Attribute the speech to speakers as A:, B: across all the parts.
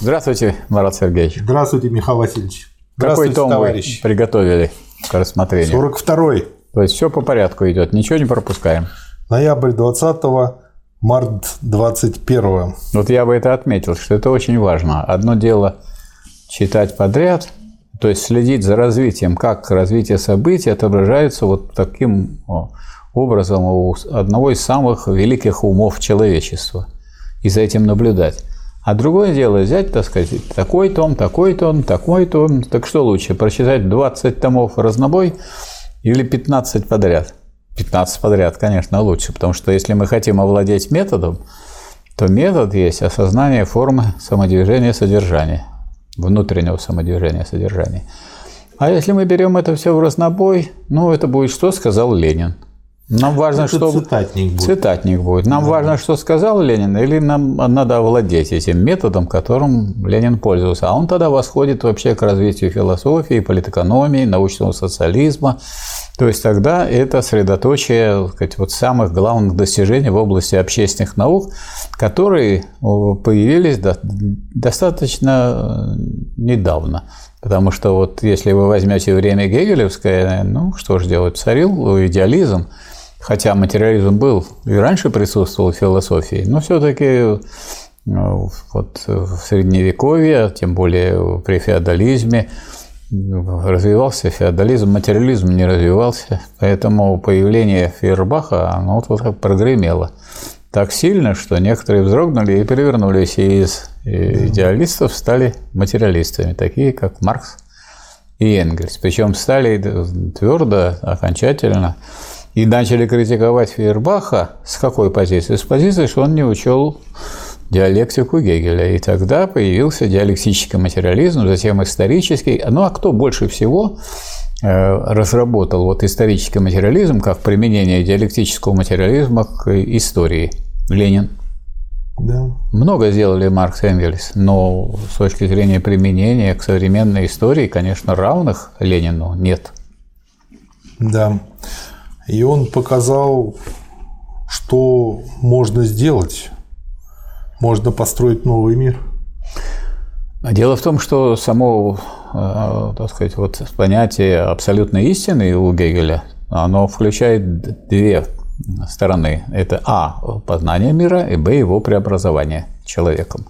A: Здравствуйте, Марат Сергеевич.
B: Здравствуйте, Михаил Васильевич.
A: Какой том товарищ. вы приготовили к рассмотрению?
B: 42-й.
A: То есть все по порядку идет, ничего не пропускаем.
B: Ноябрь 20 март 21
A: Вот я бы это отметил, что это очень важно. Одно дело читать подряд, то есть следить за развитием, как развитие событий отображается вот таким образом у одного из самых великих умов человечества. И за этим наблюдать. А другое дело взять, так сказать, такой том, такой том, такой том. Так что лучше, прочитать 20 томов разнобой или 15 подряд? 15 подряд, конечно, лучше, потому что если мы хотим овладеть методом, то метод есть осознание формы самодвижения содержания, внутреннего самодвижения содержания. А если мы берем это все в разнобой, ну, это будет что сказал Ленин – нам важно, Это что...
B: Цитатник будет.
A: Цитатник будет. Нам да. важно, что сказал Ленин, или нам надо овладеть этим методом, которым Ленин пользовался. А он тогда восходит вообще к развитию философии, политэкономии, научного социализма. То есть тогда это средоточие сказать, вот самых главных достижений в области общественных наук, которые появились достаточно недавно. Потому что вот если вы возьмете время Гегелевское, ну что ж делать, царил идеализм, хотя материализм был и раньше присутствовал в философии, но все-таки ну, вот в средневековье, тем более при феодализме, развивался феодализм, материализм не развивался, поэтому появление Фейербаха, оно вот, вот так прогремело так сильно, что некоторые вздрогнули и перевернулись, и из идеалистов стали материалистами, такие как Маркс и Энгельс. Причем стали твердо, окончательно и начали критиковать Фейербаха с какой позиции? С позиции, что он не учел диалектику Гегеля. И тогда появился диалектический материализм, затем исторический. Ну а кто больше всего э, разработал вот исторический материализм как применение диалектического материализма к истории? Ленин. Да. Много сделали Маркс и Энгельс, но с точки зрения применения к современной истории, конечно, равных Ленину нет.
B: Да. И он показал, что можно сделать. Можно построить новый мир.
A: Дело в том, что само, э, так сказать, вот понятие абсолютной истины у Гегеля, оно включает две стороны. Это А – познание мира, и Б – его преобразование человеком.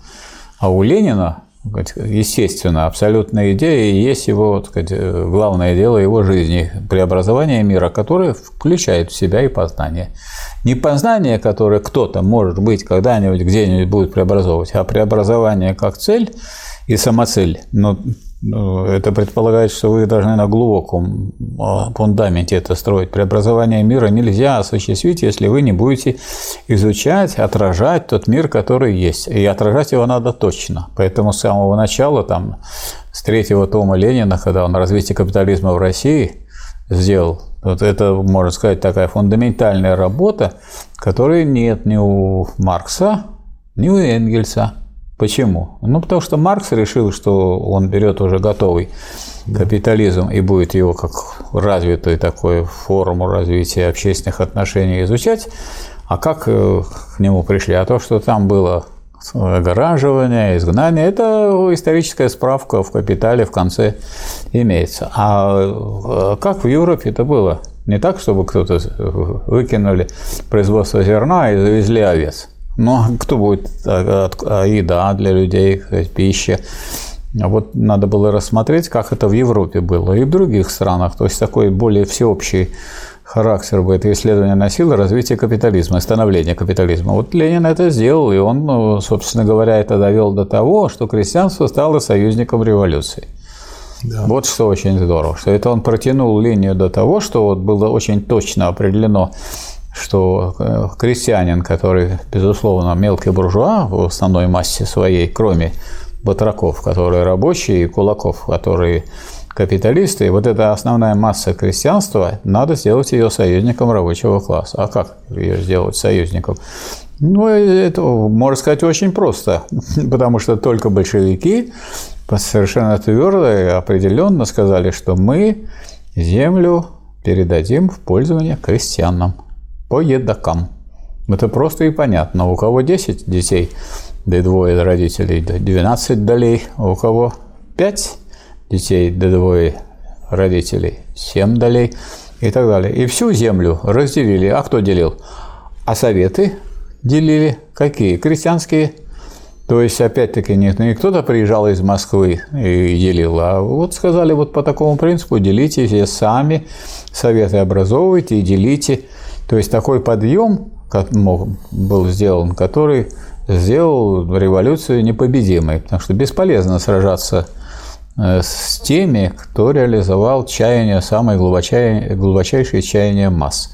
A: А у Ленина естественно, абсолютная идея и есть его, так сказать, главное дело его жизни – преобразование мира, которое включает в себя и познание. Не познание, которое кто-то, может быть, когда-нибудь где-нибудь будет преобразовывать, а преобразование как цель и самоцель. Но это предполагает, что вы должны на глубоком а, фундаменте это строить. Преобразование мира нельзя осуществить, если вы не будете изучать, отражать тот мир, который есть. И отражать его надо точно. Поэтому с самого начала, там, с третьего тома Ленина, когда он развитие капитализма в России сделал, вот это, можно сказать, такая фундаментальная работа, которой нет ни у Маркса, ни у Энгельса. Почему? Ну, потому что Маркс решил, что он берет уже готовый капитализм и будет его как развитую такую форму развития общественных отношений изучать. А как э, к нему пришли? А то, что там было огораживание, изгнание, это историческая справка в капитале в конце имеется. А э, как в Европе это было? Не так, чтобы кто-то выкинули производство зерна и завезли овец. Ну, а кто будет а, а, еда для людей, пища? Вот надо было рассмотреть, как это в Европе было и в других странах. То есть такой более всеобщий характер бы это исследование носило развитие капитализма, становление капитализма. Вот Ленин это сделал, и он, ну, собственно говоря, это довел до того, что крестьянство стало союзником революции. Да. Вот что очень здорово, что это он протянул линию до того, что вот было очень точно определено что э, крестьянин, который, безусловно, мелкий буржуа в основной массе своей, кроме батраков, которые рабочие, и кулаков, которые капиталисты, вот эта основная масса крестьянства, надо сделать ее союзником рабочего класса. А как ее сделать союзником? Ну, это, можно сказать, очень просто, потому что только большевики совершенно твердо и определенно сказали, что мы землю передадим в пользование крестьянам по едокам. Это просто и понятно. У кого 10 детей, да двое родителей, да 12 долей, а у кого 5 детей, да двое родителей, 7 долей и так далее. И всю землю разделили. А кто делил? А советы делили. Какие? Крестьянские. То есть, опять-таки, нет, не кто-то приезжал из Москвы и делил, а вот сказали, вот по такому принципу делите все сами, советы образовывайте и делите. То есть, такой подъем был сделан, который сделал революцию непобедимой, потому что бесполезно сражаться э, с теми, кто реализовал чаяние, самое глубочайшее чаяние масс.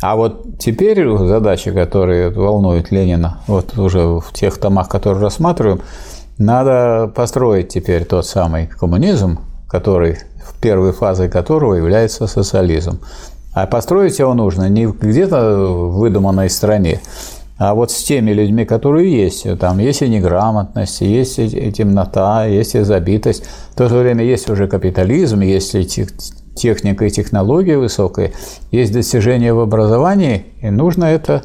A: А вот теперь задачи, которые волнуют Ленина, вот уже в тех томах, которые рассматриваем, надо построить теперь тот самый коммунизм, который, первой фазой которого является социализм. А построить его нужно не где-то в выдуманной стране, а вот с теми людьми, которые есть. Там есть и неграмотность, есть и темнота, есть и забитость. В то же время есть уже капитализм, есть и техника и технология высокая, есть достижения в образовании, и нужно это,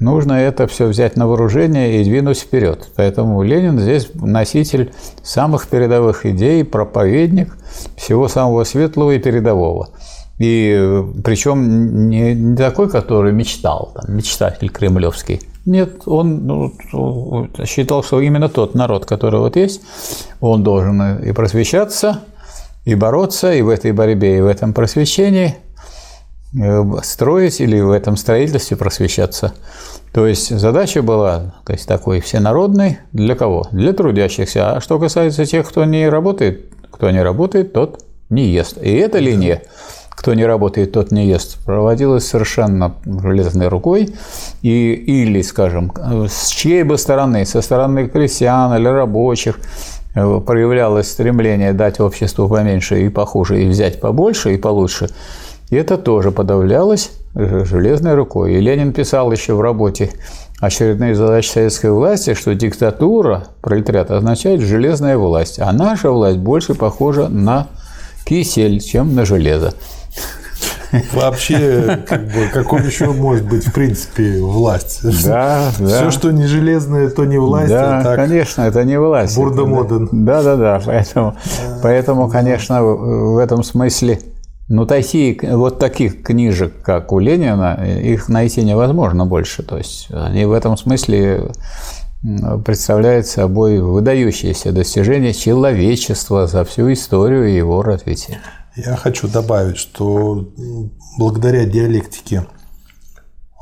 A: нужно это все взять на вооружение и двинуть вперед. Поэтому Ленин здесь носитель самых передовых идей, проповедник всего самого светлого и передового. И причем не, не такой, который мечтал, там, мечтатель кремлевский. Нет, он ну, считал, что именно тот народ, который вот есть, он должен и просвещаться, и бороться, и в этой борьбе, и в этом просвещении э, строить или в этом строительстве просвещаться. То есть задача была то есть, такой всенародной. Для кого? Для трудящихся. А что касается тех, кто не работает, кто не работает, тот не ест. И эта линия, кто не работает, тот не ест, проводилась совершенно железной рукой. И, или, скажем, с чьей бы стороны, со стороны крестьян или рабочих, Э, проявлялось стремление дать обществу поменьше и похуже, и взять побольше и получше, и это тоже подавлялось железной рукой. И Ленин писал еще в работе «Очередные задачи советской власти», что диктатура пролетариата означает железная власть, а наша власть больше похожа на кисель, чем на железо.
B: Вообще, как бы, какой еще может быть, в принципе, власть?
A: Да, да.
B: Все, что не железное, то не власть.
A: Да, а так, конечно, это не власть.
B: Бурдомоден.
A: Да, да, да. Поэтому, поэтому, конечно, в этом смысле, ну, такие, вот таких книжек, как у Ленина, их найти невозможно больше. То есть они в этом смысле представляют собой выдающиеся достижения человечества за всю историю его развития.
B: Я хочу добавить, что благодаря диалектике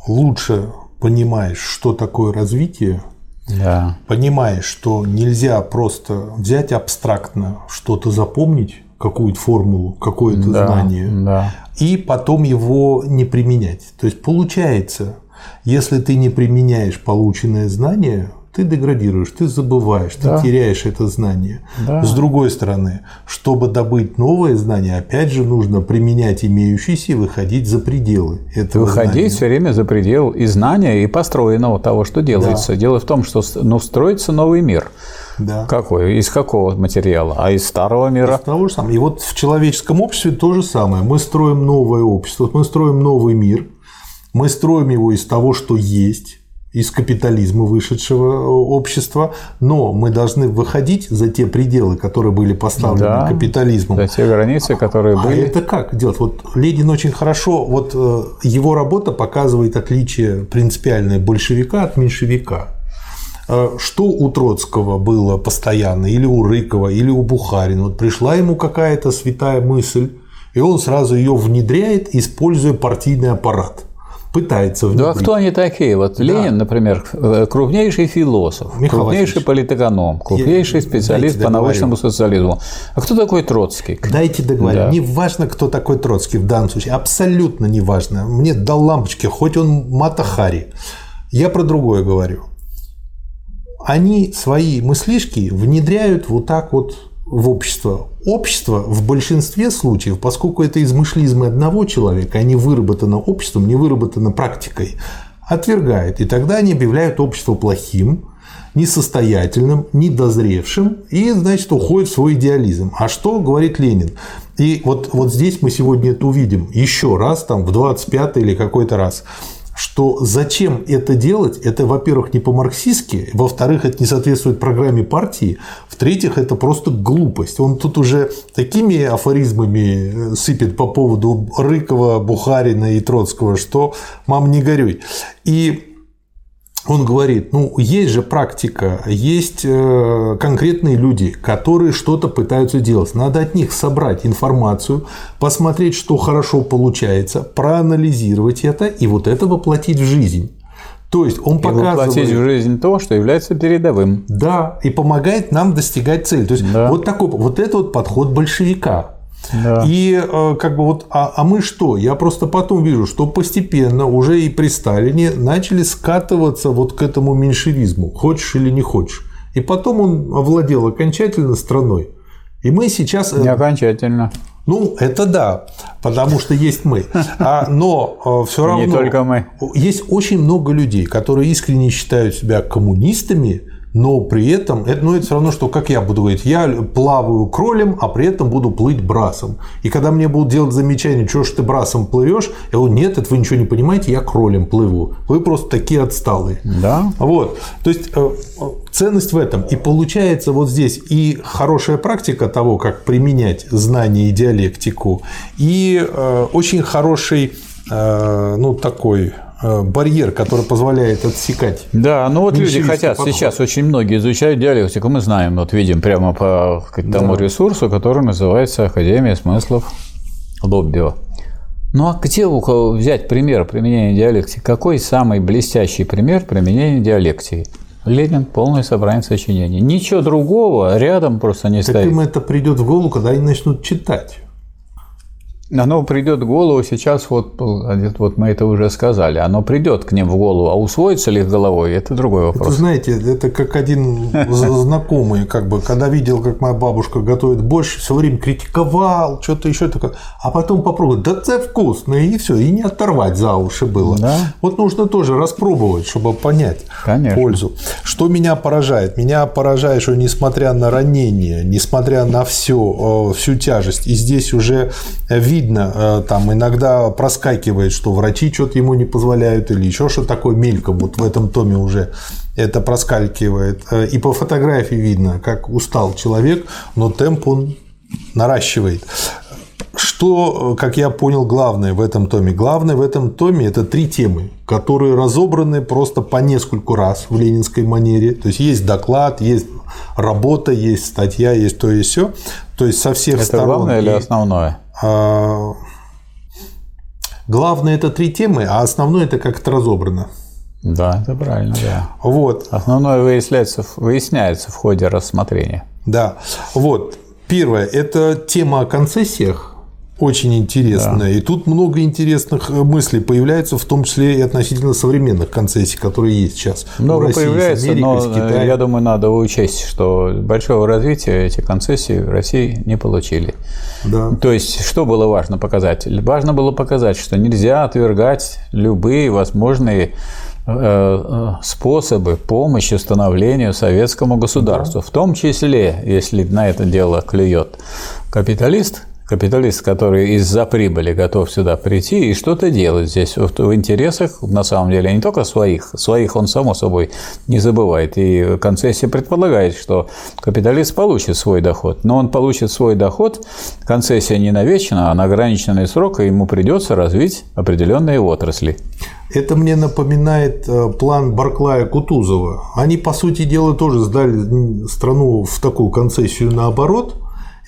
B: лучше понимаешь, что такое развитие,
A: да.
B: понимаешь, что нельзя просто взять абстрактно что-то запомнить, какую-то формулу, какое-то да, знание,
A: да.
B: и потом его не применять. То есть получается, если ты не применяешь полученное знание, ты деградируешь, ты забываешь, да. ты теряешь это знание. Да. С другой стороны, чтобы добыть новое знание, опять же нужно применять имеющиеся и выходить за пределы этого
A: Выходить
B: знания.
A: все время за предел и знания, и построенного того, что делается. Да. Дело в том, что ну, строится новый мир.
B: Да.
A: Какой? Из какого материала? А из старого мира? Из
B: того же самого. И вот в человеческом обществе то же самое. Мы строим новое общество, мы строим новый мир, мы строим его из того, что есть из капитализма вышедшего э, общества, но мы должны выходить за те пределы, которые были поставлены да, капитализмом.
A: За те границы, которые
B: а
A: были.
B: А это как делать? Вот Ленин очень хорошо, вот э, его работа показывает отличие принципиальное большевика от меньшевика. Э, что у Троцкого было постоянно, или у Рыкова, или у Бухарина? Вот пришла ему какая-то святая мысль, и он сразу ее внедряет, используя партийный аппарат пытается внедрить.
A: Ну а кто они такие? Вот да. Ленин, например, э, крупнейший философ, Михаил крупнейший политэконом, крупнейший специалист по научному социализму. А кто такой Троцкий?
B: Дайте договорить. Да. Не важно, кто такой Троцкий в данном случае. Абсолютно не важно. Мне дал лампочки, хоть он Матахари. Я про другое говорю. Они свои мыслишки внедряют вот так вот в общество. Общество в большинстве случаев, поскольку это измышлизмы одного человека, а не выработано обществом, не выработано практикой, отвергает. И тогда они объявляют общество плохим, несостоятельным, недозревшим и, значит, уходит в свой идеализм. А что говорит Ленин? И вот, вот здесь мы сегодня это увидим еще раз, там, в 25 или какой-то раз, что зачем это делать, это, во-первых, не по-марксистски, во-вторых, это не соответствует программе партии, в-третьих, это просто глупость. Он тут уже такими афоризмами э, сыпет по поводу Рыкова, Бухарина и Троцкого, что мам не горюй. И он говорит, ну, есть же практика, есть э, конкретные люди, которые что-то пытаются делать. Надо от них собрать информацию, посмотреть, что хорошо получается, проанализировать это и вот это воплотить в жизнь. То есть он и показывает...
A: воплотить в жизнь то, что является передовым.
B: Да, и помогает нам достигать цели. То есть да. вот такой, вот это вот подход большевика. Да. И э, как бы вот, а, а мы что? Я просто потом вижу, что постепенно уже и при Сталине начали скатываться вот к этому меньшевизму, хочешь или не хочешь. И потом он овладел окончательно страной. И мы сейчас...
A: Э, не окончательно.
B: Ну, это да, потому что есть мы. А, но э, все равно...
A: Не только мы.
B: Есть очень много людей, которые искренне считают себя коммунистами, но при этом, это, ну, это все равно, что как я буду говорить, я плаваю кролем, а при этом буду плыть брасом. И когда мне будут делать замечание, что ж ты брасом плывешь, я говорю, нет, это вы ничего не понимаете, я кролем плыву. Вы просто такие отсталые.
A: Да.
B: Вот. То есть э, ценность в этом. И получается вот здесь и хорошая практика того, как применять знания и диалектику, и э, очень хороший, э, ну, такой Э, барьер, который позволяет отсекать.
A: Да, ну вот люди хотят подход. сейчас очень многие изучают диалектику. Мы знаем, вот видим прямо по тому да. ресурсу, который называется Академия смыслов Лоббио. Ну а где у кого взять пример применения диалектики? Какой самый блестящий пример применения диалектики? Ленин полное собрание сочинений. Ничего другого рядом просто не так стоит.
B: Им это придет в голову, когда они начнут читать.
A: Оно придет в голову сейчас, вот, вот мы это уже сказали, оно придет к ним в голову, а усвоится ли головой, это другой вопрос.
B: Это, знаете, это как один знакомый, как бы, когда видел, как моя бабушка готовит борщ, все время критиковал, что-то еще такое, а потом попробовать, да это вкусно, и все, и не оторвать за уши было. Да? Вот нужно тоже распробовать, чтобы понять Конечно. пользу. Что меня поражает? Меня поражает, что несмотря на ранение, несмотря на все, э, всю тяжесть, и здесь уже видно, видно, э, там иногда проскакивает, что врачи что-то ему не позволяют или еще что-то такое мельком. Вот в этом томе уже это проскакивает. Э, и по фотографии видно, как устал человек, но темп он наращивает. Что, как я понял, главное в этом томе? Главное в этом томе – это три темы, которые разобраны просто по нескольку раз в ленинской манере. То есть, есть доклад, есть работа, есть статья, есть то и все. То есть, со всех
A: это
B: сторон.
A: Это главное или основное? А,
B: главное это три темы, а основное это как-то разобрано.
A: Да, это правильно, да.
B: Вот.
A: Основное выясняется, выясняется в ходе рассмотрения.
B: Да. Вот. Первое – это тема о концессиях очень интересная. Да. И тут много интересных э, мыслей появляется, в том числе и относительно современных концессий, которые есть сейчас.
A: Много России, появляется, Америкой, но я думаю, надо учесть, что большого развития эти концессии в России не получили. Да. То есть, что было важно показать? Важно было показать, что нельзя отвергать любые возможные э, э, способы помощи становлению советскому государству, да. в том числе, если на это дело клюет капиталист, капиталист, который из-за прибыли готов сюда прийти и что-то делать здесь в интересах, на самом деле, не только своих, своих он, само собой, не забывает. И концессия предполагает, что капиталист получит свой доход, но он получит свой доход, концессия не навечно, а на ограниченный срок, и ему придется развить определенные отрасли.
B: Это мне напоминает э, план Барклая Кутузова. Они, по сути дела, тоже сдали страну в такую концессию наоборот,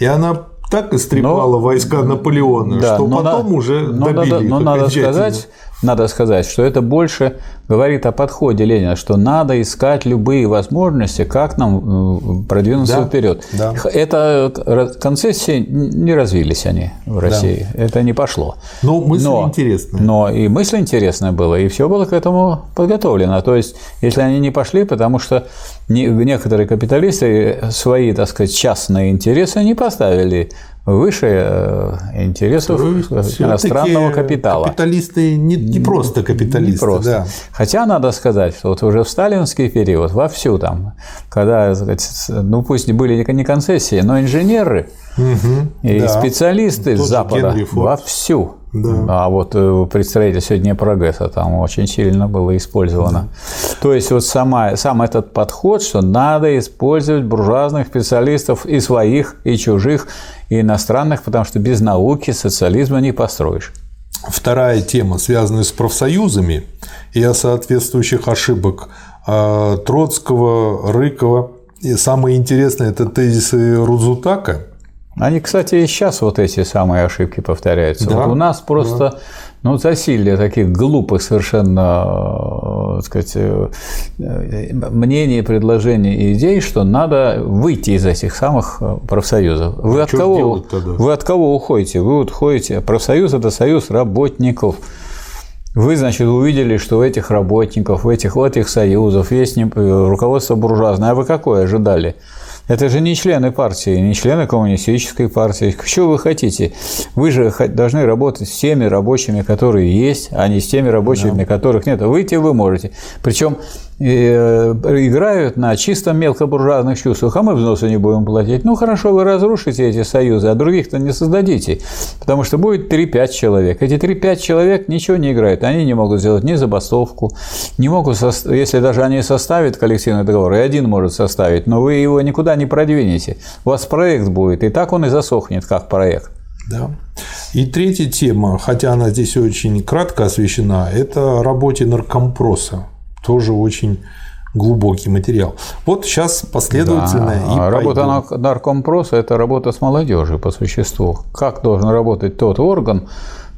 B: и она так истрепала но, войска Наполеона, да, что потом
A: на,
B: уже
A: но добили надо, но надо сказать, надо сказать, что это больше говорит о подходе Ленина, что надо искать любые возможности, как нам э, продвинуться да, вперед. Да. Это концессии не развились они в России, да. это не пошло.
B: Но мысль но, интересная.
A: Но и мысль интересная была, и все было к этому подготовлено. То есть, если они не пошли, потому что некоторые капиталисты свои, так сказать, частные интересы не поставили выше э, интересов иностранного капитала.
B: Капиталисты не, не просто капиталисты, не просто. да.
A: Хотя надо сказать, что вот уже в сталинский период вовсю там, когда, ну пусть были не концессии, но инженеры Угу, и да. специалисты с Запада вовсю. Да. А вот при строительстве Днепрогресса там очень сильно было использовано. Да. То есть вот сама, сам этот подход, что надо использовать буржуазных специалистов и своих, и чужих, и иностранных, потому что без науки социализма не построишь.
B: Вторая тема, связанная с профсоюзами и о соответствующих ошибок а, Троцкого, Рыкова. И самое интересное – это тезисы Рузутака.
A: Они, кстати, и сейчас вот эти самые ошибки повторяются. Да, вот у нас просто да. ну, засилие таких глупых совершенно так сказать, э, мнений, предложений и идей, что надо выйти из этих самых э, профсоюзов. Вы, а от, кого, вы от кого уходите? Вы уходите. Профсоюз – это союз работников. Вы, значит, увидели, что у этих работников, в этих, в этих союзов есть руководство буржуазное. А вы какое ожидали? Это же не члены партии, не члены коммунистической партии. Что вы хотите? Вы же должны работать с теми рабочими, которые есть, а не с теми рабочими, да. которых нет. Выйти вы можете. Причем играют на чисто мелкобуржуазных чувствах, а мы взносы не будем платить. Ну, хорошо, вы разрушите эти союзы, а других-то не создадите, потому что будет 3-5 человек. Эти 3-5 человек ничего не играют, они не могут сделать ни забастовку, не могут, если даже они составят коллективный договор, и один может составить, но вы его никуда не продвинете. У вас проект будет, и так он и засохнет, как проект.
B: Да. И третья тема, хотя она здесь очень кратко освещена, это работе наркомпроса тоже очень глубокий материал. Вот сейчас последовательно
A: да. и Работа пойду. наркомпроса – это работа с молодежью по существу. Как должен работать тот орган,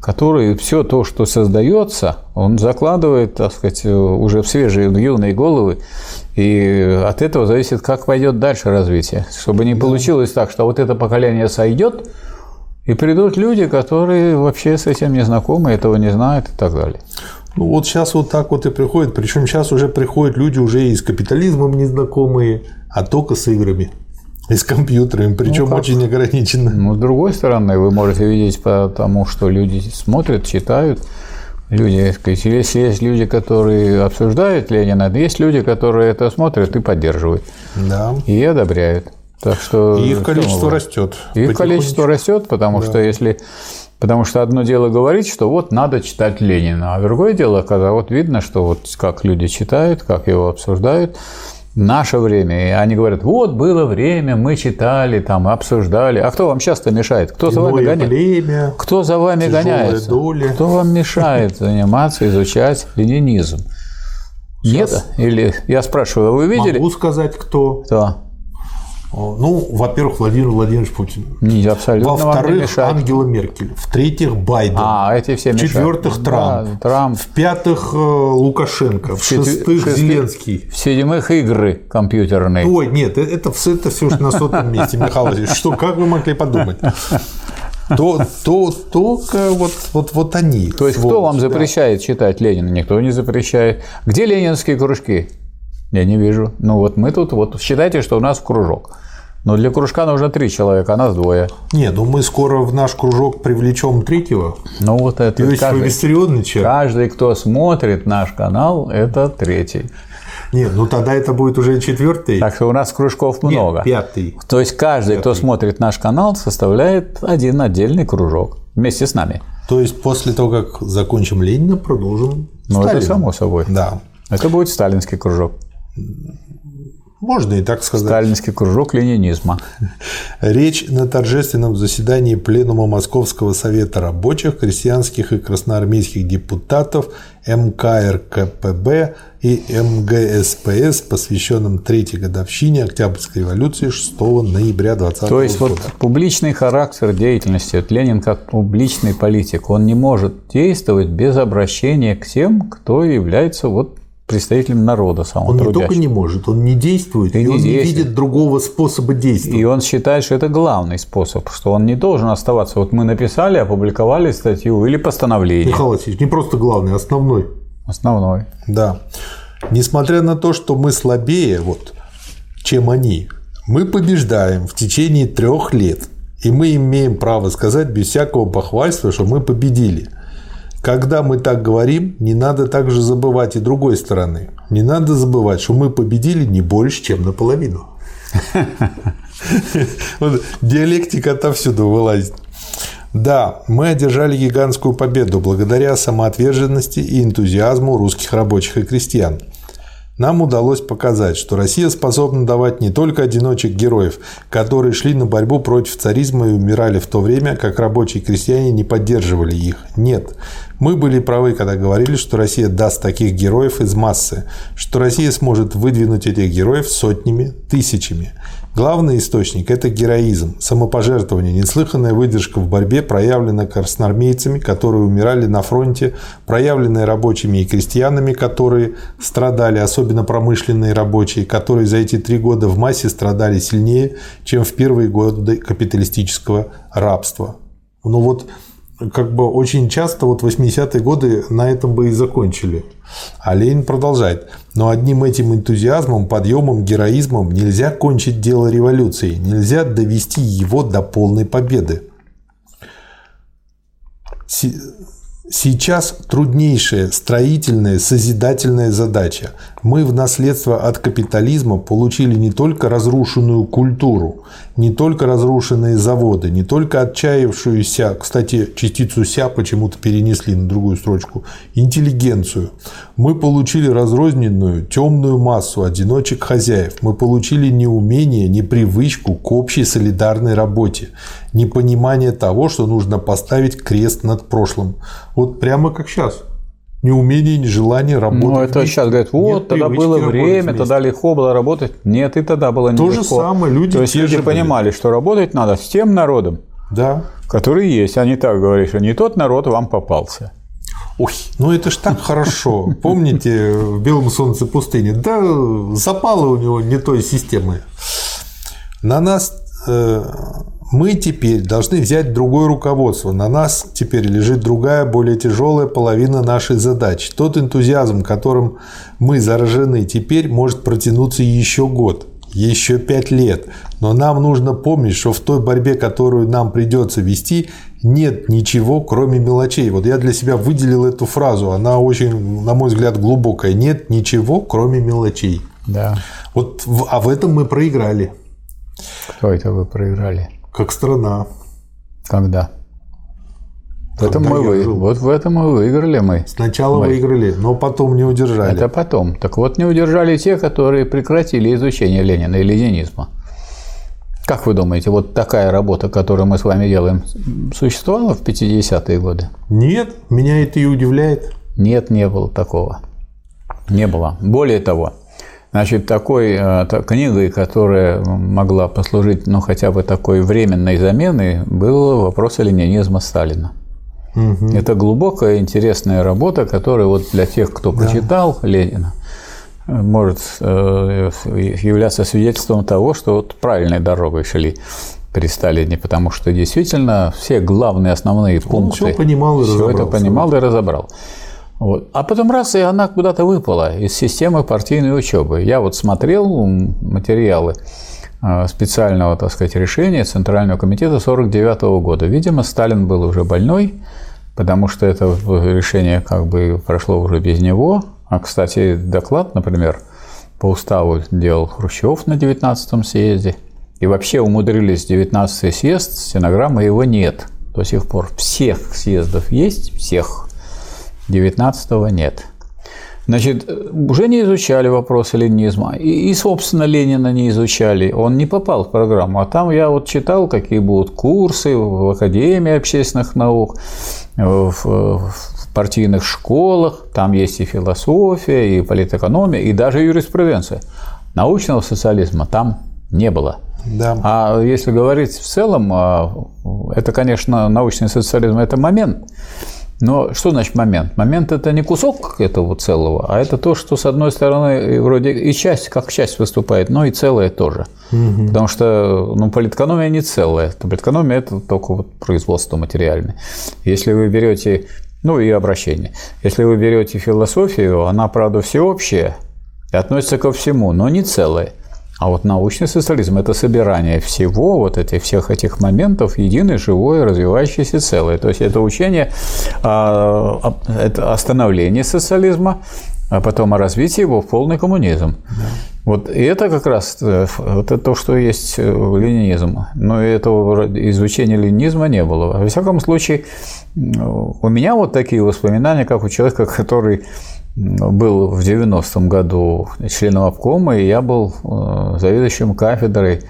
A: который все то, что создается, он закладывает, так сказать, уже в свежие юные головы, и от этого зависит, как пойдет дальше развитие. Чтобы не получилось так, что вот это поколение сойдет, и придут люди, которые вообще с этим не знакомы, этого не знают и так далее.
B: Ну вот сейчас вот так вот и приходит. Причем сейчас уже приходят люди уже и с капитализмом незнакомые, а только с играми. И с компьютерами, причем ну, очень ограниченно.
A: Ну, с другой стороны, вы можете видеть по тому, что люди смотрят, читают. Люди, сказать, если есть люди, которые обсуждают Ленина, есть люди, которые это смотрят и поддерживают. Да. И одобряют. Так что
B: и их количество растет.
A: Их количество растет, потому да. что если Потому что одно дело говорить, что вот надо читать Ленина, а другое дело, когда вот видно, что вот как люди читают, как его обсуждают, наше время, и они говорят, вот было время, мы читали, там, обсуждали. А кто вам часто мешает? Кто за вами гоняет? Племя, кто за вами гоняется? Доля. Кто вам мешает заниматься, изучать ленинизм? Сейчас Нет? Или я спрашиваю, вы видели?
B: Могу сказать, кто.
A: Кто?
B: Ну, во-первых, Владимир Владимирович Путин.
A: Не, абсолютно
B: Во-вторых, Ангела Меркель. В-третьих, Байден.
A: А, эти все.
B: В-четвертых, Трамп. Да, Трамп. В-пятых, э, Лукашенко. В-шестых, Зеленский.
A: В-седьмых, игры компьютерные.
B: Ой, нет, это, это все на сотом месте, Михаил Владимирович. Что, как вы могли подумать? то, то только вот, вот, вот они.
A: То есть, кто вам запрещает читать Ленина? Никто не запрещает. Где ленинские кружки? Я не вижу. Ну вот мы тут, вот считайте, что у нас кружок. Но для кружка нужно три человека, а нас двое.
B: Не, ну мы скоро в наш кружок привлечем третьего.
A: Ну вот это
B: Иосиф каждый,
A: каждый, кто смотрит наш канал, это третий.
B: Нет, ну тогда это будет уже четвертый.
A: Так что у нас кружков много.
B: Нет, пятый.
A: То есть каждый, пятый. кто смотрит наш канал, составляет один отдельный кружок вместе с нами.
B: То есть после того, как закончим Ленина, продолжим.
A: Ну Сталина. это само собой.
B: Да.
A: Это будет сталинский кружок.
B: Можно и так сказать.
A: Сталинский кружок ленинизма.
B: Речь на торжественном заседании Пленума Московского совета рабочих, крестьянских и красноармейских депутатов МКРКПБ и МГСПС, посвященном третьей годовщине Октябрьской революции 6 ноября 2020 года.
A: То есть вот публичный характер деятельности, вот Ленин как публичный политик, он не может действовать без обращения к тем, кто является вот представителем народа самого
B: Он не только не может, он не действует, и, и он действует. не видит другого способа действия.
A: И он считает, что это главный способ, что он не должен оставаться. Вот мы написали, опубликовали статью или постановление.
B: Михаил Васильевич, не просто главный, а основной.
A: Основной.
B: Да. Несмотря на то, что мы слабее, вот, чем они, мы побеждаем в течение трех лет. И мы имеем право сказать без всякого похвальства, что мы победили – когда мы так говорим, не надо также забывать и другой стороны. Не надо забывать, что мы победили не больше, чем наполовину. Диалектика отовсюду вылазит. Да, мы одержали гигантскую победу благодаря самоотверженности и энтузиазму русских рабочих и крестьян. Нам удалось показать, что Россия способна давать не только одиночек героев, которые шли на борьбу против царизма и умирали в то время, как рабочие крестьяне не поддерживали их. Нет. Мы были правы, когда говорили, что Россия даст таких героев из массы, что Россия сможет выдвинуть этих героев сотнями, тысячами. Главный источник – это героизм, самопожертвование, неслыханная выдержка в борьбе, проявленная красноармейцами, которые умирали на фронте, проявленная рабочими и крестьянами, которые страдали, особенно промышленные рабочие, которые за эти три года в массе страдали сильнее, чем в первые годы капиталистического рабства. Ну вот как бы очень часто вот 80-е годы на этом бы и закончили. А Ленин продолжает. Но одним этим энтузиазмом, подъемом, героизмом нельзя кончить дело революции, нельзя довести его до полной победы. Сейчас труднейшая строительная, созидательная задача. Мы в наследство от капитализма получили не только разрушенную культуру, не только разрушенные заводы, не только отчаявшуюся, кстати, частицу «ся» почему-то перенесли на другую строчку, интеллигенцию. Мы получили разрозненную, темную массу одиночек хозяев. Мы получили неумение, непривычку к общей солидарной работе, непонимание того, что нужно поставить крест над прошлым. Вот прямо как сейчас ни умения, ни желания работать. Ну,
A: это сейчас говорят, вот, Нет тогда было время, тогда легко было работать. Нет, и тогда было нелегко.
B: То же самое, люди
A: То есть люди понимали, были. что работать надо с тем народом,
B: да.
A: который есть, не так говоришь, что не тот народ вам попался.
B: Ой, ну это ж так хорошо. Помните в «Белом солнце пустыни»? Да, запало у него не той системы. На нас э, мы теперь должны взять другое руководство. На нас теперь лежит другая, более тяжелая половина нашей задачи. Тот энтузиазм, которым мы заражены теперь, может протянуться еще год, еще пять лет. Но нам нужно помнить, что в той борьбе, которую нам придется вести, нет ничего, кроме мелочей. Вот я для себя выделил эту фразу. Она очень, на мой взгляд, глубокая. Нет ничего, кроме мелочей.
A: Да.
B: Вот, а в этом мы проиграли.
A: Кто это вы проиграли?
B: Как страна.
A: Когда? В этом мы вы... Вот в этом мы выиграли мы.
B: Сначала мы. выиграли, но потом не удержали.
A: Это потом. Так вот, не удержали те, которые прекратили изучение Ленина и ленинизма. Как вы думаете, вот такая работа, которую мы с вами делаем, существовала в 50-е годы?
B: Нет, меня это и удивляет.
A: Нет, не было такого. Не было. Более того, Значит, такой э, книгой, которая могла послужить, ну, хотя бы такой временной заменой, был вопрос ленинизма Сталина. Угу. Это глубокая, интересная работа, которая вот для тех, кто да. прочитал Ленина, может э, являться свидетельством того, что вот правильной дорогой шли при Сталине, потому что действительно все главные основные Он пункты,
B: все понимал и
A: все это понимал и разобрал. Вот. А потом раз, и она куда-то выпала из системы партийной учебы. Я вот смотрел материалы э, специального, так сказать, решения Центрального комитета 49 года. Видимо, Сталин был уже больной, потому что это решение как бы прошло уже без него. А, кстати, доклад, например, по уставу делал Хрущев на 19-м съезде. И вообще умудрились 19-й съезд, стенограммы его нет до сих пор. Всех съездов есть, всех 19 нет. Значит, уже не изучали вопросы ленинизма. И, и, собственно, Ленина не изучали. Он не попал в программу. А там я вот читал, какие будут курсы в Академии общественных наук, в, в партийных школах. Там есть и философия, и политэкономия, и даже юриспруденция. Научного социализма там не было.
B: Да.
A: А если говорить в целом, а, это, конечно, научный социализм – это момент. Но что значит момент? Момент – это не кусок этого целого, а это то, что, с одной стороны, вроде и часть, как часть выступает, но и целое тоже. Угу. Потому что ну, политэкономия не целая. Политэкономия – это только вот производство материальное. Если вы берете ну и обращение. Если вы берете философию, она, правда, всеобщая и относится ко всему, но не целая. А вот научный социализм – это собирание всего вот этих всех этих моментов единое, живое, развивающееся целое. То есть это учение, а, это остановление социализма, а потом о развитии его в полный коммунизм. Да. Вот и это как раз э, вот это то, что есть ленинизм. Но этого изучения ленинизма не было. Во всяком случае, у меня вот такие воспоминания, как у человека, который был в 90-м году членом обкома, и я был заведующим кафедрой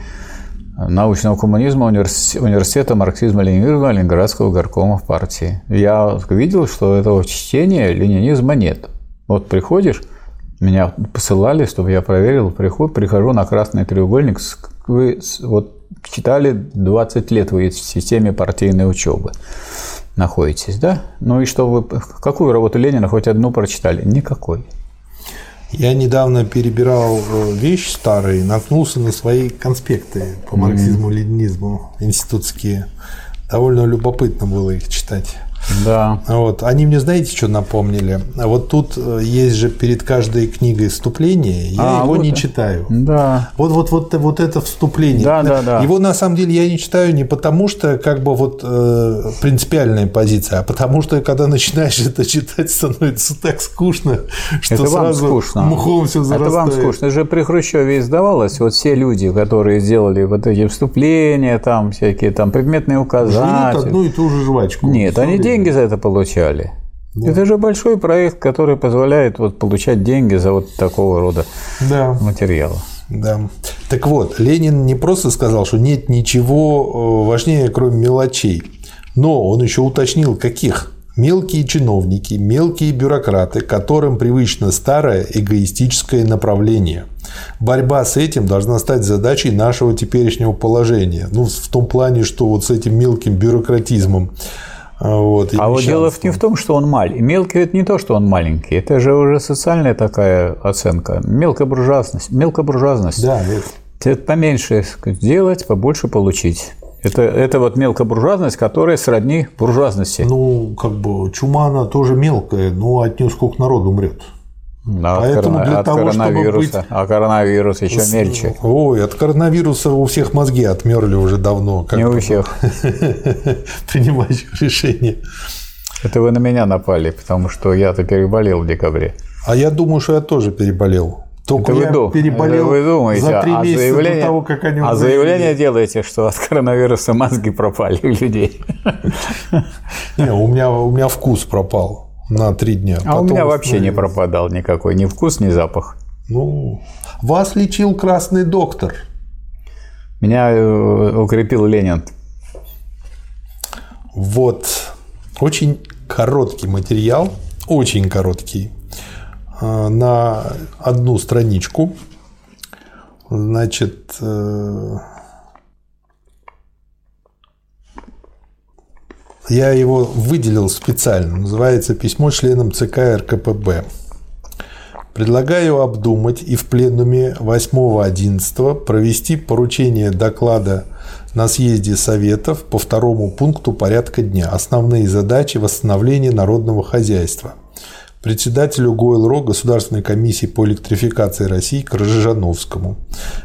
A: научного коммунизма университета марксизма-ленинизма Ленинградского горкома в партии. Я видел, что этого чтения ленинизма нет. Вот приходишь, меня посылали, чтобы я проверил, приход, прихожу на красный треугольник, вы вот читали 20 лет в системе партийной учебы находитесь, да? Ну и что вы, какую работу Ленина хоть одну прочитали? Никакой.
B: Я недавно перебирал э, вещи старые, наткнулся на свои конспекты по марксизму-ленинизму институтские. Довольно любопытно было их читать.
A: Да.
B: Вот. Они мне, знаете, что напомнили? Вот тут э, есть же перед каждой книгой вступление, я а, его вот не читаю.
A: Да.
B: Вот, вот, вот, вот это вступление.
A: Да, да, да.
B: Его на самом деле я не читаю не потому, что как бы вот э, принципиальная позиция, а потому что когда начинаешь это читать, становится так скучно, что
A: это
B: сразу
A: скучно.
B: мухом все зарастает.
A: Это вам скучно. Это же при Хрущеве издавалось, вот все люди, которые сделали вот эти вступления, там всякие там предметные указания.
B: Жуют одну и ту же жвачку.
A: Нет, они деньги за это получали. Да. Это же большой проект, который позволяет вот получать деньги за вот такого рода
B: да.
A: материалы.
B: Да. Так вот, Ленин не просто сказал, что нет ничего э, важнее, кроме мелочей, но он еще уточнил, каких. Мелкие чиновники, мелкие бюрократы, которым привычно старое эгоистическое направление. Борьба с этим должна стать задачей нашего теперешнего положения. Ну, в том плане, что вот с этим мелким бюрократизмом
A: вот, а вот дело не в том, что он маленький. Мелкий – это не то, что он маленький. Это же уже социальная такая оценка. Мелкая буржуазность. Мелкая буржуазность.
B: Да, это...
A: это поменьше сделать, побольше получить. Это, это вот мелкобуржуазность, которая сродни буржуазности.
B: Ну, как бы чума, она тоже мелкая, но от нее сколько народу умрет.
A: Да, Поэтому от, для от того, коронавируса. Чтобы быть... А коронавирус еще мельче.
B: Ой, от коронавируса у всех мозги отмерли уже давно.
A: Как Не у всех.
B: Принимающих решения.
A: Это вы на меня напали, потому что я-то переболел в декабре.
B: А я думаю, что я тоже переболел. Только это я вы, переболел
A: вы думаете,
B: за три а месяца заявление, до того, как они
A: А заявление делаете, что от коронавируса мозги пропали у людей.
B: Не, у меня, у меня вкус пропал на три дня.
A: А у меня вообще не пропадал никакой ни вкус, ни запах.
B: Ну, вас лечил красный доктор.
A: Меня э, укрепил Ленин.
B: Вот. Очень короткий материал, очень короткий, э, на одну страничку. Значит, Я его выделил специально. Называется «Письмо членам ЦК РКПБ». Предлагаю обдумать и в пленуме 8-11 провести поручение доклада на съезде Советов по второму пункту порядка дня «Основные задачи восстановления народного хозяйства» председателю ГОЭЛРО Государственной комиссии по электрификации России Крыжановскому.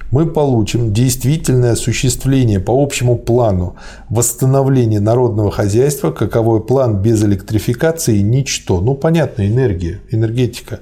B: Мы получим действительное осуществление по общему плану восстановления народного хозяйства, каковой план без электрификации – ничто. Ну, понятно, энергия, энергетика.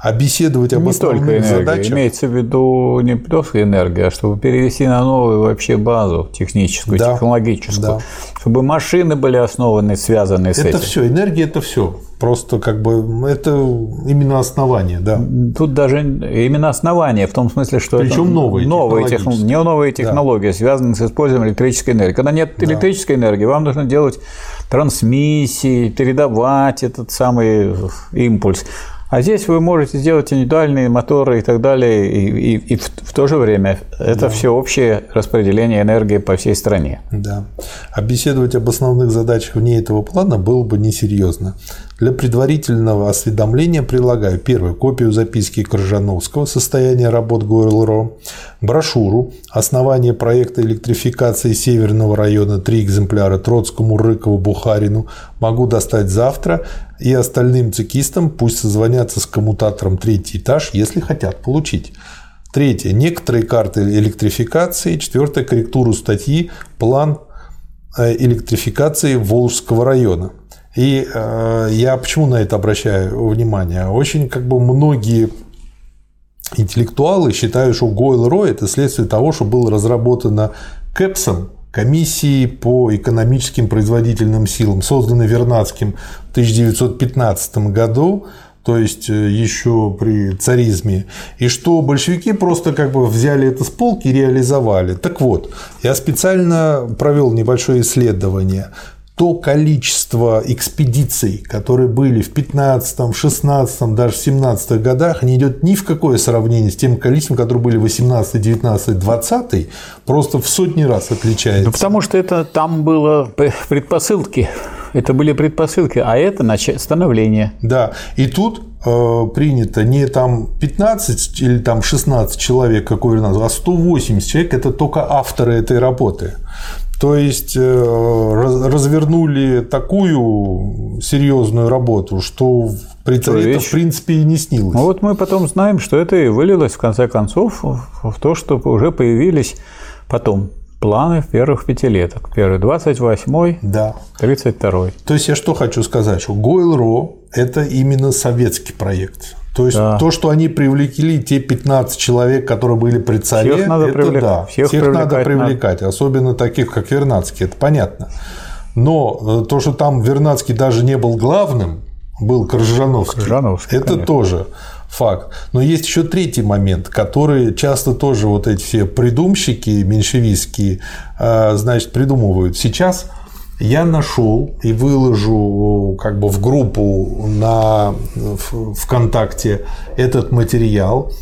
B: А беседовать об
A: не
B: основных
A: только энергия.
B: задачах...
A: Имеется в виду не просто энергия, а чтобы перевести на новую вообще базу техническую, да, технологическую. Да. Чтобы машины были основаны, связаны с
B: это
A: этим.
B: Это все, энергия – это все. Просто как бы это именно основание, да.
A: Тут даже именно основание в том смысле, что
B: Причем это новые,
A: новые техно... не новые технологии, да. связанные с использованием электрической энергии. Когда нет да. электрической энергии, вам нужно делать трансмиссии, передавать этот самый импульс. А здесь вы можете сделать индивидуальные моторы и так далее, и, и, и в, в то же время это да. всеобщее распределение энергии по всей стране.
B: Да. А беседовать об основных задачах вне этого плана было бы несерьезно. Для предварительного осведомления прилагаю первое копию записки Крыжановского «Состояние работ ГОРЛРО», брошюру «Основание проекта электрификации Северного района. Три экземпляра Троцкому, Рыкову, Бухарину. Могу достать завтра и остальным цикистам пусть созвонятся с коммутатором третий этаж, если хотят получить». Третье. Некоторые карты электрификации. Четвертое. Корректуру статьи «План э, электрификации Волжского района». И э, я почему на это обращаю внимание? Очень как бы многие интеллектуалы считают, что Гойл-Ро – это следствие того, что было разработано КЭПСом, комиссией по экономическим производительным силам, созданной Вернадским в 1915 году, то есть э, еще при царизме, и что большевики просто как бы взяли это с полки и реализовали. Так вот, я специально провел небольшое исследование то количество экспедиций, которые были в 15, 16, даже в 17 годах, не идет ни в какое сравнение с тем количеством, которые были в 18, 19, 20, просто в сотни раз отличается. Ну,
A: потому что это там было предпосылки. Это были предпосылки, а это становление.
B: Да. И тут э, принято не там 15 или там 16 человек, какой у нас, а 180 человек – это только авторы этой работы. То есть э, развернули такую серьезную работу, что это в принципе и не снилось.
A: Ну вот мы потом знаем, что это и вылилось в конце концов в то, что уже появились потом планы первых пятилеток. Первый 28-й, да. 32-й.
B: То есть я что хочу сказать, что Гойл-Ро – это именно советский проект. То есть да. то, что они привлекли те 15 человек, которые были при царе, всех надо это привлек... да, всех, всех надо привлекать, надо. особенно таких, как Вернадский, это понятно. Но э, то, что там Вернадский даже не был главным, был Крыжановский, Крыжановский это конечно. тоже факт. Но есть еще третий момент, который часто тоже вот эти все придумщики меньшевистские, э, значит, придумывают. Сейчас я нашел и выложу как бы в группу на ВКонтакте этот материал.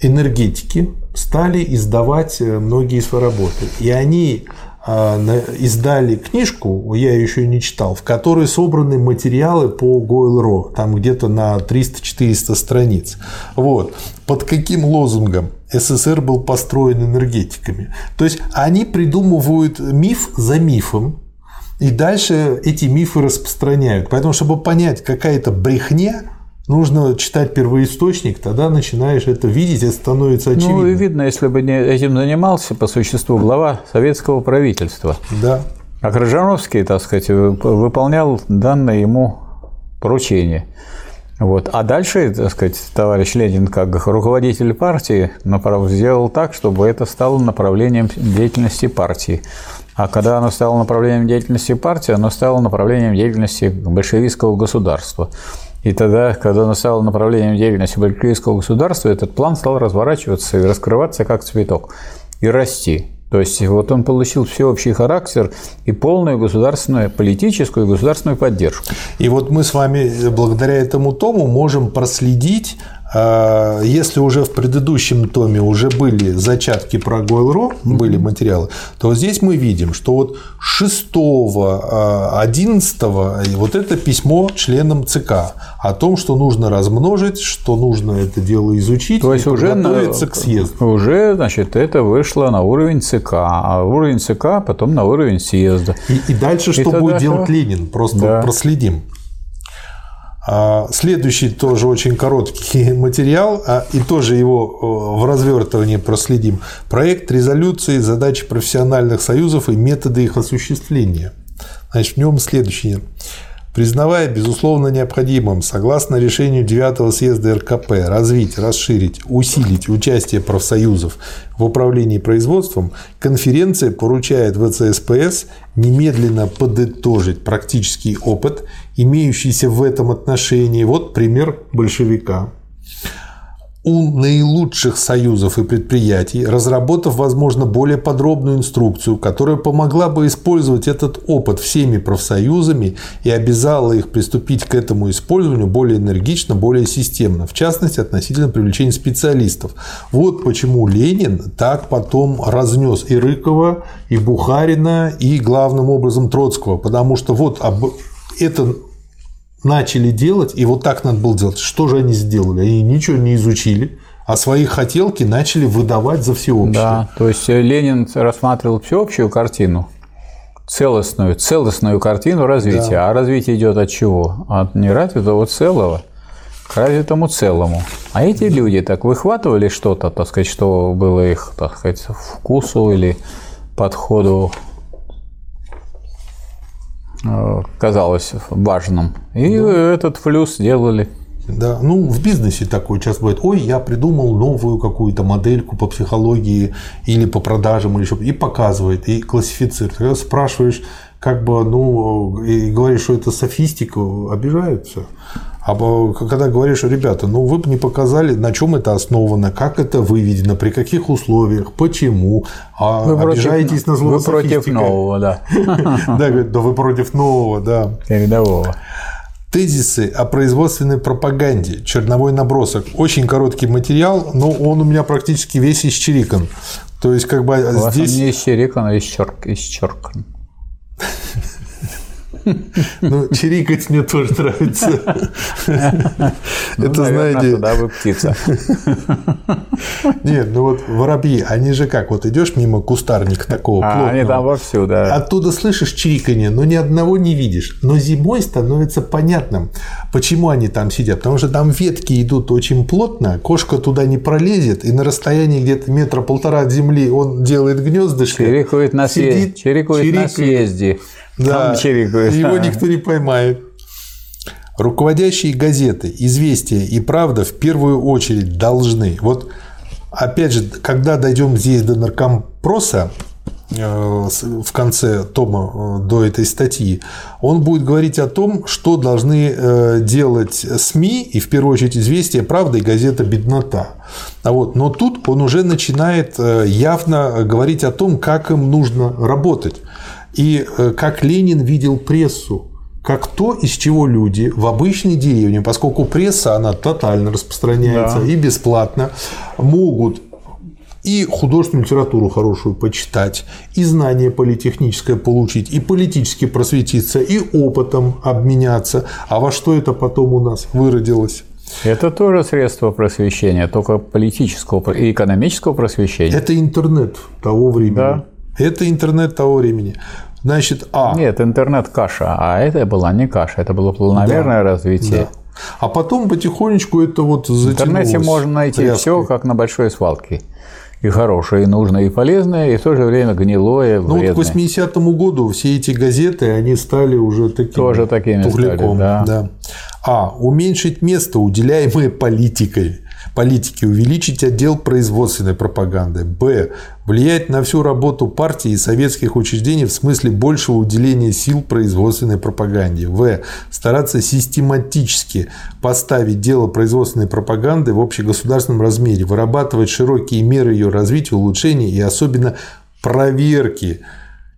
B: Энергетики стали издавать э, многие свои работы. И они издали книжку, я ее еще не читал, в которой собраны материалы по Гойл-Ро, там где-то на 300-400 страниц. Вот. Под каким лозунгом СССР был построен энергетиками? То есть они придумывают миф за мифом, и дальше эти мифы распространяют. Поэтому, чтобы понять, какая-то брехня, нужно читать первоисточник, тогда начинаешь это видеть, это становится очевидно. Ну,
A: и видно, если бы не этим занимался по существу глава советского правительства.
B: Да.
A: А Крыжановский, так сказать, выполнял данное ему поручение. Вот. А дальше, так сказать, товарищ Ленин, как руководитель партии, сделал так, чтобы это стало направлением деятельности партии. А когда оно стало направлением деятельности партии, оно стало направлением деятельности большевистского государства. И тогда, когда оно стало направлением деятельности большевистского государства, этот план стал разворачиваться и раскрываться как цветок и расти. То есть вот он получил всеобщий характер и полную государственную, политическую и государственную поддержку.
B: И вот мы с вами благодаря этому тому можем проследить если уже в предыдущем томе уже были зачатки про Гойл-Ро, были материалы, то здесь мы видим, что вот 6 11 а, вот это письмо членам ЦК о том, что нужно размножить, что нужно это дело изучить
A: то есть уже готовиться к съезду. Уже, значит, это вышло на уровень ЦК, а уровень ЦК потом на уровень съезда.
B: И, и дальше и что будет делать Ленин? Просто да. проследим. А, следующий тоже очень короткий материал, а, и тоже его в развертывании проследим. Проект резолюции задачи профессиональных союзов и методы их осуществления. Значит, в нем следующее признавая безусловно необходимым, согласно решению 9 съезда РКП, развить, расширить, усилить участие профсоюзов в управлении производством, конференция поручает ВЦСПС немедленно подытожить практический опыт, имеющийся в этом отношении. Вот пример большевика у наилучших союзов и предприятий, разработав, возможно, более подробную инструкцию, которая помогла бы использовать этот опыт всеми профсоюзами и обязала их приступить к этому использованию более энергично, более системно, в частности, относительно привлечения специалистов. Вот почему Ленин так потом разнес и Рыкова, и Бухарина, и главным образом Троцкого, потому что вот об это начали делать, и вот так надо было делать. Что же они сделали? Они ничего не изучили, а свои хотелки начали выдавать за всеобщее.
A: Да, то есть Ленин рассматривал всеобщую картину, целостную, целостную картину развития. Да. А развитие идет от чего? От неразвитого целого к развитому целому. А эти люди так выхватывали что-то, так сказать, что было их, так сказать, вкусу или подходу Э, казалось важным. И да. этот флюс сделали.
B: Да, ну в бизнесе такое часто бывает. Ой, я придумал новую какую-то модельку по психологии или по продажам или еще и показывает и классифицирует. Когда спрашиваешь, как бы, ну и говоришь, что это софистика, обижаются. А когда говоришь, ребята, ну вы бы не показали, на чем это основано, как это выведено, при каких условиях, почему, а вы обижаетесь
A: против,
B: на
A: Вы против нового, да.
B: Да, говорит, да вы против нового, да.
A: Передового.
B: Тезисы о производственной пропаганде. Черновой набросок. Очень короткий материал, но он у меня практически весь исчерикан. То есть, как бы
A: у вас
B: здесь...
A: Он не исчерикан, а исчерк... исчеркан.
B: Ну, чирикать мне тоже нравится.
A: Ну,
B: Это, знаете...
A: туда вы птица.
B: Нет, ну вот воробьи, они же как, вот идешь мимо кустарника такого
A: А, они там вовсю, да.
B: Оттуда слышишь чириканье, но ни одного не видишь. Но зимой становится понятным, почему они там сидят. Потому что там ветки идут очень плотно, кошка туда не пролезет, и на расстоянии где-то метра полтора от земли он делает гнездышко.
A: Чирикает на, съезде. чирикает на съезде.
B: Да, его никто не поймает. Руководящие газеты «Известия» и «Правда» в первую очередь должны. Вот опять же, когда дойдем здесь до наркомпроса, э, в конце тома э, до этой статьи, он будет говорить о том, что должны э, делать СМИ, и в первую очередь «Известия», «Правда» и газета «Беднота». А вот, но тут он уже начинает явно говорить о том, как им нужно работать. И как Ленин видел прессу, как то, из чего люди в обычной деревне, поскольку пресса, она тотально распространяется да. и бесплатно, могут и художественную литературу хорошую почитать, и знание политехническое получить, и политически просветиться, и опытом обменяться. А во что это потом у нас выродилось?
A: Это тоже средство просвещения, только политического и экономического просвещения.
B: Это интернет того времени. Да. Это интернет того времени. Значит, А.
A: Нет, интернет каша, а это была не каша, это было планомерное да, развитие. Да.
B: А потом потихонечку это вот
A: В интернете можно найти тряской. все, как на большой свалке. И хорошее, и нужное, и полезное, и в то же время гнилое, вредное.
B: Ну вот к 80-му году все эти газеты, они стали уже такими
A: Тоже такими
B: тухляком,
A: стали, да.
B: да. А. Уменьшить место, уделяемое политикой политики увеличить отдел производственной пропаганды. Б. Влиять на всю работу партии и советских учреждений в смысле большего уделения сил производственной пропаганде. В. Стараться систематически поставить дело производственной пропаганды в общегосударственном размере, вырабатывать широкие меры ее развития, улучшения и особенно проверки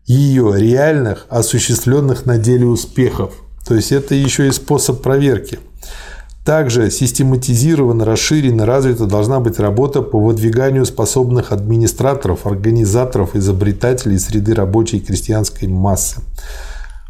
B: ее реальных, осуществленных на деле успехов. То есть это еще и способ проверки. Также систематизирована, расширена, развита должна быть работа по выдвиганию способных администраторов, организаторов, изобретателей среды рабочей и крестьянской массы.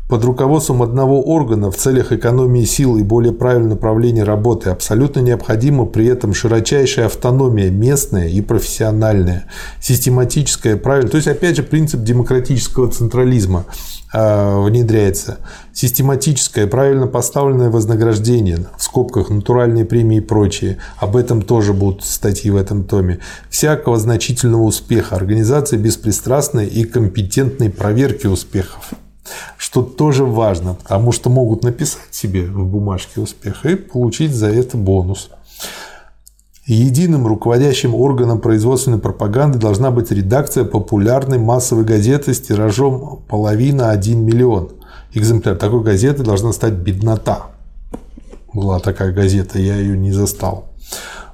B: Под руководством одного органа в целях экономии сил и более правильного направления работы абсолютно необходима при этом широчайшая автономия местная и профессиональная, систематическая, правильная. То есть, опять же, принцип демократического централизма э, внедряется. Систематическое, правильно поставленное вознаграждение, в скобках натуральные премии и прочее. Об этом тоже будут статьи в этом томе. Всякого значительного успеха. Организация беспристрастной и компетентной проверки успехов что тоже важно, потому что могут написать себе в бумажке успех и получить за это бонус. Единым руководящим органом производственной пропаганды должна быть редакция популярной массовой газеты с тиражом половина 1 миллион. Экземпляр такой газеты должна стать «Беднота». Была такая газета, я ее не застал.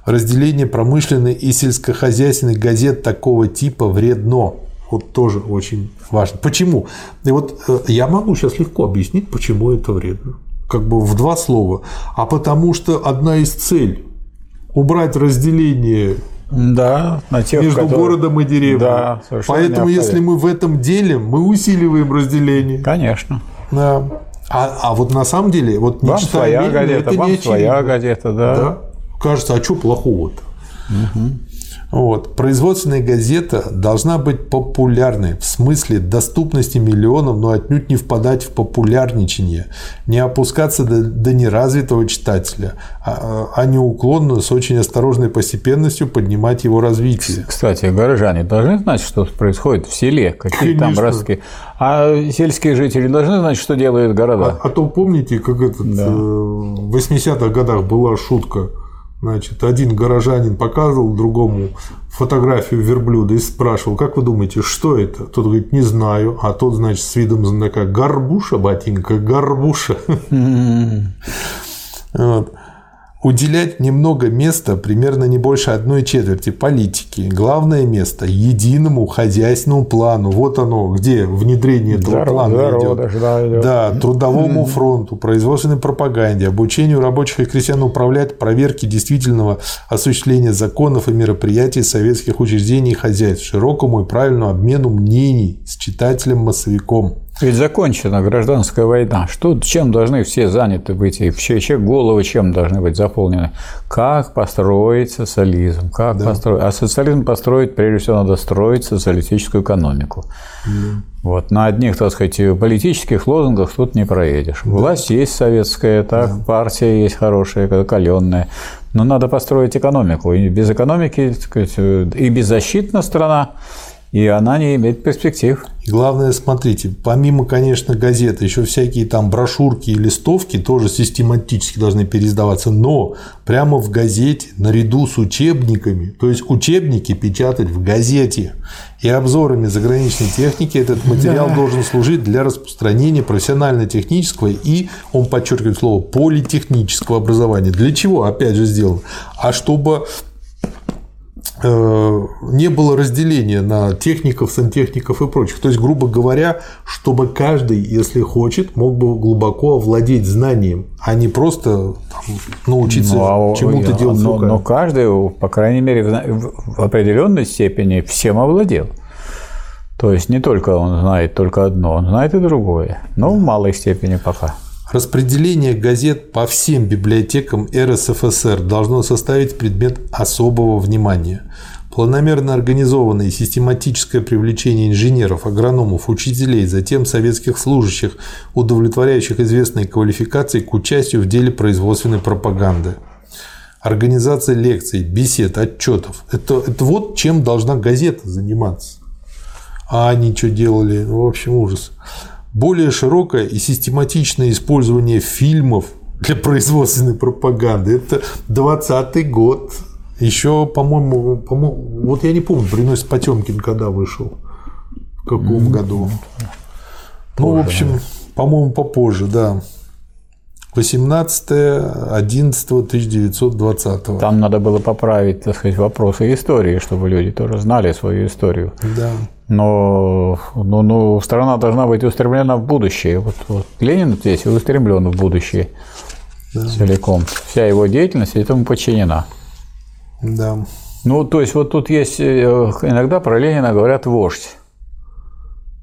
B: Разделение промышленной и сельскохозяйственных газет такого типа вредно. Вот тоже очень важно. Почему? И вот э, я могу сейчас легко объяснить, почему это вредно. Как бы в два слова. А потому что одна из целей убрать разделение
A: да, на тех,
B: между которые... городом и деревней.
A: Да,
B: Поэтому, если мы в этом делим, мы усиливаем разделение.
A: Конечно.
B: Да. А, а вот на самом деле, вот
A: вам своя Ленина, газета, это вам не своя газета, да. да.
B: Кажется, а что плохого-то?
A: Угу.
B: Вот. Производственная газета должна быть популярной в смысле доступности миллионам, но отнюдь не впадать в популярничание, не опускаться до, до неразвитого читателя, а, а неуклонно, с очень осторожной постепенностью поднимать его развитие.
A: Кстати, горожане должны знать, что происходит в селе, какие Конечно. там ростки. А сельские жители должны знать, что делают города.
B: А, а то помните, как этот да. Э, в 80-х годах была шутка – Значит, один горожанин показывал другому фотографию верблюда и спрашивал, как вы думаете, что это? Тот говорит, не знаю. А тот, значит, с видом знака, горбуша, ботинка, горбуша. Вот уделять немного места, примерно не больше одной четверти политики. Главное место – единому хозяйственному плану. Вот оно, где внедрение этого Здорово, плана здорово, идет. Да, идет. да, трудовому фронту, производственной пропаганде, обучению рабочих и крестьян управлять, проверке действительного осуществления законов и мероприятий советских учреждений и хозяйств, широкому и правильному обмену мнений с читателем-массовиком.
A: Ведь закончена гражданская война. Что, чем должны все заняты быть? И все, все головы чем должны быть заполнены? Как построить социализм? Как да. построить? А социализм построить, прежде всего, надо строить социалистическую экономику. Да. Вот на одних, так сказать, политических лозунгах тут не проедешь. Да. Власть есть советская, так, да. партия есть хорошая, каленная. Но надо построить экономику. И без экономики, так сказать, и беззащитна страна, и она не имеет перспектив.
B: И главное, смотрите, помимо, конечно, газеты, еще всякие там брошюрки и листовки тоже систематически должны переиздаваться, но прямо в газете, наряду с учебниками, то есть учебники печатать в газете и обзорами заграничной техники этот материал да. должен служить для распространения профессионально-технического и, он подчеркивает слово, политехнического образования. Для чего, опять же, сделано? А чтобы не было разделения на техников, сантехников и прочих. То есть, грубо говоря, чтобы каждый, если хочет, мог бы глубоко овладеть знанием, а не просто там, научиться ну, а чему-то делать
A: но, но каждый, по крайней мере, в определенной степени всем овладел. То есть не только он знает только одно, он знает и другое, но в малой степени пока.
B: Распределение газет по всем библиотекам РСФСР должно составить предмет особого внимания. Планомерно организованное и систематическое привлечение инженеров, агрономов, учителей, затем советских служащих, удовлетворяющих известной квалификации к участию в деле производственной пропаганды. Организация лекций, бесед, отчетов. Это, это вот чем должна газета заниматься. А они что делали? В общем, ужас более широкое и систематичное использование фильмов для производственной пропаганды. Это 20 год. Еще, по-моему, по вот я не помню, приносит Потемкин, когда вышел. В каком mm-hmm. году. Ну, в общем, по-моему, попозже, да. 18 11 1920
A: Там надо было поправить, так сказать, вопросы истории, чтобы люди тоже знали свою историю.
B: Да.
A: Но, но, но страна должна быть устремлена в будущее. Вот, вот Ленин здесь устремлен в будущее да. целиком. Вся его деятельность этому подчинена.
B: Да.
A: Ну, то есть, вот тут есть, э, иногда про Ленина говорят вождь.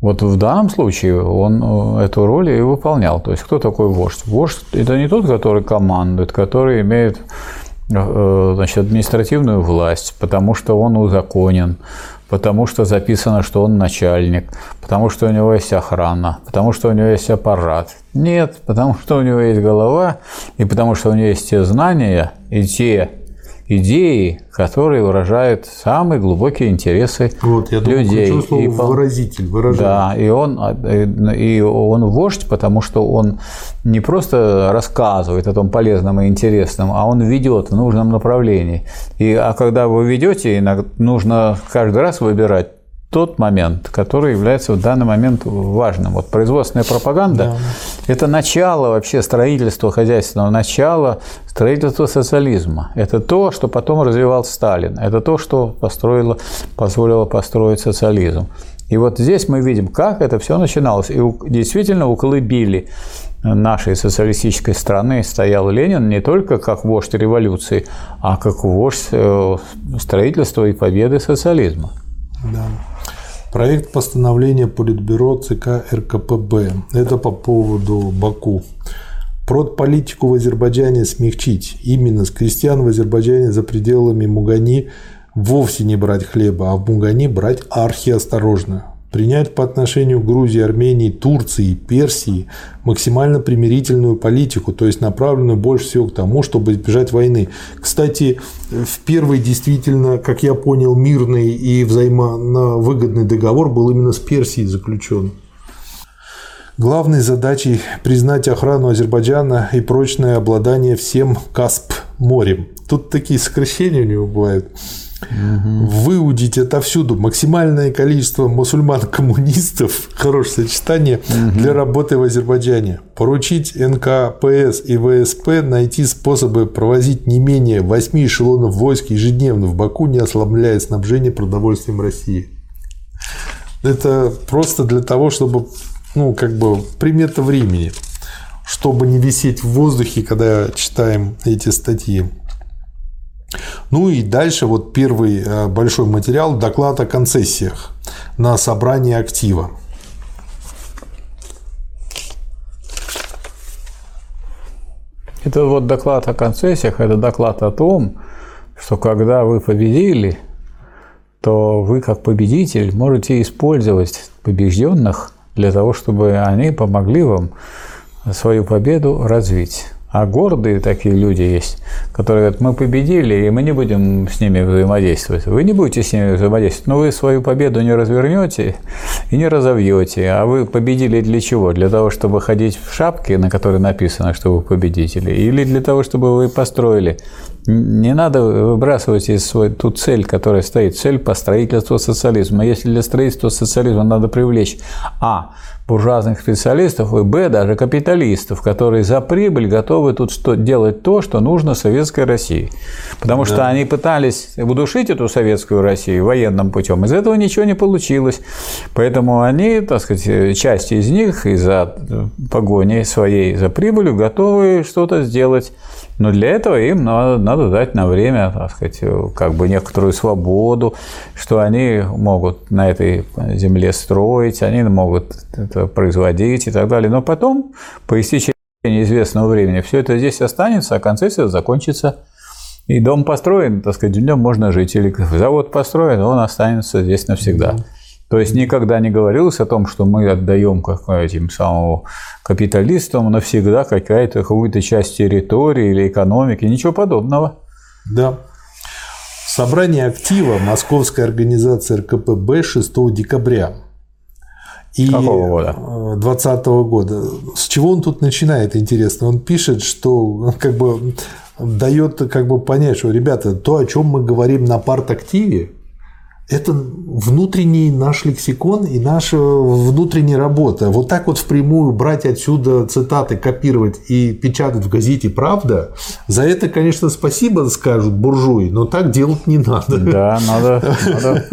A: Вот в данном случае он э, эту роль и выполнял. То есть, кто такой вождь? Вождь – это не тот, который командует, который имеет э, значит, административную власть, потому что он узаконен, потому что записано, что он начальник, потому что у него есть охрана, потому что у него есть аппарат. Нет, потому что у него есть голова, и потому что у него есть те знания и те идеи, которые выражают самые глубокие интересы вот, я думаю, людей.
B: Слово и выразитель,
A: выражатель. Да, и он, и он вождь, потому что он не просто рассказывает о том полезном и интересном, а он ведет в нужном направлении. И, а когда вы ведете, нужно каждый раз выбирать тот момент, который является в данный момент важным. Вот производственная пропаганда да. – это начало вообще строительства хозяйственного, начало строительства социализма. Это то, что потом развивал Сталин. Это то, что построило, позволило построить социализм. И вот здесь мы видим, как это все начиналось. И действительно у колыбели нашей социалистической страны стоял Ленин не только как вождь революции, а как вождь э, строительства и победы социализма.
B: Да. Проект постановления Политбюро ЦК РКПБ. Это по поводу Баку. Продполитику в Азербайджане смягчить. Именно с крестьян в Азербайджане за пределами Мугани вовсе не брать хлеба, а в Мугане брать архиосторожно. Принять по отношению к Грузии, Армении, Турции, Персии максимально примирительную политику, то есть направленную больше всего к тому, чтобы избежать войны. Кстати, в первый действительно, как я понял, мирный и взаимовыгодный договор был именно с Персией заключен. Главной задачей признать охрану Азербайджана и прочное обладание всем Касп морем. Тут такие сокращения у него бывают. Угу. Выудить отовсюду максимальное количество мусульман-коммунистов, хорошее сочетание, угу. для работы в Азербайджане. Поручить НКПС и ВСП найти способы провозить не менее 8 эшелонов войск ежедневно в Баку, не ослабляя снабжение продовольствием России. Это просто для того, чтобы ну, как бы примета времени, чтобы не висеть в воздухе, когда читаем эти статьи. Ну и дальше вот первый э, большой материал – доклад о концессиях на собрании актива.
A: Это вот доклад о концессиях, это доклад о том, что когда вы победили, то вы как победитель можете использовать побежденных для того, чтобы они помогли вам свою победу развить. А гордые такие люди есть, которые говорят, мы победили, и мы не будем с ними взаимодействовать. Вы не будете с ними взаимодействовать, но вы свою победу не развернете и не разовьете. А вы победили для чего? Для того, чтобы ходить в шапке, на которой написано, что вы победители, или для того, чтобы вы построили не надо выбрасывать из свой ту цель, которая стоит, цель по строительству социализма. Если для строительства социализма надо привлечь а. буржуазных специалистов и б. даже капиталистов, которые за прибыль готовы тут что, делать то, что нужно советской России. Потому да. что они пытались удушить эту советскую Россию военным путем. Из этого ничего не получилось. Поэтому они, так сказать, часть из них из-за погони своей за прибылью готовы что-то сделать но для этого им надо, надо дать на время, так сказать, как бы некоторую свободу, что они могут на этой земле строить, они могут это производить и так далее. Но потом, по истечении известного времени, все это здесь останется, а концессия закончится. И дом построен, так сказать, в нем можно жить. Или завод построен, он останется здесь навсегда. То есть никогда не говорилось о том, что мы отдаем как этим самым капиталистам навсегда какая-то какую-то часть территории или экономики, ничего подобного.
B: Да. Собрание актива Московской организации РКПБ 6 декабря.
A: И Какого года?
B: 2020 года. С чего он тут начинает, интересно? Он пишет, что как бы дает как бы понять, что, ребята, то, о чем мы говорим на парт-активе, это внутренний наш лексикон и наша внутренняя работа. Вот так вот впрямую брать отсюда цитаты, копировать и печатать в газете «Правда», за это, конечно, спасибо скажут буржуи, но так делать не надо.
A: Да, надо, надо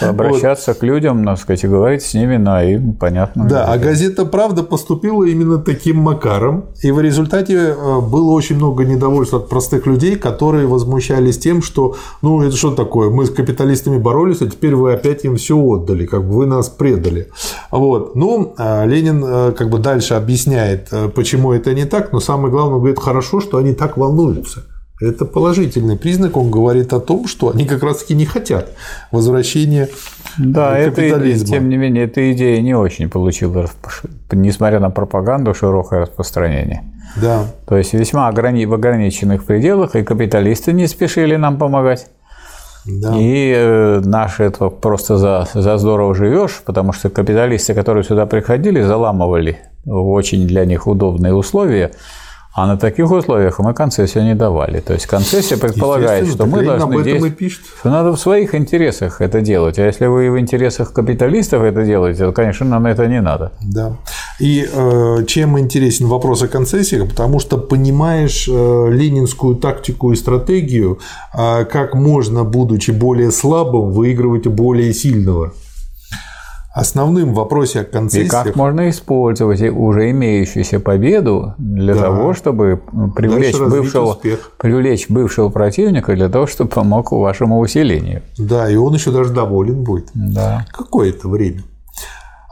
A: обращаться вот. к людям, так сказать, и говорить с ними на им понятно.
B: Да, а газета «Правда» поступила именно таким макаром, и в результате э, было очень много недовольства от простых людей, которые возмущались тем, что, ну, это что такое, мы с капиталистами боролись, что теперь вы опять им все отдали, как бы вы нас предали. Вот. Ну, а Ленин э, как бы дальше объясняет, э, почему это не так, но самое главное, говорит, хорошо, что они так волнуются. Это положительный признак, он говорит о том, что они как раз-таки не хотят возвращения
A: да, капитализма. Это, тем не менее, эта идея не очень получила, несмотря на пропаганду, широкое распространение.
B: Да.
A: То есть весьма в ограниченных пределах, и капиталисты не спешили нам помогать. Да. И э, наши это просто за, за здорово живешь, потому что капиталисты, которые сюда приходили, заламывали очень для них удобные условия, а на таких условиях мы концессию не давали. То есть концессия предполагает, что мы должны действовать, что надо в своих интересах это делать. А если вы в интересах капиталистов это делаете, то, конечно, нам это не надо.
B: Да. И э, чем интересен вопрос о концессиях? Потому что понимаешь э, ленинскую тактику и стратегию, э, как можно, будучи более слабым, выигрывать у более сильного основным вопросе о концессиях...
A: И как можно использовать уже имеющуюся победу для да. того, чтобы привлечь бывшего, привлечь бывшего противника для того, чтобы помог вашему усилению.
B: Да, и он еще даже доволен будет.
A: Да.
B: Какое-то время.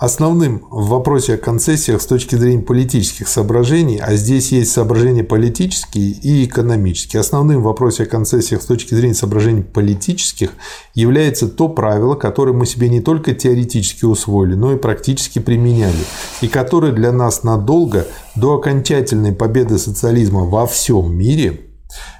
B: Основным в вопросе о концессиях с точки зрения политических соображений, а здесь есть соображения политические и экономические, основным в вопросе о концессиях с точки зрения соображений политических является то правило, которое мы себе не только теоретически усвоили, но и практически применяли, и которое для нас надолго до окончательной победы социализма во всем мире –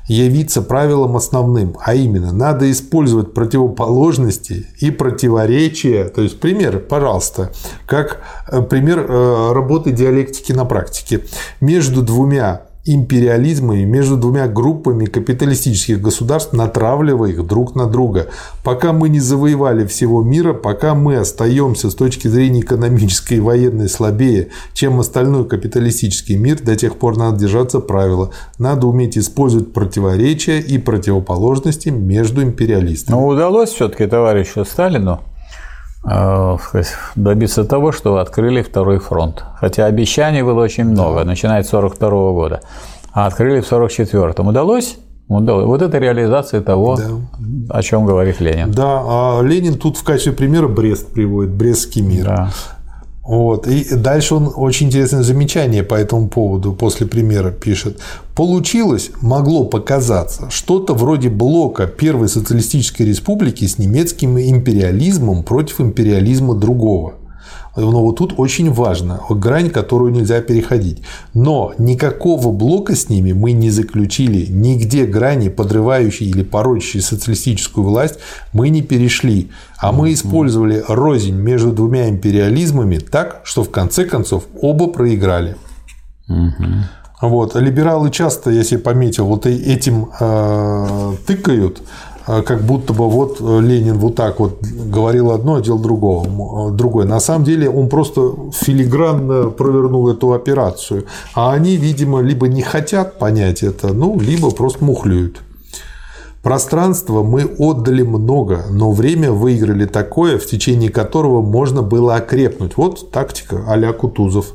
B: явиться правилом основным, а именно надо использовать противоположности и противоречия. То есть пример, пожалуйста, как э, пример э, работы диалектики на практике. Между двумя империализма и между двумя группами капиталистических государств, натравливая их друг на друга. Пока мы не завоевали всего мира, пока мы остаемся с точки зрения экономической и военной слабее, чем остальной капиталистический мир, до тех пор надо держаться правила. Надо уметь использовать противоречия и противоположности между империалистами.
A: Но удалось все-таки товарищу Сталину добиться того, что открыли второй фронт. Хотя обещаний было очень много, начиная с 1942 года. А открыли в 1944. Удалось? Удалось. Вот это реализация того, да. о чем говорит Ленин.
B: Да, а Ленин тут в качестве примера Брест приводит, Брестский мир. Да. Вот. И дальше он очень интересное замечание по этому поводу после примера пишет. Получилось, могло показаться, что-то вроде блока Первой социалистической республики с немецким империализмом против империализма другого. Но вот тут очень важно, грань, которую нельзя переходить. Но никакого блока с ними мы не заключили, нигде грани, подрывающие или порочащие социалистическую власть, мы не перешли. А мы использовали рознь между двумя империализмами так, что в конце концов оба проиграли. Вот. Либералы часто, я себе пометил, вот этим э, тыкают, как будто бы вот э, Ленин вот так вот говорил одно, а делал другого, э, другое. На самом деле он просто филигранно провернул эту операцию. А они, видимо, либо не хотят понять это, ну, либо просто мухлюют. Пространство мы отдали много, но время выиграли такое, в течение которого можно было окрепнуть. Вот тактика а-ля Кутузов.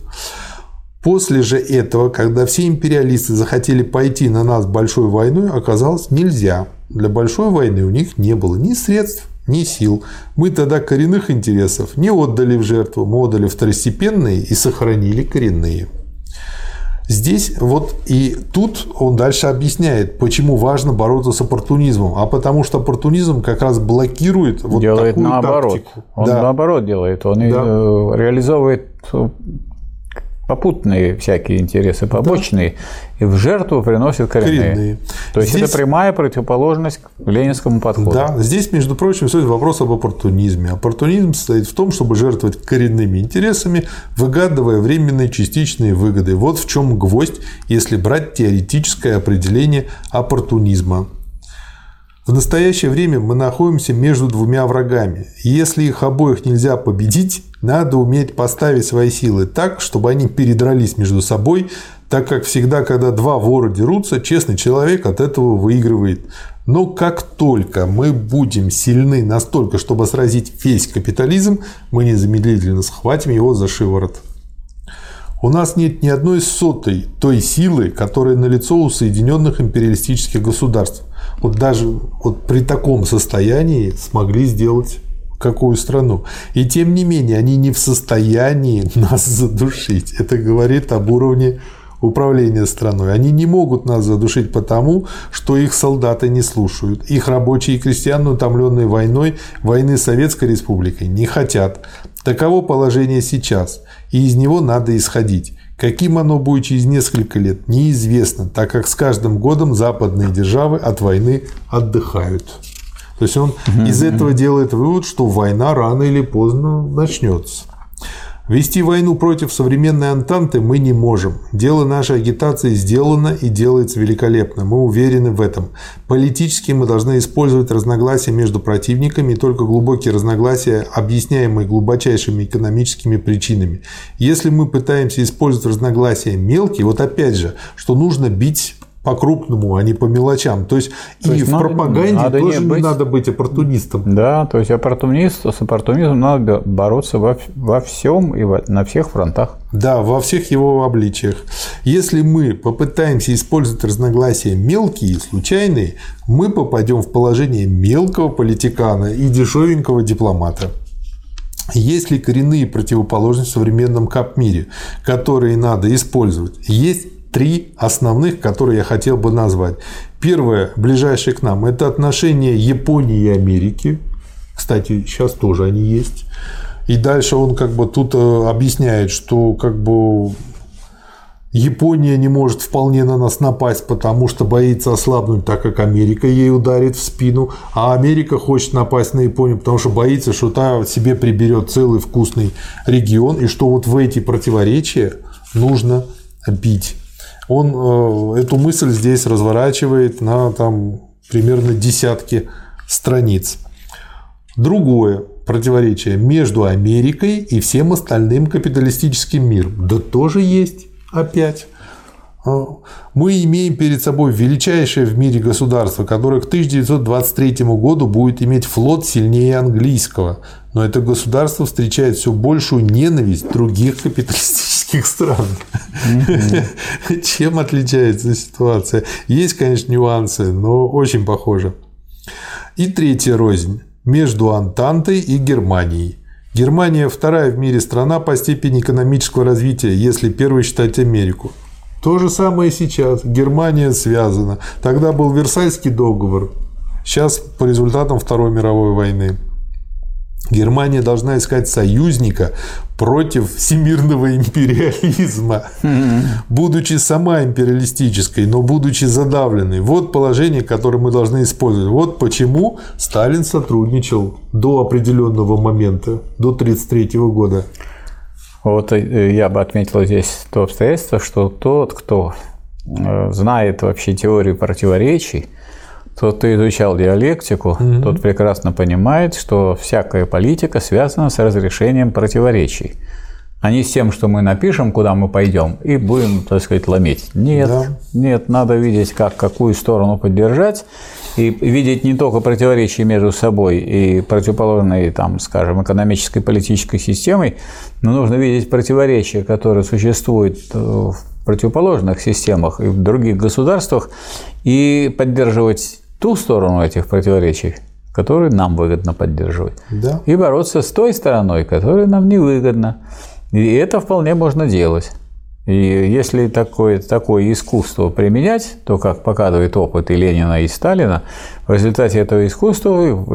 B: После же этого, когда все империалисты захотели пойти на нас большой войной, оказалось нельзя. Для большой войны у них не было ни средств, ни сил. Мы тогда коренных интересов не отдали в жертву, мы отдали второстепенные и сохранили коренные. Здесь вот и тут он дальше объясняет, почему важно бороться с оппортунизмом. А потому что оппортунизм как раз блокирует вот
A: делает
B: такую
A: наоборот.
B: тактику.
A: Он да. наоборот делает. Он да. Э, реализовывает попутные всякие интересы побочные, да. и в жертву приносят коренные. коренные. То есть здесь... это прямая противоположность к ленинскому подходу.
B: Да, здесь, между прочим, стоит вопрос об оппортунизме. Оппортунизм состоит в том, чтобы жертвовать коренными интересами, выгадывая временные частичные выгоды. Вот в чем гвоздь, если брать теоретическое определение оппортунизма. В настоящее время мы находимся между двумя врагами. Если их обоих нельзя победить, надо уметь поставить свои силы так, чтобы они передрались между собой, так как всегда, когда два вора дерутся, честный человек от этого выигрывает. Но как только мы будем сильны настолько, чтобы сразить весь капитализм, мы незамедлительно схватим его за шиворот. У нас нет ни одной сотой той силы, которая налицо у Соединенных империалистических государств вот даже вот при таком состоянии смогли сделать какую страну. И тем не менее, они не в состоянии нас задушить. Это говорит об уровне управления страной. Они не могут нас задушить потому, что их солдаты не слушают. Их рабочие и крестьяне, утомленные войной, войны Советской Республикой, не хотят. Таково положение сейчас, и из него надо исходить. Каким оно будет через несколько лет, неизвестно, так как с каждым годом западные державы от войны отдыхают. То есть он из этого делает вывод, что война рано или поздно начнется. Вести войну против современной Антанты мы не можем. Дело нашей агитации сделано и делается великолепно. Мы уверены в этом. Политически мы должны использовать разногласия между противниками и только глубокие разногласия, объясняемые глубочайшими экономическими причинами. Если мы пытаемся использовать разногласия мелкие, вот опять же, что нужно бить по-крупному, а не по мелочам. То есть то и есть в надо, пропаганде надо тоже не, быть... надо быть оппортунистом.
A: Да, то есть оппортунист, с оппортунизмом надо бороться во, во всем и во, на всех фронтах.
B: Да, во всех его обличиях. Если мы попытаемся использовать разногласия мелкие и случайные, мы попадем в положение мелкого политикана и дешевенького дипломата. Есть ли коренные противоположности в современном кап-мире, которые надо использовать? Есть три основных, которые я хотел бы назвать. Первое, ближайшее к нам, это отношения Японии и Америки. Кстати, сейчас тоже они есть. И дальше он как бы тут э, объясняет, что как бы Япония не может вполне на нас напасть, потому что боится ослабнуть, так как Америка ей ударит в спину, а Америка хочет напасть на Японию, потому что боится, что та себе приберет целый вкусный регион, и что вот в эти противоречия нужно бить. Он э, эту мысль здесь разворачивает на там, примерно десятки страниц. Другое противоречие между Америкой и всем остальным капиталистическим миром. Да тоже есть опять. А, мы имеем перед собой величайшее в мире государство, которое к 1923 году будет иметь флот сильнее английского. Но это государство встречает все большую ненависть других капиталистических стран. Чем отличается ситуация? Есть, конечно, нюансы, но очень похоже. И третья рознь между Антантой и Германией. Германия вторая в мире страна по степени экономического развития, если первой считать Америку. То же самое и сейчас. Германия связана. Тогда был Версальский договор. Сейчас по результатам Второй мировой войны. Германия должна искать союзника против всемирного империализма, будучи сама империалистической, но будучи задавленной. Вот положение, которое мы должны использовать. Вот почему Сталин сотрудничал до определенного момента, до 1933 года.
A: Вот э, я бы отметил здесь то обстоятельство, что тот, кто э, знает вообще теорию противоречий, тот, кто изучал диалектику, угу. тот прекрасно понимает, что всякая политика связана с разрешением противоречий а не с тем, что мы напишем, куда мы пойдем, и будем, так сказать, ломить. Нет, да. нет, надо видеть, как, какую сторону поддержать, и видеть не только противоречия между собой и противоположной, там, скажем, экономической, политической системой, но нужно видеть противоречия, которые существуют в противоположных системах и в других государствах, и поддерживать ту сторону этих противоречий, которые нам выгодно поддерживать, да. и бороться с той стороной, которая нам невыгодна. И это вполне можно делать. И если такое, такое искусство применять, то, как показывает опыт и Ленина, и Сталина, в результате этого искусства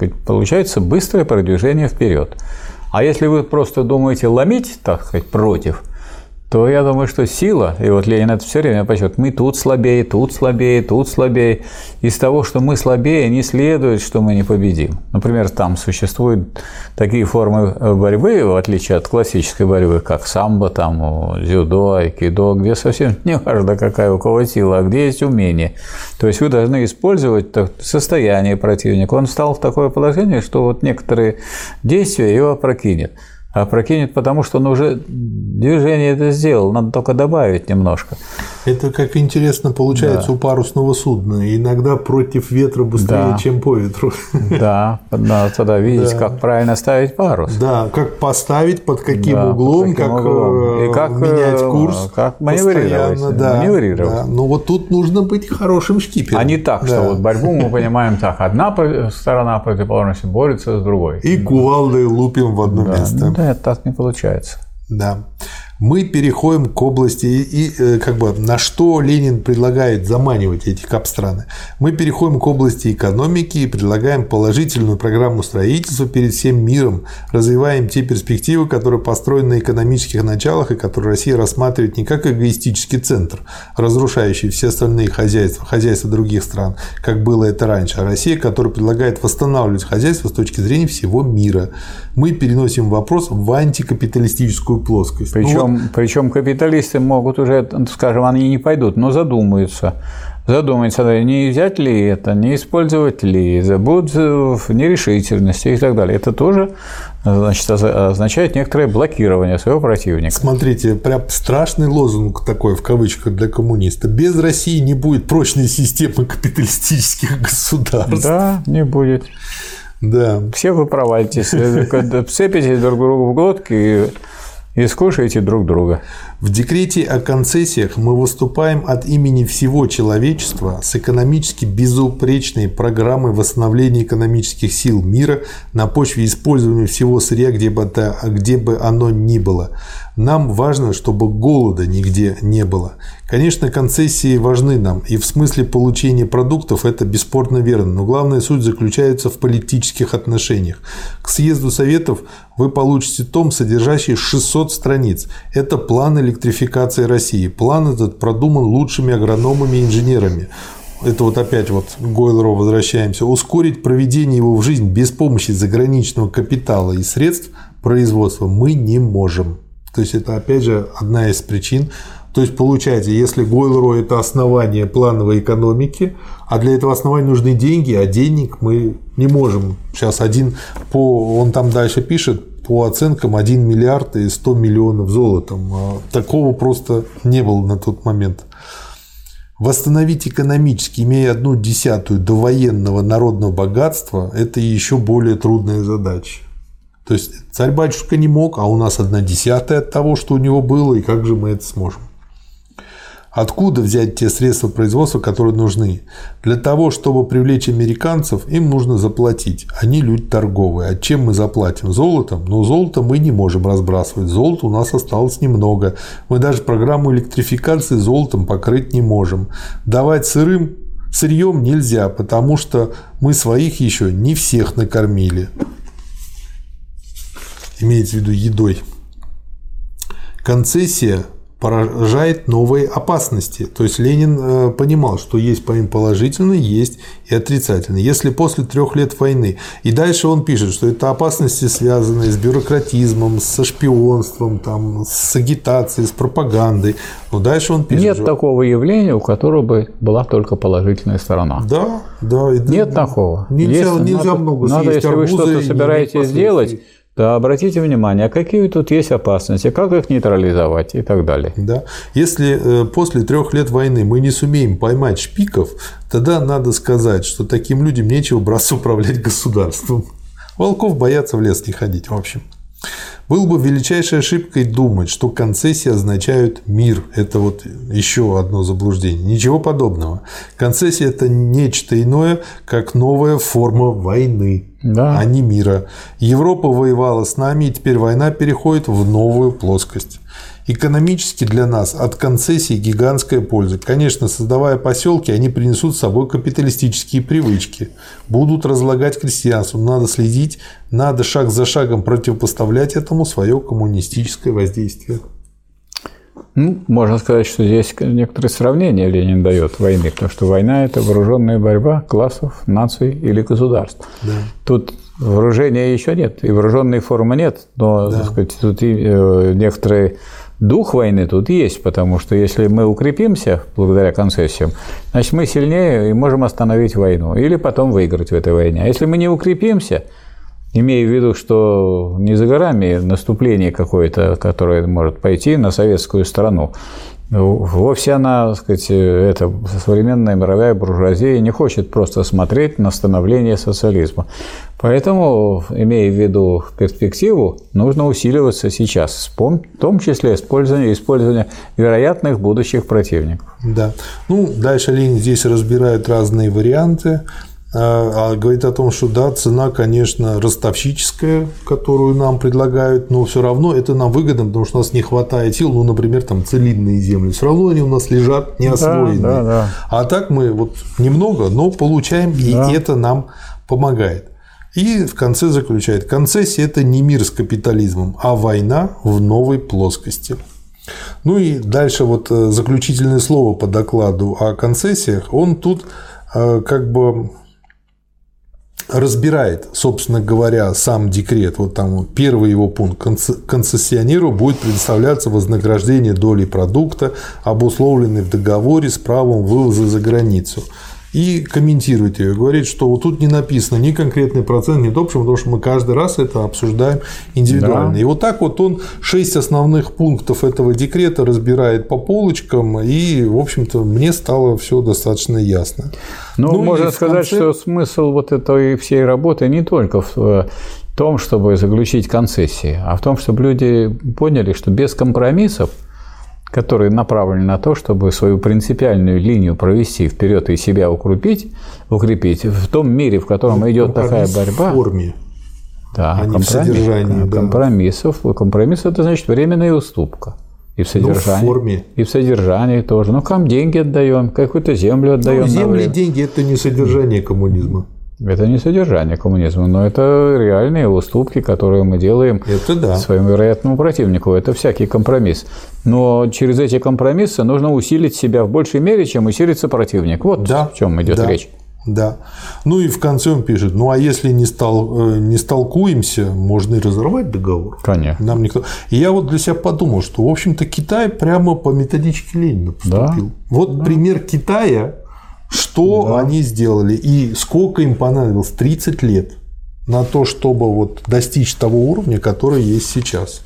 A: э, получается быстрое продвижение вперед. А если вы просто думаете ломить, так сказать, против – то я думаю, что сила, и вот Ленин это все время почет, мы тут слабее, тут слабее, тут слабее. Из того, что мы слабее, не следует, что мы не победим. Например, там существуют такие формы борьбы, в отличие от классической борьбы, как самбо, там, дзюдо, айкидо, где совсем не важно, какая у кого сила, а где есть умение. То есть вы должны использовать состояние противника. Он встал в такое положение, что вот некоторые действия его опрокинет а прокинет, потому что он уже движение это сделал, надо только добавить немножко.
B: Это как интересно получается да. у парусного судна. Иногда против ветра быстрее, да. чем по ветру.
A: Да, надо тогда видеть, да. как правильно ставить парус.
B: Да, как поставить, под каким да, углом, под каким как, углом. И как менять э, курс.
A: Как маневрировать. Да, маневрировать. Да.
B: Ну вот тут нужно быть хорошим шкипером.
A: А не так, да. что вот борьбу мы понимаем так. Одна сторона противоположности борется с другой.
B: И кувалдой лупим в одно да. место.
A: Нет, так не получается.
B: Да мы переходим к области и, э, как бы на что Ленин предлагает заманивать эти капстраны. Мы переходим к области экономики и предлагаем положительную программу строительства перед всем миром, развиваем те перспективы, которые построены на экономических началах и которые Россия рассматривает не как эгоистический центр, разрушающий все остальные хозяйства, хозяйства других стран, как было это раньше, а Россия, которая предлагает восстанавливать хозяйство с точки зрения всего мира. Мы переносим вопрос в антикапиталистическую плоскость.
A: Причем причем, причем капиталисты могут уже, скажем, они не пойдут, но задумаются. Задумаются, не взять ли это, не использовать ли, будут в нерешительности и так далее. Это тоже значит, означает некоторое блокирование своего противника.
B: Смотрите, прям страшный лозунг такой в кавычках для коммуниста. Без России не будет прочной системы капиталистических государств.
A: Да, не будет.
B: Да.
A: Все вы провалитесь, цепитесь друг другу в глотки и и скушайте друг друга.
B: В декрете о концессиях мы выступаем от имени всего человечества с экономически безупречной программой восстановления экономических сил мира на почве использования всего сырья, где бы, это, где бы оно ни было. Нам важно, чтобы голода нигде не было. Конечно, концессии важны нам, и в смысле получения продуктов это бесспорно верно, но главная суть заключается в политических отношениях. К съезду Советов вы получите том, содержащий 600 страниц. Это план электрификации России. План этот продуман лучшими агрономами и инженерами это вот опять вот к Гойлеру возвращаемся, ускорить проведение его в жизнь без помощи заграничного капитала и средств производства мы не можем. То есть это опять же одна из причин. То есть получается, если Гойлеру это основание плановой экономики, а для этого основания нужны деньги, а денег мы не можем. Сейчас один по, он там дальше пишет, по оценкам 1 миллиард и 100 миллионов золотом. А такого просто не было на тот момент. Восстановить экономически, имея одну десятую до военного народного богатства, это еще более трудная задача. То есть царь-батюшка не мог, а у нас одна десятая от того, что у него было, и как же мы это сможем? Откуда взять те средства производства, которые нужны? Для того, чтобы привлечь американцев, им нужно заплатить. Они люди торговые. А чем мы заплатим? Золотом? Но золото мы не можем разбрасывать. Золота у нас осталось немного. Мы даже программу электрификации золотом покрыть не можем. Давать сырым сырьем нельзя, потому что мы своих еще не всех накормили имеется в виду едой. Концессия поражает новые опасности. То есть Ленин э, понимал, что есть помимо положительной, есть и отрицательной. Если после трех лет войны, и дальше он пишет, что это опасности, связанные с бюрократизмом, со шпионством, там, с агитацией, с пропагандой. Но дальше он пишет.
A: Нет что... такого явления, у которого бы была только положительная сторона.
B: Да, да.
A: Нет да, такого.
B: Нельзя, есть, нельзя надо, много
A: надо, если вы что-то собираетесь сделать, то обратите внимание, а какие тут есть опасности, как их нейтрализовать и так далее.
B: Да. Если э, после трех лет войны мы не сумеем поймать шпиков, тогда надо сказать, что таким людям нечего браться управлять государством. Волков боятся в лес не ходить, в общем. Было бы величайшей ошибкой думать, что концессии означают мир. Это вот еще одно заблуждение. Ничего подобного. Концессия – это нечто иное, как новая форма войны, да. а не мира. Европа воевала с нами, и теперь война переходит в новую плоскость. Экономически для нас от концессии гигантская польза. Конечно, создавая поселки, они принесут с собой капиталистические привычки, будут разлагать крестьянство. Надо следить, надо шаг за шагом противопоставлять этому свое коммунистическое воздействие.
A: Ну, можно сказать, что здесь некоторые сравнения Ленин дает войны, потому что война – это вооруженная борьба классов, наций или государств. Да. Тут вооружения еще нет, и вооруженной формы нет, но да. так сказать, тут и, э, некоторые дух войны тут есть, потому что если мы укрепимся благодаря концессиям, значит, мы сильнее и можем остановить войну или потом выиграть в этой войне. А если мы не укрепимся, имея в виду, что не за горами наступление какое-то, которое может пойти на советскую страну, Вовсе она, так сказать, это современная мировая буржуазия не хочет просто смотреть на становление социализма. Поэтому, имея в виду перспективу, нужно усиливаться сейчас, в том числе использование, использование вероятных будущих противников.
B: Да. Ну, дальше Ленин здесь разбирает разные варианты. А, а говорит о том, что да, цена, конечно, ростовщическая, которую нам предлагают, но все равно это нам выгодно, потому что у нас не хватает сил, ну, например, там целинные земли, все равно они у нас лежат неосвоенные. Да, да, да. А так мы вот немного, но получаем, и да. это нам помогает. И в конце заключает, концессия – это не мир с капитализмом, а война в новой плоскости. Ну и дальше вот э, заключительное слово по докладу о концессиях. Он тут э, как бы разбирает, собственно говоря, сам декрет. Вот там первый его пункт. Концессионеру будет предоставляться вознаграждение доли продукта, обусловленной в договоре с правом вывоза за границу и комментирует ее, говорит, что вот тут не написано ни конкретный процент, ни то, потому что мы каждый раз это обсуждаем индивидуально. Да. И вот так вот он шесть основных пунктов этого декрета разбирает по полочкам, и, в общем-то, мне стало все достаточно ясно.
A: Ну, ну можно сказать, конце... что смысл вот этой всей работы не только в в том, чтобы заключить концессии, а в том, чтобы люди поняли, что без компромиссов, которые направлены на то, чтобы свою принципиальную линию провести вперед и себя укрепить, укрепить в том мире, в котором идет такая борьба.
B: В форме.
A: Да,
B: а не в содержании. Да.
A: Компромиссов. Компромисс это значит временная уступка. И в содержании.
B: Ну, в форме.
A: И в содержании тоже. Ну, кому деньги отдаем, какую-то землю отдаем. Ну,
B: земли и деньги – это не содержание коммунизма.
A: Это не содержание коммунизма, но это реальные уступки, которые мы делаем
B: это да.
A: своему вероятному противнику. Это всякий компромисс. Но через эти компромиссы нужно усилить себя в большей мере, чем усилится противник. Вот да. в чем идет
B: да.
A: речь.
B: Да. Ну и в конце он пишет, ну а если не, стал, э, не столкуемся, можно и разорвать договор.
A: Конечно.
B: Нам никто... И я вот для себя подумал, что, в общем-то, Китай прямо по методичке Ленина поступил. Да. Вот да. пример Китая, что да. они сделали и сколько им понадобилось, 30 лет на то, чтобы вот достичь того уровня, который есть сейчас.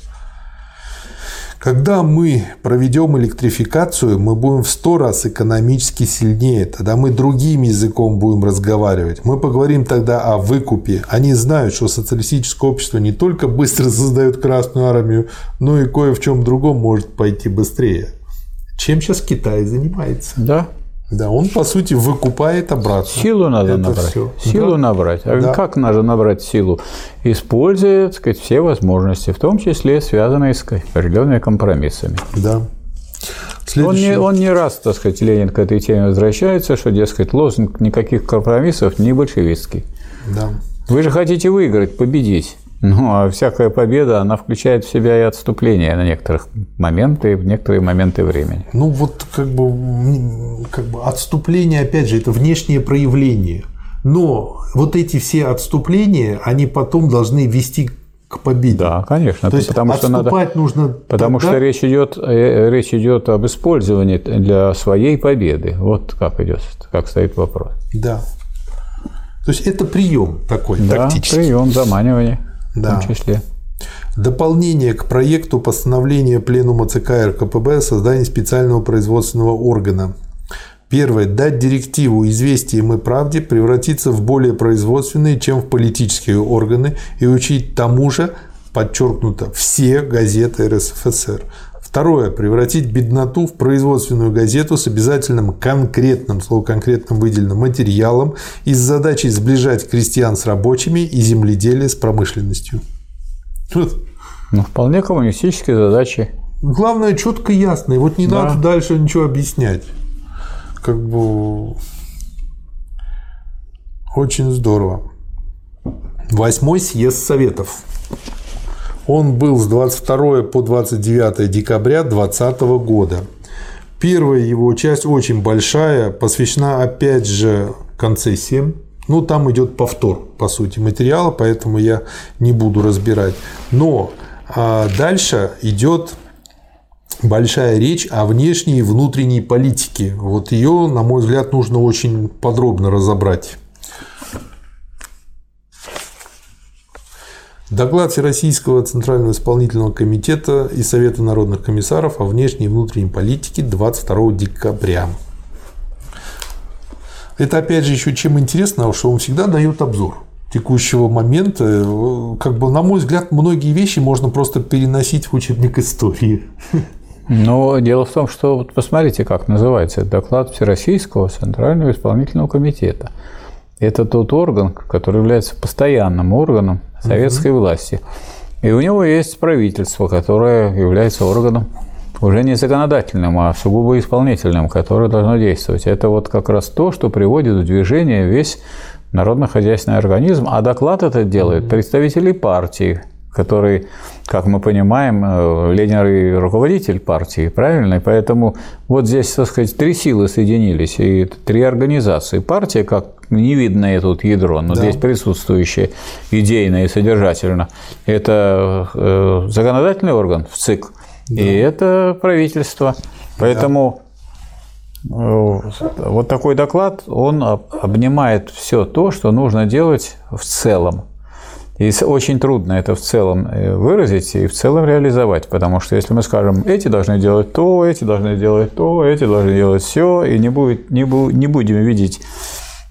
B: Когда мы проведем электрификацию, мы будем в сто раз экономически сильнее. Тогда мы другим языком будем разговаривать. Мы поговорим тогда о выкупе. Они знают, что социалистическое общество не только быстро создает Красную Армию, но и кое в чем другом может пойти быстрее. Чем сейчас Китай занимается?
A: Да,
B: да, он по сути выкупает обратно.
A: Силу надо Это набрать. Все. Силу да. набрать. А да. как надо набрать силу? Используя, так сказать, все возможности, в том числе связанные с определенными компромиссами.
B: Да.
A: Следующий... Он, не, он не раз, так сказать, Ленин к этой теме возвращается, что, дескать, лозунг никаких компромиссов не большевистский.
B: Да.
A: Вы же хотите выиграть, победить. Ну, а всякая победа, она включает в себя и отступление на некоторых моменты, в некоторые моменты времени.
B: Ну, вот как бы, как бы отступление, опять же, это внешнее проявление. Но вот эти все отступления, они потом должны вести к победе.
A: Да, конечно.
B: То есть потому что надо,
A: нужно. Потому тогда... что речь идет, э, речь идет об использовании для своей победы. Вот как идет, как стоит вопрос.
B: Да. То есть это прием такой
A: да,
B: тактический.
A: Прием заманивания
B: да.
A: в том числе.
B: Дополнение к проекту постановления Пленума ЦК РКПБ о создании специального производственного органа. Первое. Дать директиву «Известием и правде» превратиться в более производственные, чем в политические органы и учить тому же, подчеркнуто, все газеты РСФСР. Второе. Превратить бедноту в производственную газету с обязательным конкретным, слово конкретным выделенным материалом и с задачей сближать крестьян с рабочими и земледелие с промышленностью.
A: Ну, вполне коммунистические задачи.
B: Главное, четко и ясно. И вот не да. надо дальше ничего объяснять. Как бы очень здорово. Восьмой съезд Советов. Он был с 22 по 29 декабря 2020 года. Первая его часть очень большая, посвящена опять же концессиям. Ну, там идет повтор, по сути, материала, поэтому я не буду разбирать. Но а дальше идет большая речь о внешней и внутренней политике. Вот ее, на мой взгляд, нужно очень подробно разобрать. Доклад Всероссийского Центрального исполнительного комитета и Совета народных комиссаров о внешней и внутренней политике 22 декабря. Это опять же еще чем интересно, что он всегда дает обзор текущего момента. Как бы, на мой взгляд, многие вещи можно просто переносить в учебник истории.
A: Но дело в том, что вот посмотрите, как называется доклад Всероссийского Центрального исполнительного комитета. Это тот орган, который является постоянным органом советской угу. власти. И у него есть правительство, которое является органом уже не законодательным, а сугубо исполнительным, которое должно действовать. Это вот как раз то, что приводит в движение весь народно-хозяйственный организм, а доклад этот делают представители партии, который, как мы понимаем, э, Ленин и руководитель партии, правильно? И поэтому вот здесь, так сказать, три силы соединились, и три организации. Партия, как невидное тут ядро, но да. здесь присутствующее идейно и содержательно, это э, законодательный орган в ЦИК, да. и это правительство. Поэтому да. вот такой доклад, он обнимает все то, что нужно делать в целом. И очень трудно это в целом э, выразить и в целом реализовать, потому что если мы скажем, эти должны делать то, эти должны делать то, эти должны делать все, и не, будет, не, бу, не будем видеть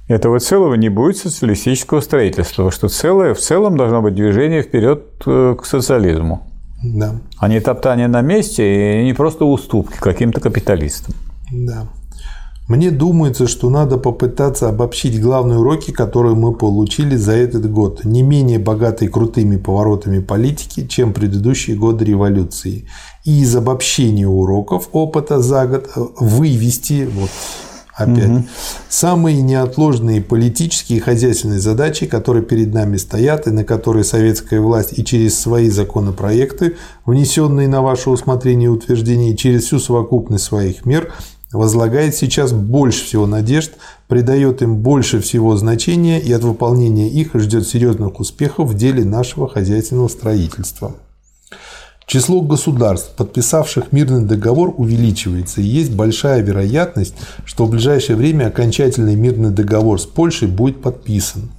A: этого целого не будет социалистического строительства, потому что целое в целом должно быть движение вперед э, к социализму. Да. А не топтание на месте и не просто уступки каким-то капиталистам.
B: Да. Мне думается, что надо попытаться обобщить главные уроки, которые мы получили за этот год, не менее богатые крутыми поворотами политики, чем предыдущие годы революции. И из обобщения уроков опыта за год вывести вот опять угу. самые неотложные политические и хозяйственные задачи, которые перед нами стоят и на которые советская власть и через свои законопроекты, внесенные на ваше усмотрение и утверждение, и через всю совокупность своих мер возлагает сейчас больше всего надежд, придает им больше всего значения и от выполнения их ждет серьезных успехов в деле нашего хозяйственного строительства. Число государств, подписавших мирный договор, увеличивается, и есть большая вероятность, что в ближайшее время окончательный мирный договор с Польшей будет подписан.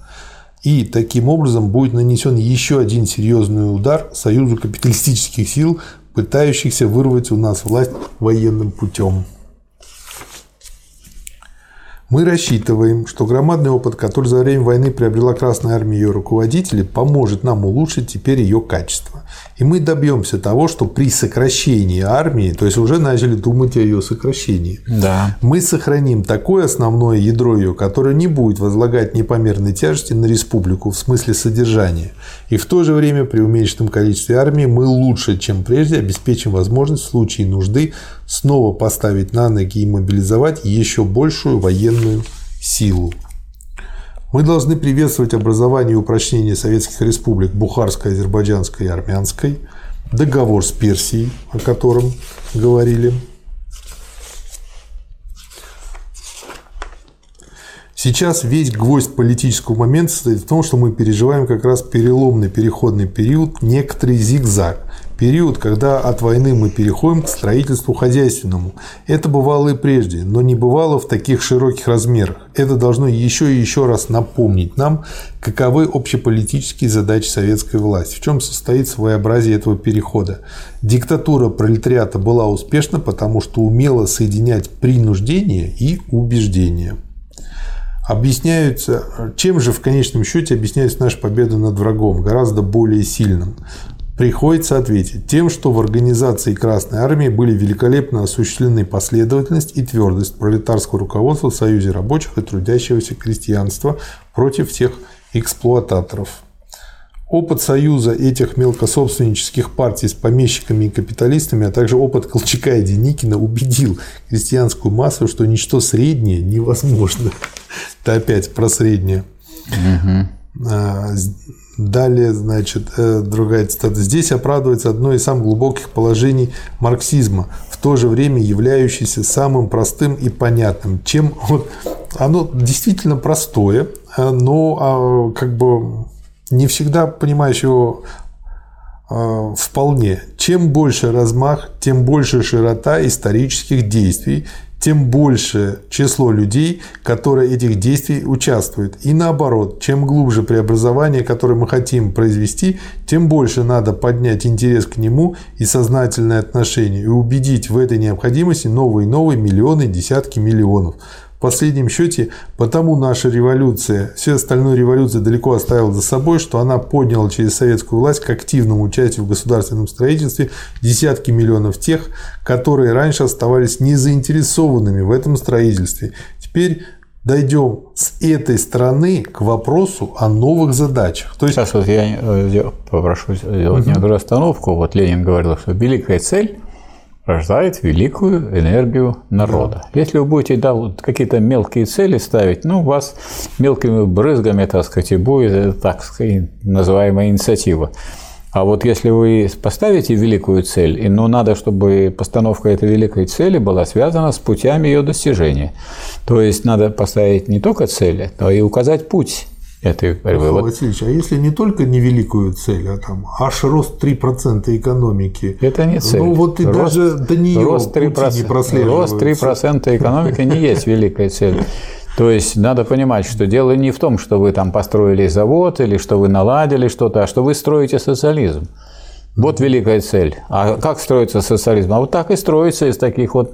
B: И таким образом будет нанесен еще один серьезный удар Союзу капиталистических сил, пытающихся вырвать у нас власть военным путем. Мы рассчитываем, что громадный опыт, который за время войны приобрела Красная Армия и ее руководители, поможет нам улучшить теперь ее качество. И мы добьемся того, что при сокращении армии, то есть уже начали думать о ее сокращении,
A: да.
B: мы сохраним такое основное ядро ее, которое не будет возлагать непомерной тяжести на республику в смысле содержания. И в то же время при уменьшенном количестве армии мы лучше, чем прежде, обеспечим возможность в случае нужды снова поставить на ноги и мобилизовать еще большую военную силу. Мы должны приветствовать образование и упрочнение советских республик Бухарской, Азербайджанской и Армянской, договор с Персией, о котором говорили. Сейчас весь гвоздь политического момента состоит в том, что мы переживаем как раз переломный переходный период, некоторый зигзаг, Период, когда от войны мы переходим к строительству хозяйственному. Это бывало и прежде, но не бывало в таких широких размерах. Это должно еще и еще раз напомнить нам, каковы общеполитические задачи советской власти, в чем состоит своеобразие этого перехода. Диктатура пролетариата была успешна, потому что умела соединять принуждение и убеждение объясняются, чем же в конечном счете объясняется наша победа над врагом, гораздо более сильным. Приходится ответить тем, что в организации Красной Армии были великолепно осуществлены последовательность и твердость пролетарского руководства в Союзе рабочих и трудящегося крестьянства против всех эксплуататоров. Опыт союза этих мелкособственнических партий с помещиками и капиталистами, а также опыт Колчака и Деникина убедил крестьянскую массу, что ничто среднее невозможно. Это опять про среднее. Далее, значит, э, другая цитата. Здесь оправдывается одно из самых глубоких положений марксизма, в то же время являющееся самым простым и понятным. Чем вот, оно действительно простое, э, но а, как бы не всегда понимаешь его э, вполне. Чем больше размах, тем больше широта исторических действий, тем больше число людей, которые этих действий участвуют. И наоборот, чем глубже преобразование, которое мы хотим произвести, тем больше надо поднять интерес к нему и сознательное отношение, и убедить в этой необходимости новые и новые миллионы, десятки миллионов. В последнем счете, потому наша революция, все остальное революция далеко оставила за собой, что она подняла через советскую власть к активному участию в государственном строительстве десятки миллионов тех, которые раньше оставались незаинтересованными в этом строительстве. Теперь дойдем с этой стороны к вопросу о новых задачах.
A: То есть... Сейчас вот я э, попрошу сделать угу. некоторую остановку. Вот Ленин говорил, что великая цель рождает великую энергию народа. Да. Если вы будете да, вот какие-то мелкие цели ставить, ну, у вас мелкими брызгами, так сказать, и будет, так сказать, называемая инициатива. А вот если вы поставите великую цель, и, ну, надо, чтобы постановка этой великой цели была связана с путями ее достижения. То есть надо поставить не только цели, но и указать путь этой
B: борьбы. Михаил Васильевич, а если не только невеликую цель, а там аж рост 3% экономики?
A: Это не цель.
B: Ну вот и рост, даже до нее
A: рост 3%, не. Рост 3% экономики не есть великая цель. То есть надо понимать, что дело не в том, что вы там построили завод или что вы наладили что-то, а что вы строите социализм. Вот великая цель. А как строится социализм? А вот так и строится из таких вот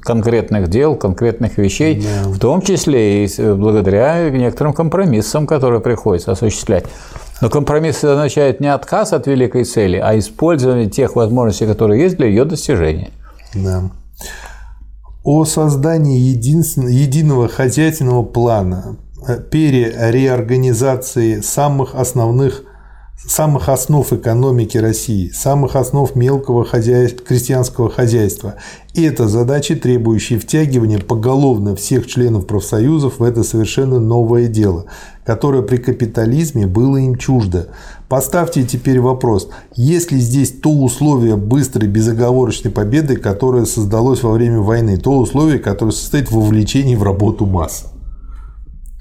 A: конкретных дел, конкретных вещей, да. в том числе и благодаря некоторым компромиссам, которые приходится осуществлять. Но компромисс означает не отказ от великой цели, а использование тех возможностей, которые есть для ее достижения.
B: Да. О создании единого хозяйственного плана, э, перереорганизации самых основных самых основ экономики России, самых основ мелкого хозяйства, крестьянского хозяйства. И это задачи, требующие втягивания поголовно всех членов профсоюзов в это совершенно новое дело, которое при капитализме было им чуждо. Поставьте теперь вопрос, есть ли здесь то условие быстрой безоговорочной победы, которое создалось во время войны, то условие, которое состоит в вовлечении в работу масс?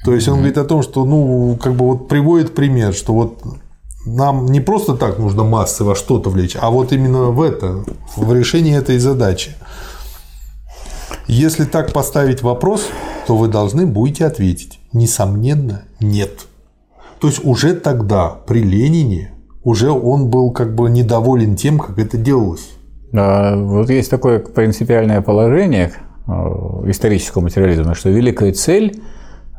B: То есть он говорит о том, что, ну, как бы вот приводит пример, что вот нам не просто так нужно массы во что-то влечь, а вот именно в это, в решении этой задачи. Если так поставить вопрос, то вы должны будете ответить. Несомненно, нет. То есть уже тогда, при Ленине, уже он был как бы недоволен тем, как это делалось.
A: А, вот есть такое принципиальное положение э, исторического материализма, что великая цель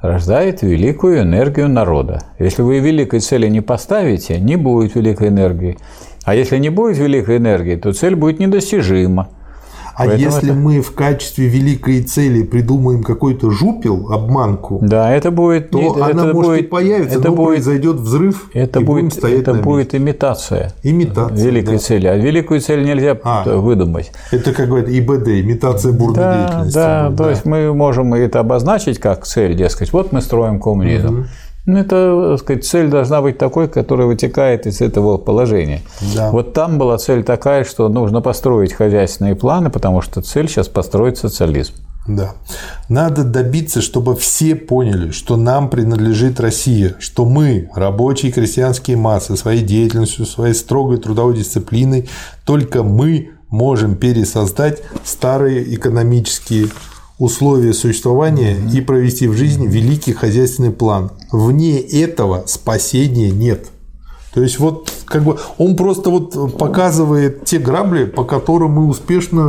A: рождает великую энергию народа. Если вы великой цели не поставите, не будет великой энергии. А если не будет великой энергии, то цель будет недостижима.
B: А Поэтому если это... мы в качестве великой цели придумаем какой-то жупел, обманку,
A: да, это будет,
B: то
A: это
B: она может
A: будет,
B: и появится, это но будет, произойдет взрыв,
A: это
B: и
A: будет,
B: стоять
A: это
B: на
A: будет имитация,
B: имитация
A: великой
B: да.
A: цели. А великую цель нельзя а, выдумать.
B: Это как говорят ИБД, имитация бурной
A: да,
B: деятельности.
A: Да, будет, то да. есть мы можем это обозначить как цель, дескать, вот мы строим коммунизм. Угу. Ну, это, так сказать, цель должна быть такой, которая вытекает из этого положения. Да. Вот там была цель такая, что нужно построить хозяйственные планы, потому что цель сейчас построить социализм.
B: Да. Надо добиться, чтобы все поняли, что нам принадлежит Россия, что мы, рабочие и крестьянские массы, своей деятельностью, своей строгой трудовой дисциплиной, только мы можем пересоздать старые экономические условия существования и провести в жизнь великий хозяйственный план. Вне этого спасения нет. То есть вот как бы он просто вот показывает те грабли, по которым мы успешно,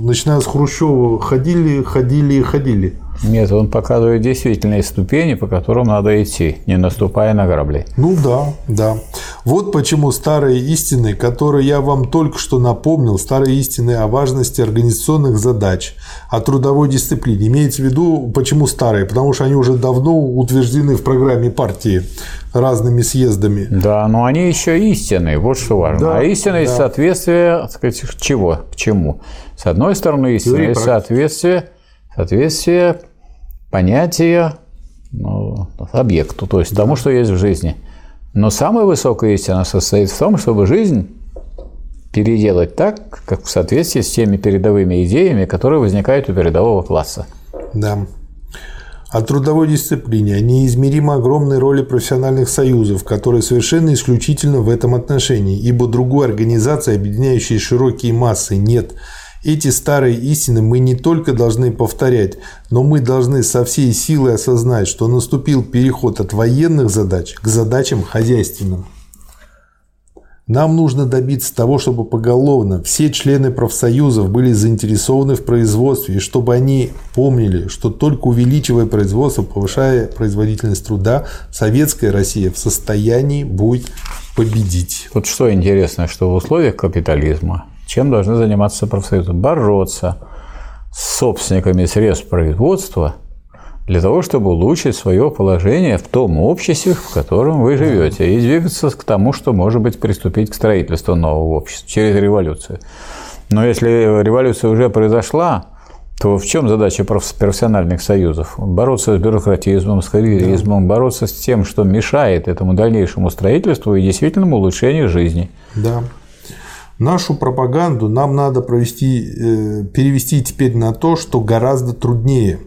B: начиная с Хрущева, ходили, ходили и ходили.
A: Нет, он показывает действительные ступени, по которым надо идти, не наступая на грабли.
B: Ну да, да. Вот почему старые истины, которые я вам только что напомнил, старые истины о важности организационных задач, о трудовой дисциплине. Имеется в виду, почему старые? Потому что они уже давно утверждены в программе партии разными съездами.
A: Да, но они еще истинные, вот что важно. Да, а истинность да. соответствие, так сказать, чего? К чему? С одной стороны, истинное соответствие, соответствие понятия ну, объекту, то есть тому, что есть в жизни. Но самая высокая истина состоит в том, чтобы жизнь переделать так, как в соответствии с теми передовыми идеями, которые возникают у передового класса.
B: Да. О трудовой дисциплине, о неизмеримо огромной роли профессиональных союзов, которые совершенно исключительно в этом отношении, ибо другой организации, объединяющей широкие массы, нет – эти старые истины мы не только должны повторять, но мы должны со всей силой осознать, что наступил переход от военных задач к задачам хозяйственным. Нам нужно добиться того, чтобы поголовно все члены профсоюзов были заинтересованы в производстве, и чтобы они помнили, что только увеличивая производство, повышая производительность труда, советская Россия в состоянии будет победить.
A: Вот что интересно, что в условиях капитализма чем должны заниматься профсоюзы? Бороться с собственниками средств производства для того, чтобы улучшить свое положение в том обществе, в котором вы живете, и двигаться к тому, что, может быть, приступить к строительству нового общества через революцию. Но если революция уже произошла, то в чем задача профессиональных союзов? Бороться с бюрократизмом, с карьеризмом, да. бороться с тем, что мешает этому дальнейшему строительству и действительному улучшению жизни.
B: Да. Нашу пропаганду нам надо провести, э, перевести теперь на то, что гораздо труднее.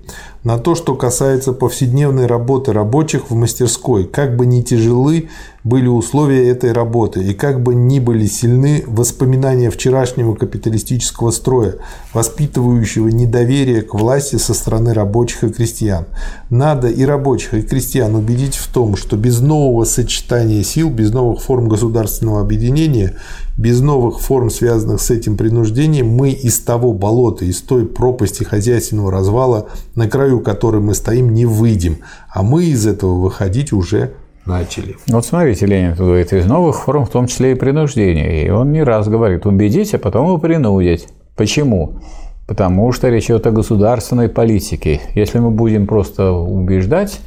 B: На то, что касается повседневной работы рабочих в мастерской, как бы ни тяжелы были условия этой работы и как бы ни были сильны воспоминания вчерашнего капиталистического строя, воспитывающего недоверие к власти со стороны рабочих и крестьян. Надо и рабочих, и крестьян убедить в том, что без нового сочетания сил, без новых форм государственного объединения, без новых форм, связанных с этим принуждением, мы из того болота, из той пропасти хозяйственного развала, на краю которой мы стоим, не выйдем, а мы из этого выходить уже начали.
A: Вот смотрите, Ленин говорит, из новых форм, в том числе и принуждения. И он не раз говорит, убедить, а потом и принудить. Почему? Потому что речь идет о государственной политике. Если мы будем просто убеждать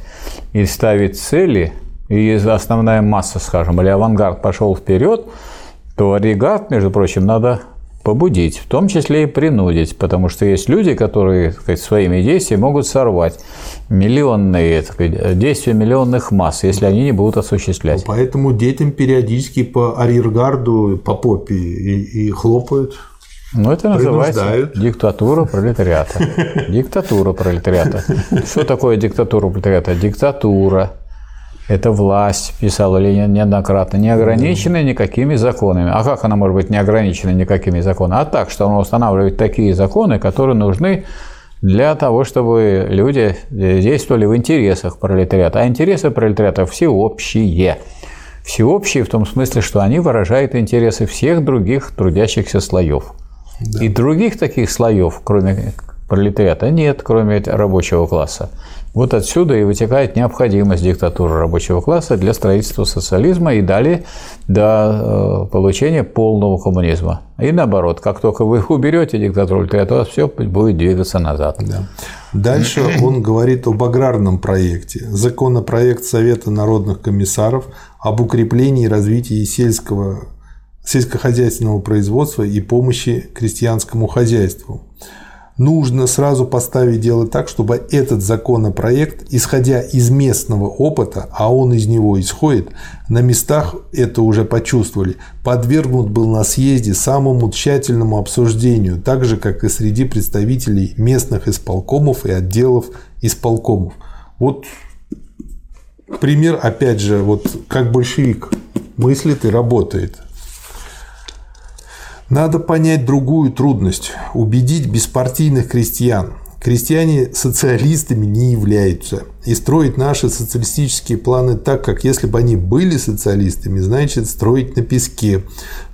A: и ставить цели, и основная масса, скажем, или авангард пошел вперед, то агрегат, между прочим, надо побудить, в том числе и принудить, потому что есть люди, которые так сказать, своими действиями могут сорвать миллионные сказать, действия миллионных масс, если они не будут осуществлять.
B: Ну, поэтому детям периодически по арьергарду, по попе и, и хлопают.
A: Ну, это называется диктатура пролетариата. Диктатура пролетариата. Что такое диктатура пролетариата? Диктатура это власть, писал Ленин неоднократно, не ограничена никакими законами. А как она может быть не ограничена никакими законами? А так, что она устанавливает такие законы, которые нужны для того, чтобы люди действовали в интересах пролетариата. А интересы пролетариата всеобщие. Всеобщие в том смысле, что они выражают интересы всех других трудящихся слоев. Да. И других таких слоев, кроме пролетариата, нет, кроме рабочего класса. Вот отсюда и вытекает необходимость диктатуры рабочего класса для строительства социализма и далее до э, получения полного коммунизма. И наоборот, как только вы уберете диктатуру пролетариата, у все будет двигаться назад. Да.
B: Дальше он говорит об аграрном проекте. Законопроект Совета народных комиссаров об укреплении и развитии сельского, сельскохозяйственного производства и помощи крестьянскому хозяйству нужно сразу поставить дело так, чтобы этот законопроект, исходя из местного опыта, а он из него исходит, на местах это уже почувствовали, подвергнут был на съезде самому тщательному обсуждению, так же, как и среди представителей местных исполкомов и отделов исполкомов. Вот пример, опять же, вот как большевик мыслит и работает – надо понять другую трудность – убедить беспартийных крестьян. Крестьяне социалистами не являются. И строить наши социалистические планы так, как если бы они были социалистами, значит строить на песке.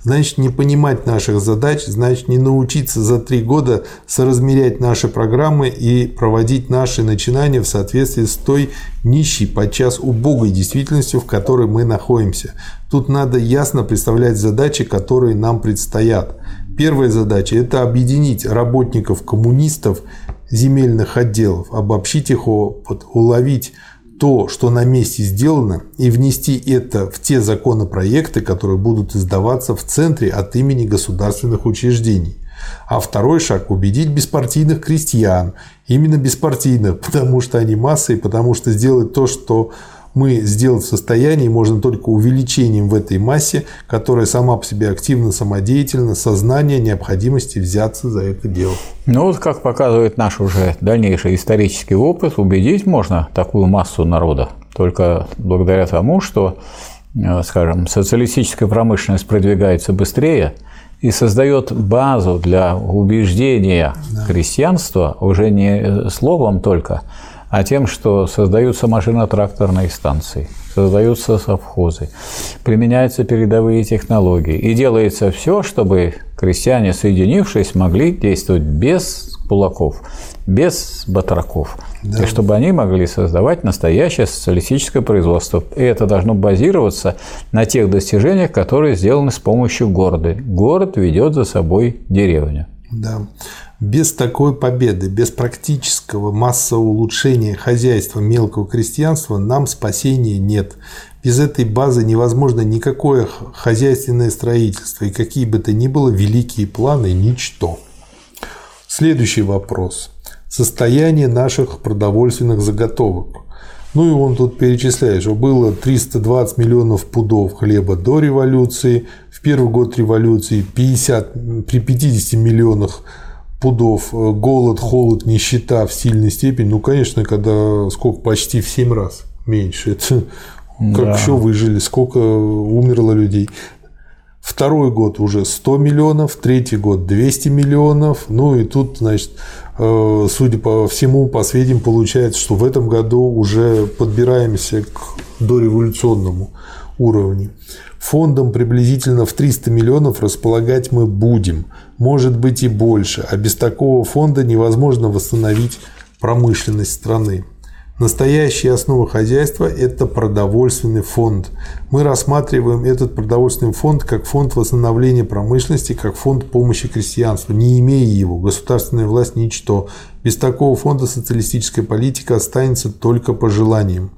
B: Значит не понимать наших задач, значит не научиться за три года соразмерять наши программы и проводить наши начинания в соответствии с той нищей, подчас убогой действительностью, в которой мы находимся. Тут надо ясно представлять задачи, которые нам предстоят. Первая задача – это объединить работников коммунистов земельных отделов, обобщить их, уловить то, что на месте сделано, и внести это в те законопроекты, которые будут издаваться в центре от имени государственных учреждений. А второй шаг – убедить беспартийных крестьян, именно беспартийных, потому что они масса и потому что сделать то, что мы сделать в состоянии можно только увеличением в этой массе, которая сама по себе активно, самодеятельна, сознание необходимости взяться за это дело.
A: Ну вот как показывает наш уже дальнейший исторический опыт, убедить можно такую массу народа только благодаря тому, что, э, скажем, социалистическая промышленность продвигается быстрее, и создает базу для убеждения да. крестьянства уже не словом только, а тем, что создаются машино-тракторные станции, создаются совхозы, применяются передовые технологии. И делается все, чтобы крестьяне, соединившись, могли действовать без кулаков, без батраков, да. и чтобы они могли создавать настоящее социалистическое производство. И это должно базироваться на тех достижениях, которые сделаны с помощью города. Город ведет за собой деревню.
B: Да. Без такой победы, без практического массового улучшения хозяйства мелкого крестьянства нам спасения нет. Без этой базы невозможно никакое хозяйственное строительство и какие бы то ни было великие планы – ничто. Следующий вопрос. Состояние наших продовольственных заготовок. Ну и он тут перечисляет, что было 320 миллионов пудов хлеба до революции, в первый год революции 50, при 50 миллионах пудов, э, голод, холод, нищета в сильной степени, ну, конечно, когда сколько, почти в 7 раз меньше. Это как да. еще выжили, сколько умерло людей. Второй год уже 100 миллионов, третий год 200 миллионов. Ну и тут, значит, э, судя по всему, по сведениям, получается, что в этом году уже подбираемся к дореволюционному уровню. Фондом приблизительно в 300 миллионов располагать мы будем, может быть и больше, а без такого фонда невозможно восстановить промышленность страны. Настоящая основа хозяйства – это продовольственный фонд. Мы рассматриваем этот продовольственный фонд как фонд восстановления промышленности, как фонд помощи крестьянству. Не имея его, государственная власть – ничто. Без такого фонда социалистическая политика останется только по желаниям.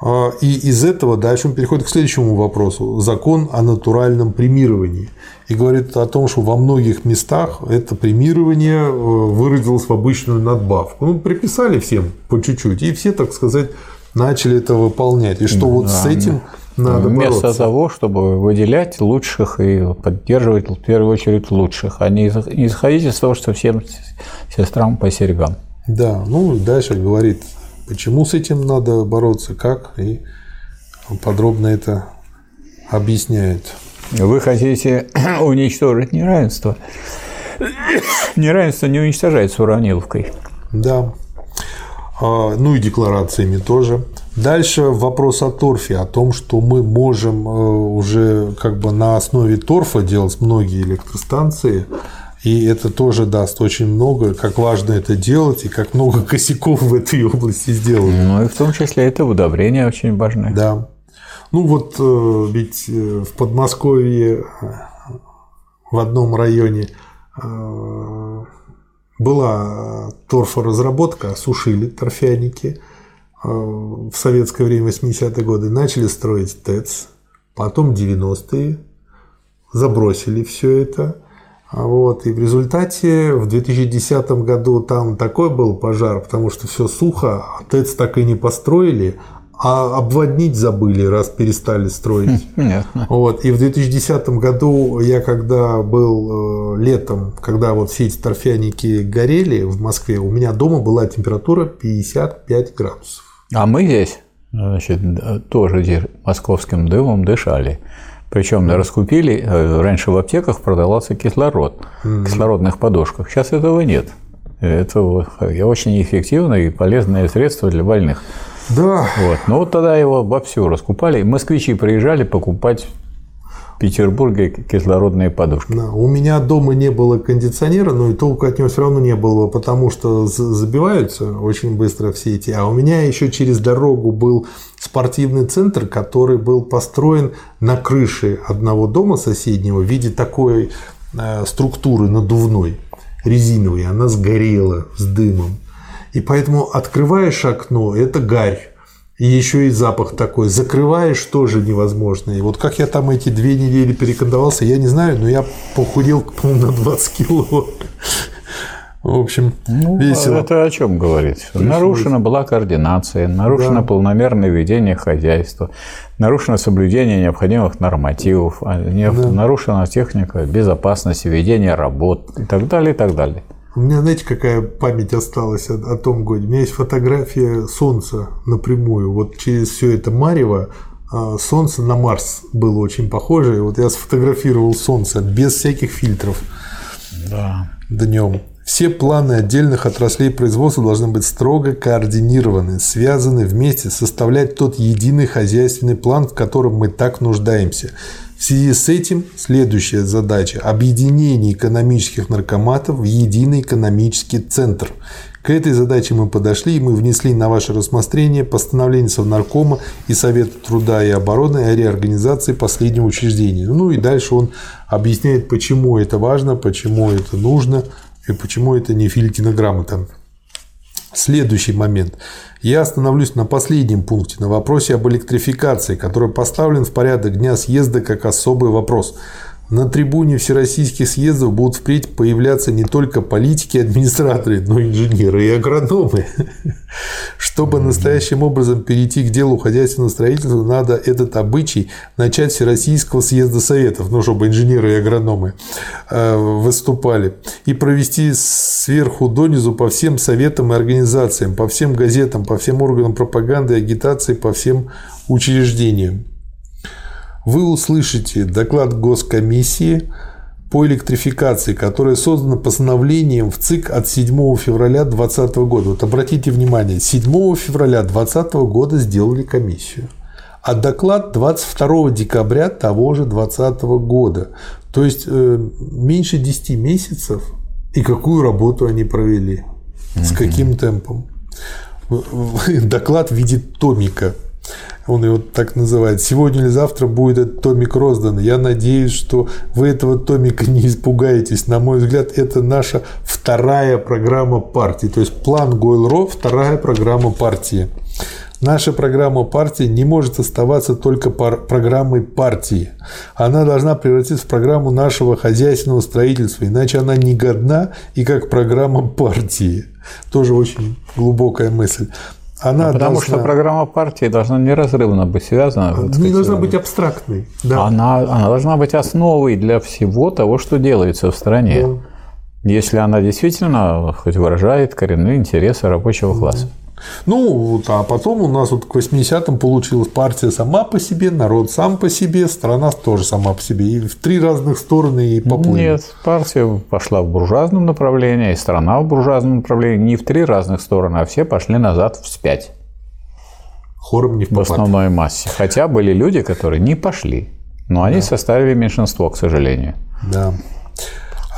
B: А, и из этого дальше он переходит к следующему вопросу. Закон о натуральном премировании. И говорит о том, что во многих местах это премирование э, выродилось в обычную надбавку. Ну, приписали всем по чуть-чуть. И все, так сказать, начали это выполнять. И что да, вот с этим надо
A: Вместо
B: бороться.
A: того, чтобы выделять лучших и поддерживать в первую очередь лучших, а не исходить из того, что всем сестрам по серьгам.
B: Да, ну дальше говорит Почему с этим надо бороться, как, и подробно это объясняет.
A: Вы хотите уничтожить неравенство. Неравенство не уничтожается уравниловкой.
B: Да. А, ну и декларациями тоже. Дальше вопрос о торфе, о том, что мы можем э, уже как бы на основе торфа делать многие электростанции, и это тоже даст очень много, как важно это делать, и как много косяков в этой области сделать.
A: Ну и в том числе это удобрения очень важны.
B: Да. Ну вот э, ведь э, в Подмосковье э, в одном районе была торфоразработка, сушили торфяники в советское время, 80-е годы, начали строить ТЭЦ, потом 90-е, забросили все это, вот. И в результате в 2010 году там такой был пожар, потому что все сухо, а ТЭЦ так и не построили, а обводнить забыли, раз перестали строить.
A: Понятно.
B: Вот. И в 2010 году я когда был э, летом, когда вот все эти торфяники горели в Москве, у меня дома была температура 55 градусов.
A: А мы здесь значит, тоже московским дымом дышали. Причем раскупили, э, раньше в аптеках продавался кислород, в кислородных подушках. Сейчас этого нет. Это очень эффективное и полезное средство для больных.
B: Да.
A: Вот. Но вот тогда его вовсю раскупали. Москвичи приезжали покупать Петербурге кислородные подушки.
B: Да, у меня дома не было кондиционера, но и толку от него все равно не было, потому что забиваются очень быстро все эти. А у меня еще через дорогу был спортивный центр, который был построен на крыше одного дома соседнего в виде такой э, структуры надувной, резиновой. Она сгорела с дымом. И поэтому открываешь окно, это гарь. И еще и запах такой. Закрываешь тоже невозможно. И вот как я там эти две недели перекандовался, я не знаю, но я похудел, по-моему, на 20 кило. В общем, ну, весело.
A: Это о чем говорит? Пришлось. Нарушена была координация, нарушено да. полномерное ведение хозяйства, нарушено соблюдение необходимых нормативов, а да. нарушена техника безопасности, ведения работ и так далее, и так далее.
B: У меня, знаете, какая память осталась о, о том годе? У меня есть фотография Солнца напрямую. Вот через все это Марево а, Солнце на Марс было очень похоже. И вот я сфотографировал Солнце без всяких фильтров
A: да.
B: днем. Все планы отдельных отраслей производства должны быть строго координированы, связаны вместе, составлять тот единый хозяйственный план, в котором мы так нуждаемся. В связи с этим следующая задача – объединение экономических наркоматов в единый экономический центр. К этой задаче мы подошли, и мы внесли на ваше рассмотрение постановление Совнаркома и Совета труда и обороны о реорганизации последнего учреждения. Ну и дальше он объясняет, почему это важно, почему это нужно и почему это не Филькина грамота. Следующий момент. Я остановлюсь на последнем пункте, на вопросе об электрификации, который поставлен в порядок дня съезда как особый вопрос. На трибуне всероссийских съездов будут впредь появляться не только политики и администраторы, но и инженеры и агрономы. Чтобы настоящим образом перейти к делу хозяйственного строительства, надо этот обычай начать Всероссийского съезда Советов, ну, чтобы инженеры и агрономы э, выступали, и провести сверху донизу по всем советам и организациям, по всем газетам, по всем органам пропаганды и агитации, по всем учреждениям вы услышите доклад Госкомиссии по электрификации, которая создана постановлением в ЦИК от 7 февраля 2020 года. Вот обратите внимание, 7 февраля 2020 года сделали комиссию, а доклад 22 декабря того же 2020 года. То есть э, меньше 10 месяцев и какую работу они провели, с каким темпом. Доклад в виде томика он его так называет. Сегодня или завтра будет этот томик роздан. Я надеюсь, что вы этого томика не испугаетесь. На мой взгляд, это наша вторая программа партии. То есть план Гойл-Ро – вторая программа партии. Наша программа партии не может оставаться только программой партии. Она должна превратиться в программу нашего хозяйственного строительства, иначе она не годна и как программа партии. Тоже очень глубокая мысль.
A: Она потому должна... что программа партии должна неразрывно быть связана.
B: Не должна быть абстрактной.
A: Да. Она, она должна быть основой для всего того, что делается в стране. Да. Если она действительно хоть выражает коренные интересы рабочего класса. Да.
B: Ну, вот, а потом у нас вот к 80-м получилась партия сама по себе, народ сам по себе, страна тоже сама по себе. И в три разных стороны и поплыли.
A: Нет, партия пошла в буржуазном направлении, и страна в буржуазном направлении. Не в три разных стороны, а все пошли назад вспять.
B: Хором не в,
A: в основной массе. Хотя были люди, которые не пошли. Но они да. составили меньшинство, к сожалению.
B: Да.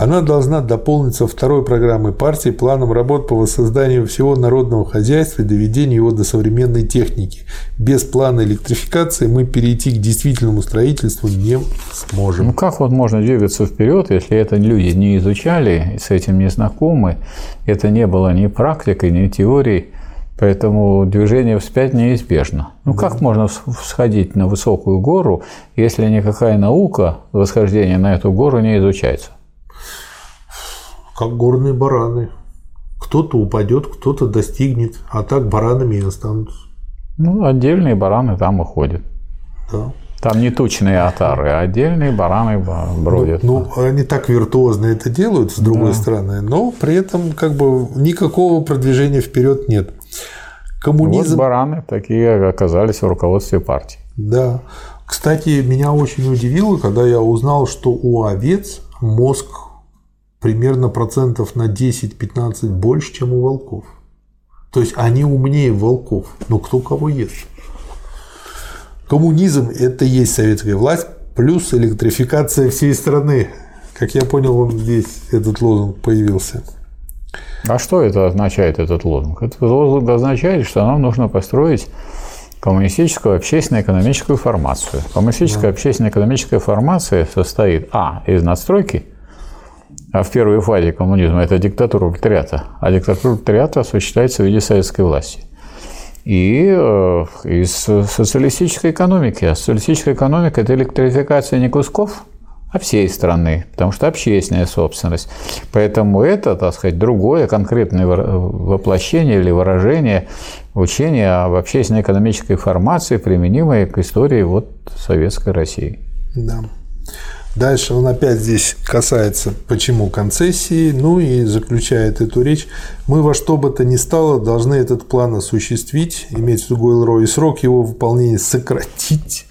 B: Она должна дополниться второй программой партии планом работ по воссозданию всего народного хозяйства и доведению его до современной техники. Без плана электрификации мы перейти к действительному строительству не сможем.
A: Ну как вот можно двигаться вперед, если это люди не изучали, с этим не знакомы, это не было ни практикой, ни теорией. Поэтому движение вспять неизбежно. Ну как можно сходить на высокую гору, если никакая наука восхождения на эту гору не изучается?
B: Как горные бараны. Кто-то упадет, кто-то достигнет, а так баранами и останутся.
A: Ну, отдельные бараны там и ходят. Да. Там не тучные отары, а отдельные бараны бродят.
B: Ну, ну, они так виртуозно это делают, с другой да. стороны, но при этом как бы никакого продвижения вперед нет.
A: Коммунизм... Вот бараны такие оказались в руководстве партии.
B: Да. Кстати, меня очень удивило, когда я узнал, что у овец мозг примерно процентов на 10-15 больше, чем у волков. То есть они умнее волков, но кто кого ест. Коммунизм – это и есть советская власть, плюс электрификация всей страны. Как я понял, он здесь, этот лозунг появился.
A: А что это означает, этот лозунг? Этот лозунг означает, что нам нужно построить коммунистическую общественно-экономическую формацию. Коммунистическая да. общественно-экономическая формация состоит, а, из надстройки – а в первой фазе коммунизма это диктатура пролетариата, а диктатура пролетариата осуществляется в виде советской власти. И э, из социалистической экономики. А социалистическая экономика – это электрификация не кусков, а всей страны, потому что общественная собственность. Поэтому это, так сказать, другое конкретное воплощение или выражение учения об общественно-экономической формации, применимой к истории вот Советской России.
B: Да. Дальше он опять здесь касается, почему концессии, ну и заключает эту речь. Мы во что бы то ни стало должны этот план осуществить, иметь в виду Гойл-Ро, и срок его выполнения сократить.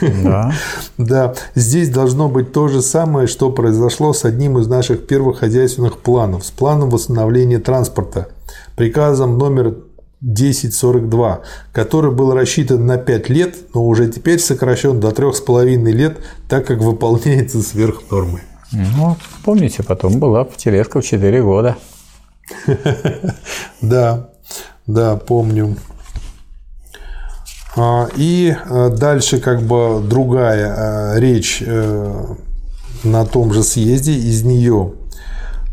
B: Да. да. Здесь должно быть то же самое, что произошло с одним из наших первых хозяйственных планов, с планом восстановления транспорта. Приказом номер 1042, который был рассчитан на 5 лет, но уже теперь сокращен до 3,5 лет, так как выполняется сверх нормы.
A: Ну, помните, потом была тележка в 4 года.
B: Да, да, помню. А, и а, дальше как бы другая а, речь э, на том же съезде из нее.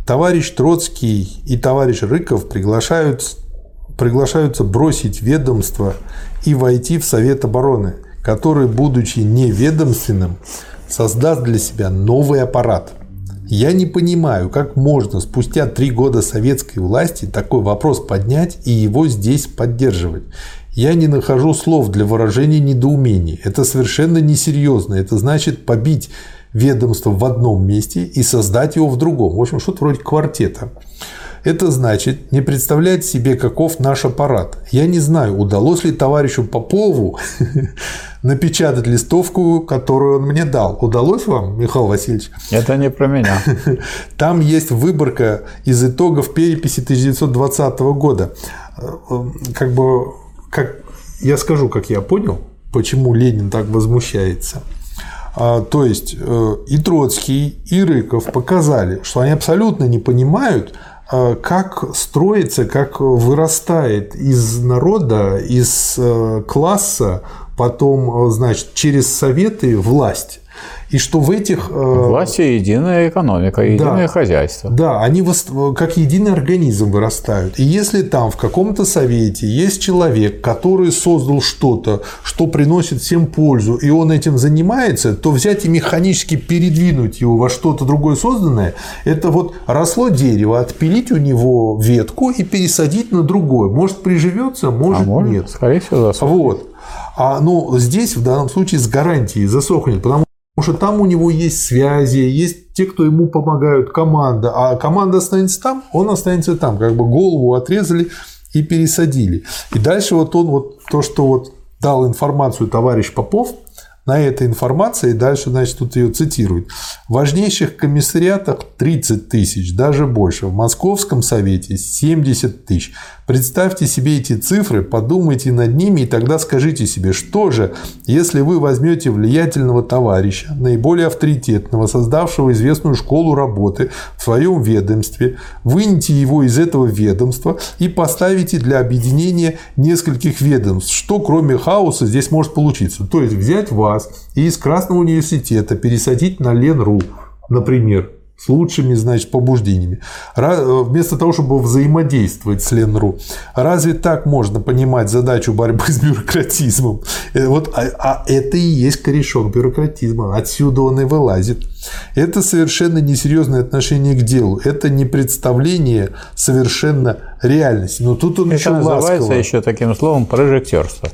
B: Товарищ Троцкий и товарищ Рыков приглашают приглашаются бросить ведомство и войти в Совет обороны, который, будучи неведомственным, создаст для себя новый аппарат. Я не понимаю, как можно спустя три года советской власти такой вопрос поднять и его здесь поддерживать. Я не нахожу слов для выражения недоумения. Это совершенно несерьезно. Это значит побить ведомство в одном месте и создать его в другом. В общем, что-то вроде квартета. Это значит не представлять себе, каков наш аппарат. Я не знаю, удалось ли товарищу Попову напечатать листовку, которую он мне дал. Удалось вам, Михаил Васильевич?
A: Это не про меня.
B: Там есть выборка из итогов переписи 1920 года. Как бы, как я скажу, как я понял, почему Ленин так возмущается. А, то есть э, и Троцкий, и Рыков показали, что они абсолютно не понимают, как строится, как вырастает из народа, из э, класса, потом, э, значит, через советы власть. И что в этих...
A: Э, Власть и единая экономика, единое да, хозяйство.
B: Да, они как единый организм вырастают. И если там в каком-то совете есть человек, который создал что-то, что приносит всем пользу, и он этим занимается, то взять и механически передвинуть его во что-то другое созданное, это вот росло дерево, отпилить у него ветку и пересадить на другое. Может, приживется, может, а может нет.
A: Скорее всего, засохнет.
B: Вот. А ну, здесь в данном случае с гарантией засохнет, потому Потому что там у него есть связи, есть те, кто ему помогают, команда. А команда останется там, он останется там. Как бы голову отрезали и пересадили. И дальше вот он вот то, что вот дал информацию товарищ Попов – на этой информации, дальше, значит, тут ее цитируют. В важнейших комиссариатах 30 тысяч, даже больше. В Московском совете 70 тысяч. Представьте себе эти цифры, подумайте над ними и тогда скажите себе, что же, если вы возьмете влиятельного товарища, наиболее авторитетного, создавшего известную школу работы в своем ведомстве, вынете его из этого ведомства и поставите для объединения нескольких ведомств, что кроме хаоса здесь может получиться. То есть взять вас, вас и из Красного университета пересадить на Ленру, например, с лучшими, значит, побуждениями. Вместо того, чтобы взаимодействовать с Ленру. Разве так можно понимать задачу борьбы с бюрократизмом? Э, вот, а, а это и есть корешок бюрократизма. Отсюда он и вылазит. Это совершенно несерьезное отношение к делу. Это не представление совершенно реальности. Но тут он
A: это
B: еще
A: называется
B: ласково.
A: еще таким словом прожектерство.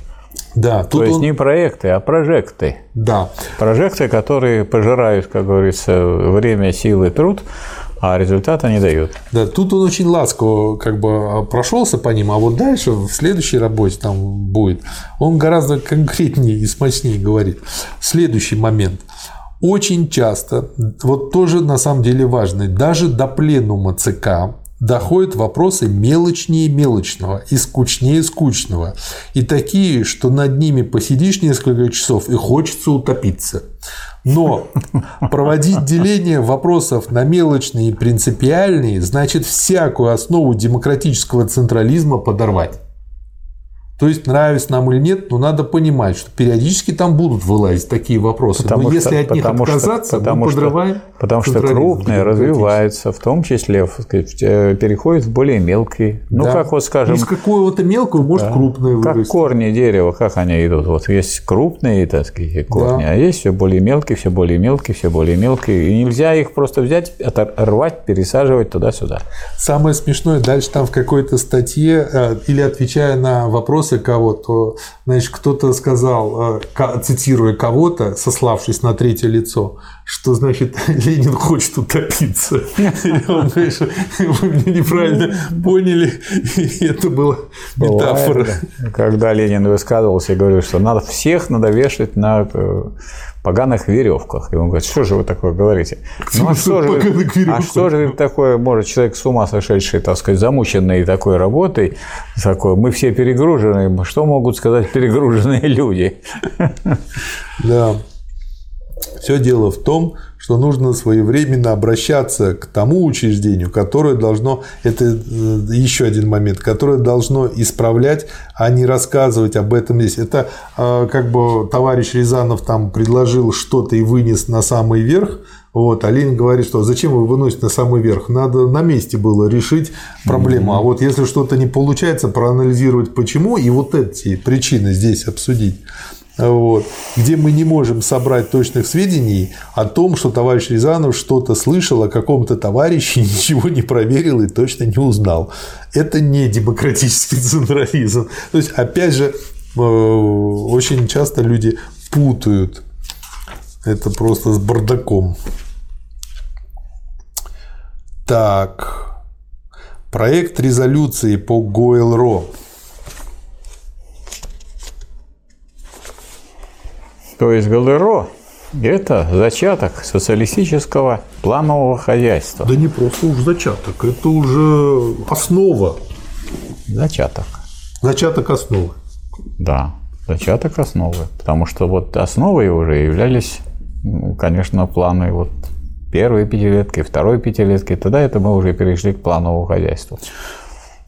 B: Да,
A: То есть он... не проекты, а прожекты.
B: Да.
A: Прожекты, которые пожирают, как говорится, время, силы, труд, а результата не дают.
B: Да, тут он очень ласково как бы прошелся по ним, а вот дальше в следующей работе там будет, он гораздо конкретнее и смачнее говорит. Следующий момент. Очень часто, вот тоже на самом деле важно, даже до пленума ЦК доходят вопросы мелочнее мелочного и скучнее скучного. И такие, что над ними посидишь несколько часов и хочется утопиться. Но проводить деление вопросов на мелочные и принципиальные значит всякую основу демократического централизма подорвать. То есть, нравится нам или нет, но надо понимать, что периодически там будут вылазить такие вопросы. Потому но что, если от них отказаться, что,
A: потому
B: мы подрываем.
A: Что, потому что крупные развиваются, в том числе сказать, переходят в более мелкие. Ну, да. как вот скажем.
B: Из какого-то мелкого может да. крупное
A: вырасти. Как корни дерева, как они идут. Вот есть крупные, так сказать, корни, да. а есть все более мелкие, все более мелкие, все более мелкие. И нельзя их просто взять, оторвать, пересаживать туда-сюда.
B: Самое смешное, дальше там в какой-то статье, э, или отвечая на вопрос вопросы кого-то, значит, кто-то сказал, э, цитируя кого-то, сославшись на третье лицо, что, значит, Ленин хочет утопиться. Он, знаешь, вы меня неправильно поняли, и это была метафора.
A: Когда Ленин высказывался и говорил, что надо всех надо вешать на э, поганых веревках. И он говорит, что же вы такое говорите? Ну, а что, же, а что же такое может человек с ума сошедший, так сказать, замученный такой работой, такой, мы все перегружены, что могут сказать перегруженные люди?
B: Да. Все дело в том, что нужно своевременно обращаться к тому учреждению, которое должно, это э, еще один момент, которое должно исправлять, а не рассказывать об этом здесь. Это э, как бы товарищ Рязанов там предложил что-то и вынес на самый верх, вот, а Ленин говорит, что зачем вы выносите на самый верх? Надо на месте было решить проблему. Mm-hmm. А вот если что-то не получается, проанализировать почему и вот эти причины здесь обсудить. Вот, где мы не можем собрать точных сведений о том, что товарищ Рязанов что-то слышал о каком-то товарище, ничего не проверил и точно не узнал. Это не демократический централизм. То есть, опять же, э, очень часто люди путают это просто с бардаком. Так. Проект резолюции по ГОЭЛРО
A: То есть ГЛРО – это зачаток социалистического планового хозяйства.
B: Да не просто уж зачаток, это уже основа.
A: Зачаток.
B: Зачаток основы.
A: Да, зачаток основы. Потому что вот основой уже являлись, конечно, планы вот первой пятилетки, второй пятилетки. Тогда это мы уже перешли к плановому хозяйству.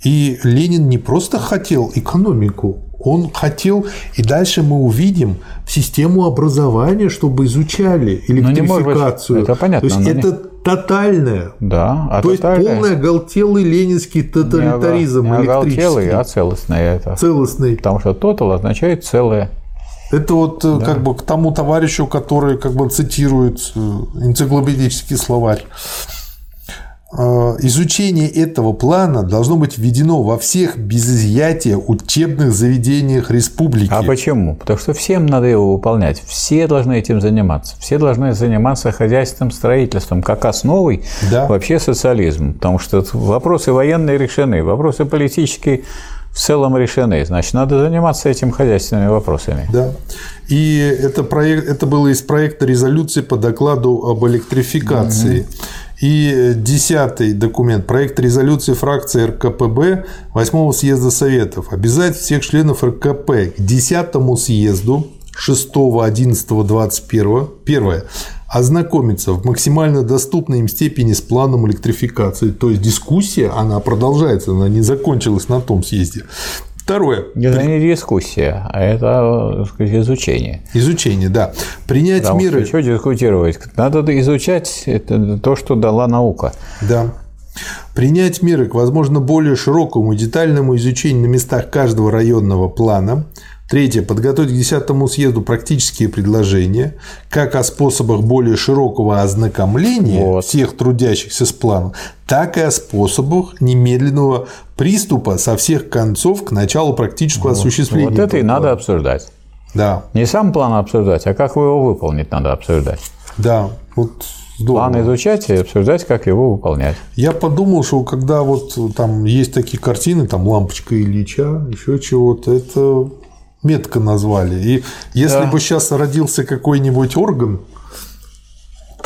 B: И Ленин не просто хотел экономику, он хотел, и дальше мы увидим систему образования, чтобы изучали электрификацию.
A: Быть, это понятно.
B: То есть это не... тотальное.
A: Да,
B: а То тотальное... есть полный оголтелый ленинский тоталитаризм.
A: Не, оголтелый, а целостный это.
B: Целостный.
A: Потому что тотал означает целое.
B: Это вот э, да. как бы к тому товарищу, который как бы цитирует э, энциклопедический словарь. Э, изучение этого плана должно быть введено во всех без изъятия учебных заведениях республики.
A: А почему? Потому что всем надо его выполнять. Все должны этим заниматься. Все должны заниматься хозяйственным строительством как основой да. вообще социализма. Потому что вопросы военные решены, вопросы политические в целом решены. Значит, надо заниматься этим хозяйственными вопросами.
B: Да. И это, проект, это было из проекта резолюции по докладу об электрификации. Угу. И десятый документ – проект резолюции фракции РКПБ 8 съезда Советов. Обязать всех членов РКП к 10 съезду 6, 11, 21. Первое. Ознакомиться в максимально доступной им степени с планом электрификации. То есть дискуссия, она продолжается, она не закончилась на том съезде. Второе.
A: Это не дискуссия, а это сказать, изучение.
B: Изучение, да. Принять
A: Потому
B: меры.
A: Что, что дискутировать? Надо изучать это то, что дала наука.
B: Да. Принять меры к, возможно, более широкому и детальному изучению на местах каждого районного плана, Третье. Подготовить к 10 съезду практические предложения, как о способах более широкого ознакомления вот. всех трудящихся с планом, так и о способах немедленного приступа со всех концов к началу практического вот. осуществления.
A: Вот это и надо обсуждать.
B: Да.
A: Не сам план обсуждать, а как его выполнить надо обсуждать.
B: Да. Вот Здорово.
A: План изучать и обсуждать, как его выполнять.
B: Я подумал, что когда вот там есть такие картины, там лампочка Ильича, еще чего-то, это метко назвали. И если да. бы сейчас родился какой-нибудь орган,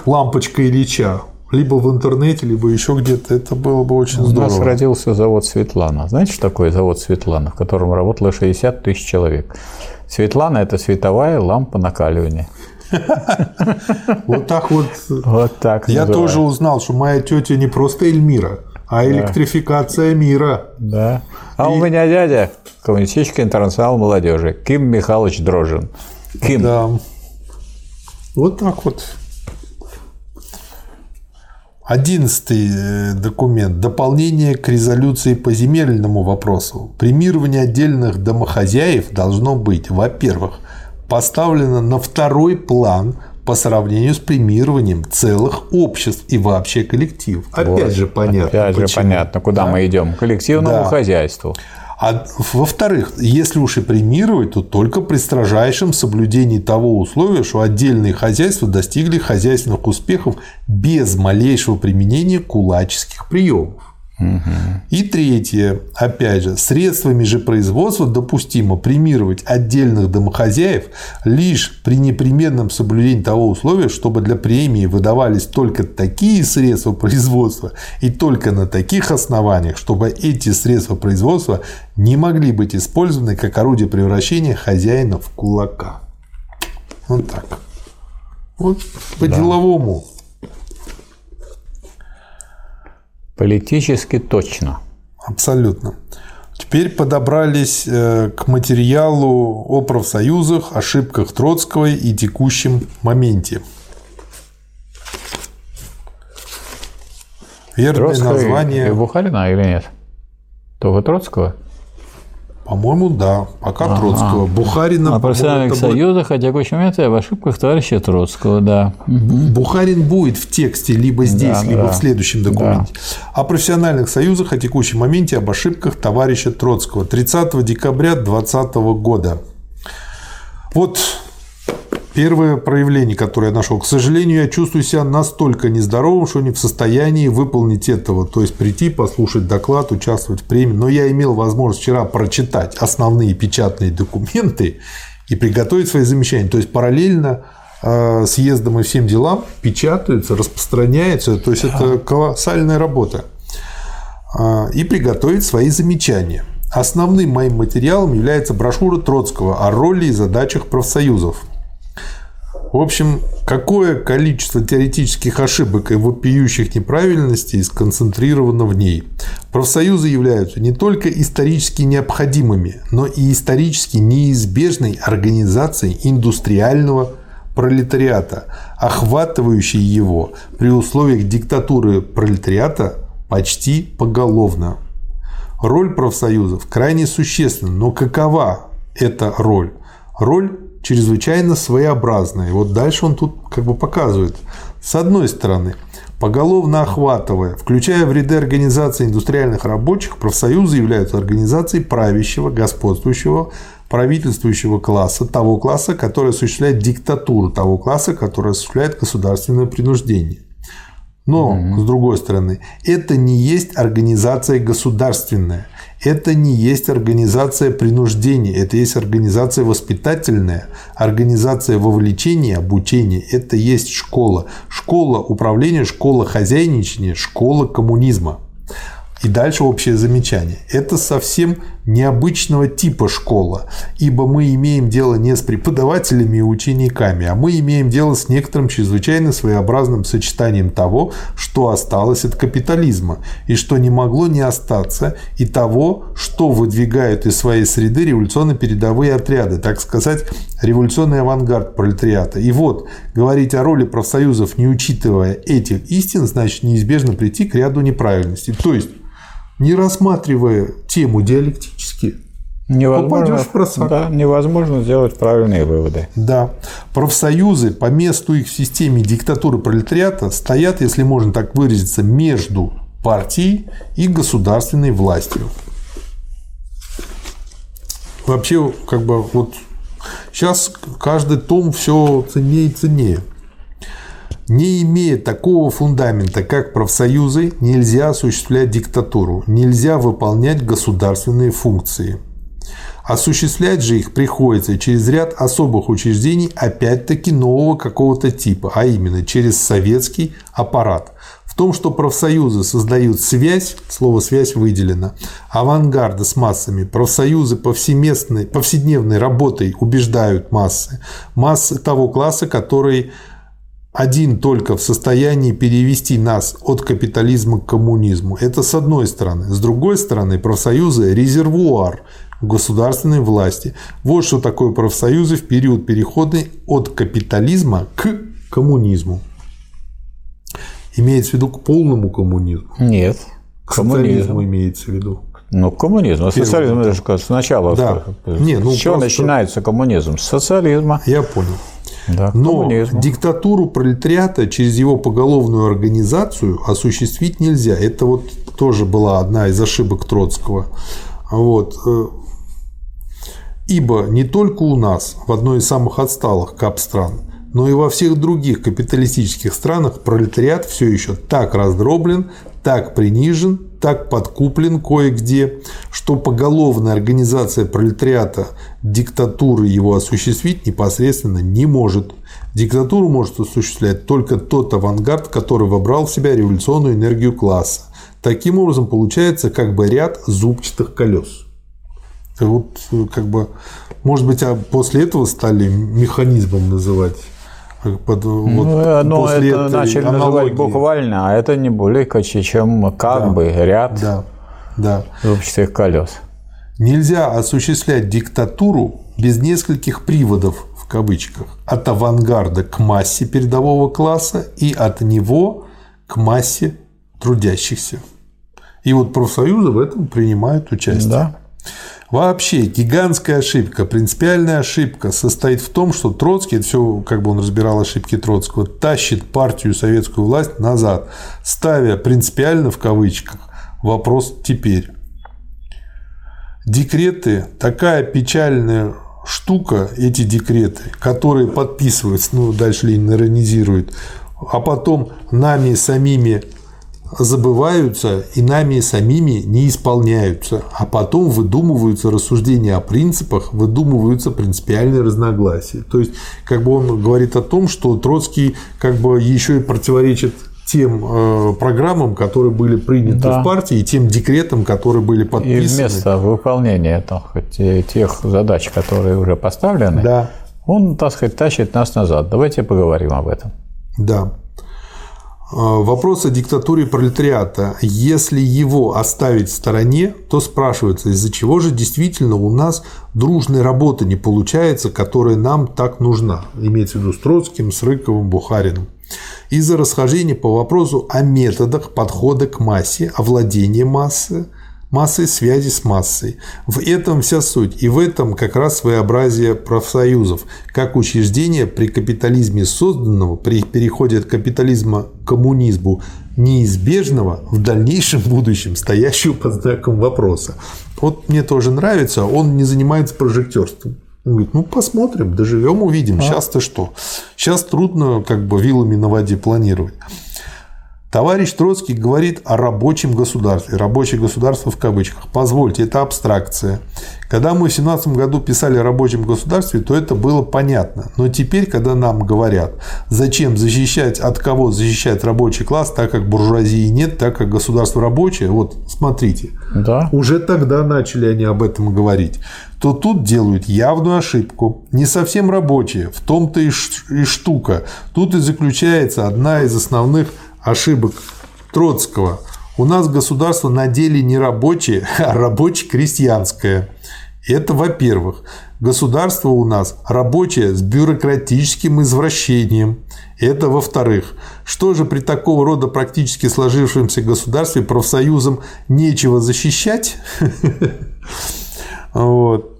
B: лампочка Ильича, либо в интернете, либо еще где-то, это было бы очень здорово.
A: У нас родился завод Светлана. Знаете, что такое завод Светлана, в котором работало 60 тысяч человек? Светлана – это световая лампа накаливания.
B: Вот так вот.
A: Вот так.
B: Я тоже узнал, что моя тетя не просто Эльмира, а электрификация мира.
A: Да. А у меня дядя Коммунистический интернационал молодежи. Ким Михайлович Дрожин. Ким.
B: Да. Вот так вот. Одиннадцатый э, документ. Дополнение к резолюции по земельному вопросу. Премирование отдельных домохозяев должно быть, во-первых, поставлено на второй план по сравнению с премированием целых обществ и вообще коллективов. Опять вот. же понятно.
A: Опять почему. же понятно, куда да. мы идем. К коллективному да. хозяйству.
B: А во-вторых, если уж и премировать, то только при строжайшем соблюдении того условия, что отдельные хозяйства достигли хозяйственных успехов без малейшего применения кулаческих приемов. И третье, опять же, средствами же производства допустимо премировать отдельных домохозяев лишь при непременном соблюдении того условия, чтобы для премии выдавались только такие средства производства и только на таких основаниях, чтобы эти средства производства не могли быть использованы как орудие превращения хозяина в кулака. Вот так. Вот по-деловому. Да.
A: Политически точно.
B: Абсолютно. Теперь подобрались э, к материалу о профсоюзах, ошибках Троцкого и текущем моменте.
A: Верное Троцкого название. И Бухарина или нет? Только Троцкого?
B: По-моему, да. Пока ага. Троцкого. Бухарина...
A: О профессиональных союзах, о текущем моменте, об ошибках товарища Троцкого, да.
B: Бухарин будет в тексте либо здесь, да, либо да. в следующем документе. Да. О профессиональных союзах, о текущем моменте, об ошибках товарища Троцкого. 30 декабря 2020 года. Вот Первое проявление, которое я нашел. К сожалению, я чувствую себя настолько нездоровым, что не в состоянии выполнить этого. То есть прийти, послушать доклад, участвовать в премии. Но я имел возможность вчера прочитать основные печатные документы и приготовить свои замечания. То есть параллельно э, съездом и всем делам печатаются, распространяются. То есть это колоссальная работа. А, и приготовить свои замечания. Основным моим материалом является брошюра Троцкого о роли и задачах профсоюзов. В общем, какое количество теоретических ошибок и вопиющих неправильностей сконцентрировано в ней. Профсоюзы являются не только исторически необходимыми, но и исторически неизбежной организацией индустриального пролетариата, охватывающей его при условиях диктатуры пролетариата почти поголовно. Роль профсоюзов крайне существенна, но какова эта роль? Роль чрезвычайно своеобразная. И вот дальше он тут как бы показывает. С одной стороны, поголовно охватывая, включая в ряды организаций индустриальных рабочих, профсоюзы являются организацией правящего, господствующего, правительствующего класса, того класса, который осуществляет диктатуру, того класса, который осуществляет государственное принуждение. Но, mm-hmm. с другой стороны, это не есть организация государственная – это не есть организация принуждения, это есть организация воспитательная, организация вовлечения, обучения. Это есть школа. Школа управления, школа хозяйничания, школа коммунизма. И дальше общее замечание. Это совсем необычного типа школа, ибо мы имеем дело не с преподавателями и учениками, а мы имеем дело с некоторым чрезвычайно своеобразным сочетанием того, что осталось от капитализма, и что не могло не остаться, и того, что выдвигают из своей среды революционно-передовые отряды, так сказать, революционный авангард пролетариата. И вот, говорить о роли профсоюзов, не учитывая этих истин, значит неизбежно прийти к ряду неправильностей. То есть, не рассматривая тему диалектически, невозможно, попадешь в просак.
A: Да, невозможно сделать правильные выводы.
B: Да. Профсоюзы по месту их в системе диктатуры пролетариата стоят, если можно так выразиться, между партией и государственной властью. Вообще, как бы вот сейчас каждый том все ценнее и ценнее. Не имея такого фундамента, как профсоюзы, нельзя осуществлять диктатуру, нельзя выполнять государственные функции. Осуществлять же их приходится через ряд особых учреждений, опять-таки нового какого-то типа, а именно через советский аппарат. В том, что профсоюзы создают связь, слово «связь» выделено, авангарда с массами, профсоюзы повсеместной, повседневной работой убеждают массы, массы того класса, который один только в состоянии перевести нас от капитализма к коммунизму. Это с одной стороны. С другой стороны, профсоюзы – резервуар государственной власти. Вот что такое профсоюзы в период перехода от капитализма к коммунизму. Имеется в виду к полному коммунизму?
A: Нет.
B: К социализму имеется в виду.
A: Ну, коммунизм. А социализм это же сначала.
B: Да.
A: Не, ну, с чего просто... начинается коммунизм? С социализма.
B: Я понял. Да, Но коммунизму. диктатуру пролетариата через его поголовную организацию осуществить нельзя. Это вот тоже была одна из ошибок Троцкого. Вот. Э, ибо не только у нас, в одной из самых отсталых кап стран, но и во всех других капиталистических странах пролетариат все еще так раздроблен, так принижен, так подкуплен кое-где, что поголовная организация пролетариата диктатуры его осуществить непосредственно не может. Диктатуру может осуществлять только тот авангард, который вобрал в себя революционную энергию класса. Таким образом, получается как бы ряд зубчатых колес. Вот как бы, может быть, а после этого стали механизмом называть
A: под, вот, ну, но это начали аналогии. называть буквально, а это не более чем как да, бы ряд да, да. зубчатых колес.
B: Нельзя осуществлять диктатуру без нескольких приводов в кавычках от авангарда к массе передового класса и от него к массе трудящихся. И вот профсоюзы в этом принимают участие. Да. Вообще гигантская ошибка, принципиальная ошибка состоит в том, что Троцкий, это все, как бы он разбирал ошибки Троцкого, тащит партию советскую власть назад, ставя принципиально в кавычках вопрос теперь. Декреты – такая печальная штука, эти декреты, которые подписываются, ну, дальше Ленин иронизирует, а потом нами самими забываются и нами самими не исполняются, а потом выдумываются рассуждения о принципах, выдумываются принципиальные разногласия. То есть, как бы он говорит о том, что Троцкий как бы еще и противоречит тем э, программам, которые были приняты да. в партии, и тем декретам, которые были подписаны.
A: И вместо выполнения так сказать, тех задач, которые уже поставлены, да. он, так сказать, тащит нас назад. Давайте поговорим об этом.
B: Да. А, вопрос о диктатуре пролетариата. Если его оставить в стороне, то спрашивается, из-за чего же действительно у нас дружной работы не получается, которая нам так нужна. Имеется в виду с Троцким, с Рыковым, Бухариным. Из-за расхождения по вопросу о методах подхода к массе, овладения массой, массой связи с массой. В этом вся суть. И в этом как раз своеобразие профсоюзов, как учреждения при капитализме созданного, при переходе от капитализма к коммунизму неизбежного в дальнейшем будущем, стоящего под знаком вопроса. Вот мне тоже нравится, он не занимается прожектерством. Он говорит, ну посмотрим, доживем, увидим. А? Сейчас-то что? Сейчас трудно как бы вилами на воде планировать. Товарищ Троцкий говорит о рабочем государстве. Рабочее государство в кавычках. Позвольте, это абстракция. Когда мы в 17 году писали о рабочем государстве, то это было понятно. Но теперь, когда нам говорят, зачем защищать, от кого защищать рабочий класс, так как буржуазии нет, так как государство рабочее, вот смотрите, да. уже тогда начали они об этом говорить то тут делают явную ошибку. Не совсем рабочие, в том-то и штука. Тут и заключается одна из основных ошибок Троцкого. У нас государство на деле не рабочее, а рабоче-крестьянское. Это во-первых. Государство у нас рабочее с бюрократическим извращением. Это во-вторых. Что же при такого рода практически сложившемся государстве профсоюзам нечего защищать? Вот.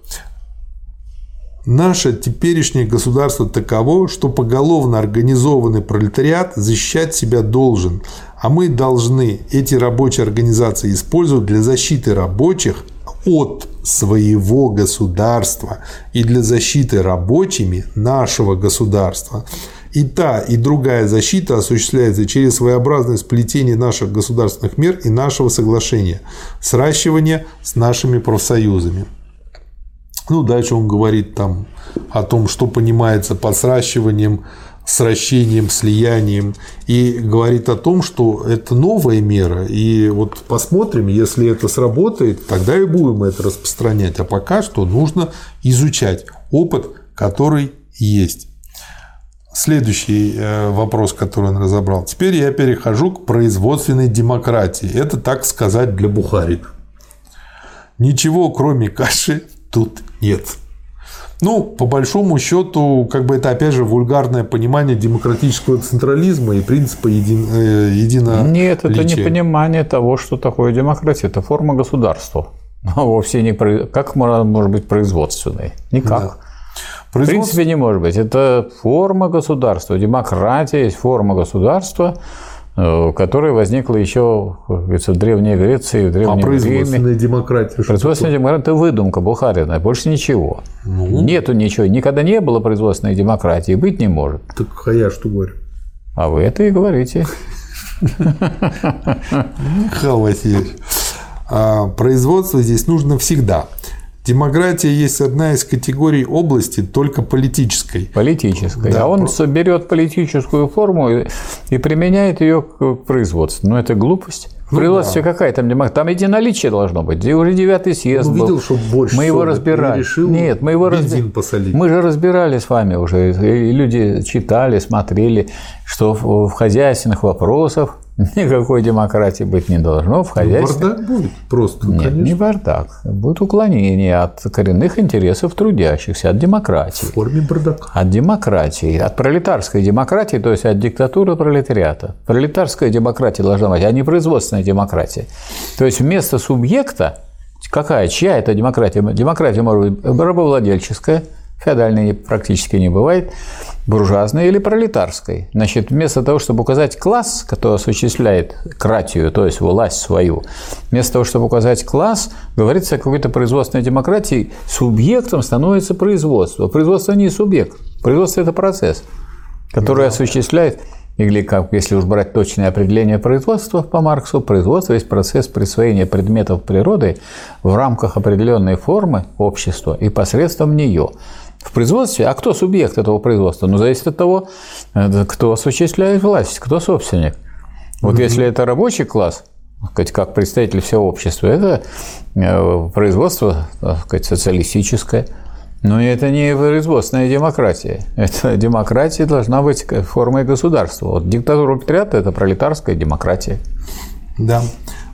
B: Наше теперешнее государство таково, что поголовно организованный пролетариат защищать себя должен, а мы должны эти рабочие организации использовать для защиты рабочих от своего государства и для защиты рабочими нашего государства. И та, и другая защита осуществляется через своеобразное сплетение наших государственных мер и нашего соглашения, сращивание с нашими профсоюзами. Ну, дальше он говорит там о том, что понимается под сращиванием, сращением, слиянием. И говорит о том, что это новая мера. И вот посмотрим, если это сработает, тогда и будем это распространять. А пока что нужно изучать опыт, который есть. Следующий э, вопрос, который он разобрал. Теперь я перехожу к производственной демократии. Это, так сказать, для Бухарина. Ничего, кроме каши, тут нет. Ну, по большому счету, как бы это опять же вульгарное понимание демократического централизма и принципа един, э, едино.
A: Нет, это не понимание того, что такое демократия. Это форма государства. Но вовсе не как может быть производственной. Никак. Да. В принципе, не может быть. Это форма государства. Демократия есть форма государства, которая возникла еще в Древней Греции, в Древнем
B: а производственная Риме. демократия?
A: Производственная демократия – это выдумка Бухарина, больше ничего. Ну? Нету ничего, никогда не было производственной демократии, быть не может.
B: Так а я что говорю?
A: А вы это и говорите.
B: Михаил Васильевич, а производство здесь нужно всегда. Демократия есть одна из категорий области только политической.
A: Политической. Да. А он берет политическую форму и применяет ее к производству. Но ну, это глупость. В ну, производстве да. какая там демократия? Там единоличие должно быть. И уже девятый съезд был.
B: видел, что больше
A: мы его разбирали.
B: Решил
A: Нет, мы его разбирали.
B: посолить.
A: Мы же разбирали с вами уже. И люди читали, смотрели, что в хозяйственных вопросах Никакой демократии быть не должно в ну, хозяйстве.
B: Бардак будет просто,
A: Нет, конечно. не бардак. Будет уклонение от коренных интересов трудящихся, от демократии.
B: В форме бардака.
A: От демократии, от пролетарской демократии, то есть от диктатуры пролетариата. Пролетарская демократия должна быть, а не производственная демократия. То есть вместо субъекта Какая? Чья это демократия? Демократия может быть рабовладельческая, феодальной практически не бывает, буржуазной или пролетарской. Значит, вместо того, чтобы указать класс, который осуществляет кратию, то есть власть свою, вместо того, чтобы указать класс, говорится о какой-то производственной демократии, субъектом становится производство. Производство не субъект, производство – это процесс, который да. осуществляет или, как, если уж брать точное определение производства по Марксу, производство есть процесс присвоения предметов природы в рамках определенной формы общества и посредством нее. В производстве, а кто субъект этого производства? Ну, зависит от того, э, кто осуществляет власть, кто собственник. Вот mm-hmm. если это рабочий класс, сказать, как представитель всего общества, это э, производство сказать, социалистическое – но это не производственная демократия. Это демократия должна быть формой государства. Вот диктатура пролетариата – это пролетарская демократия.
B: Да.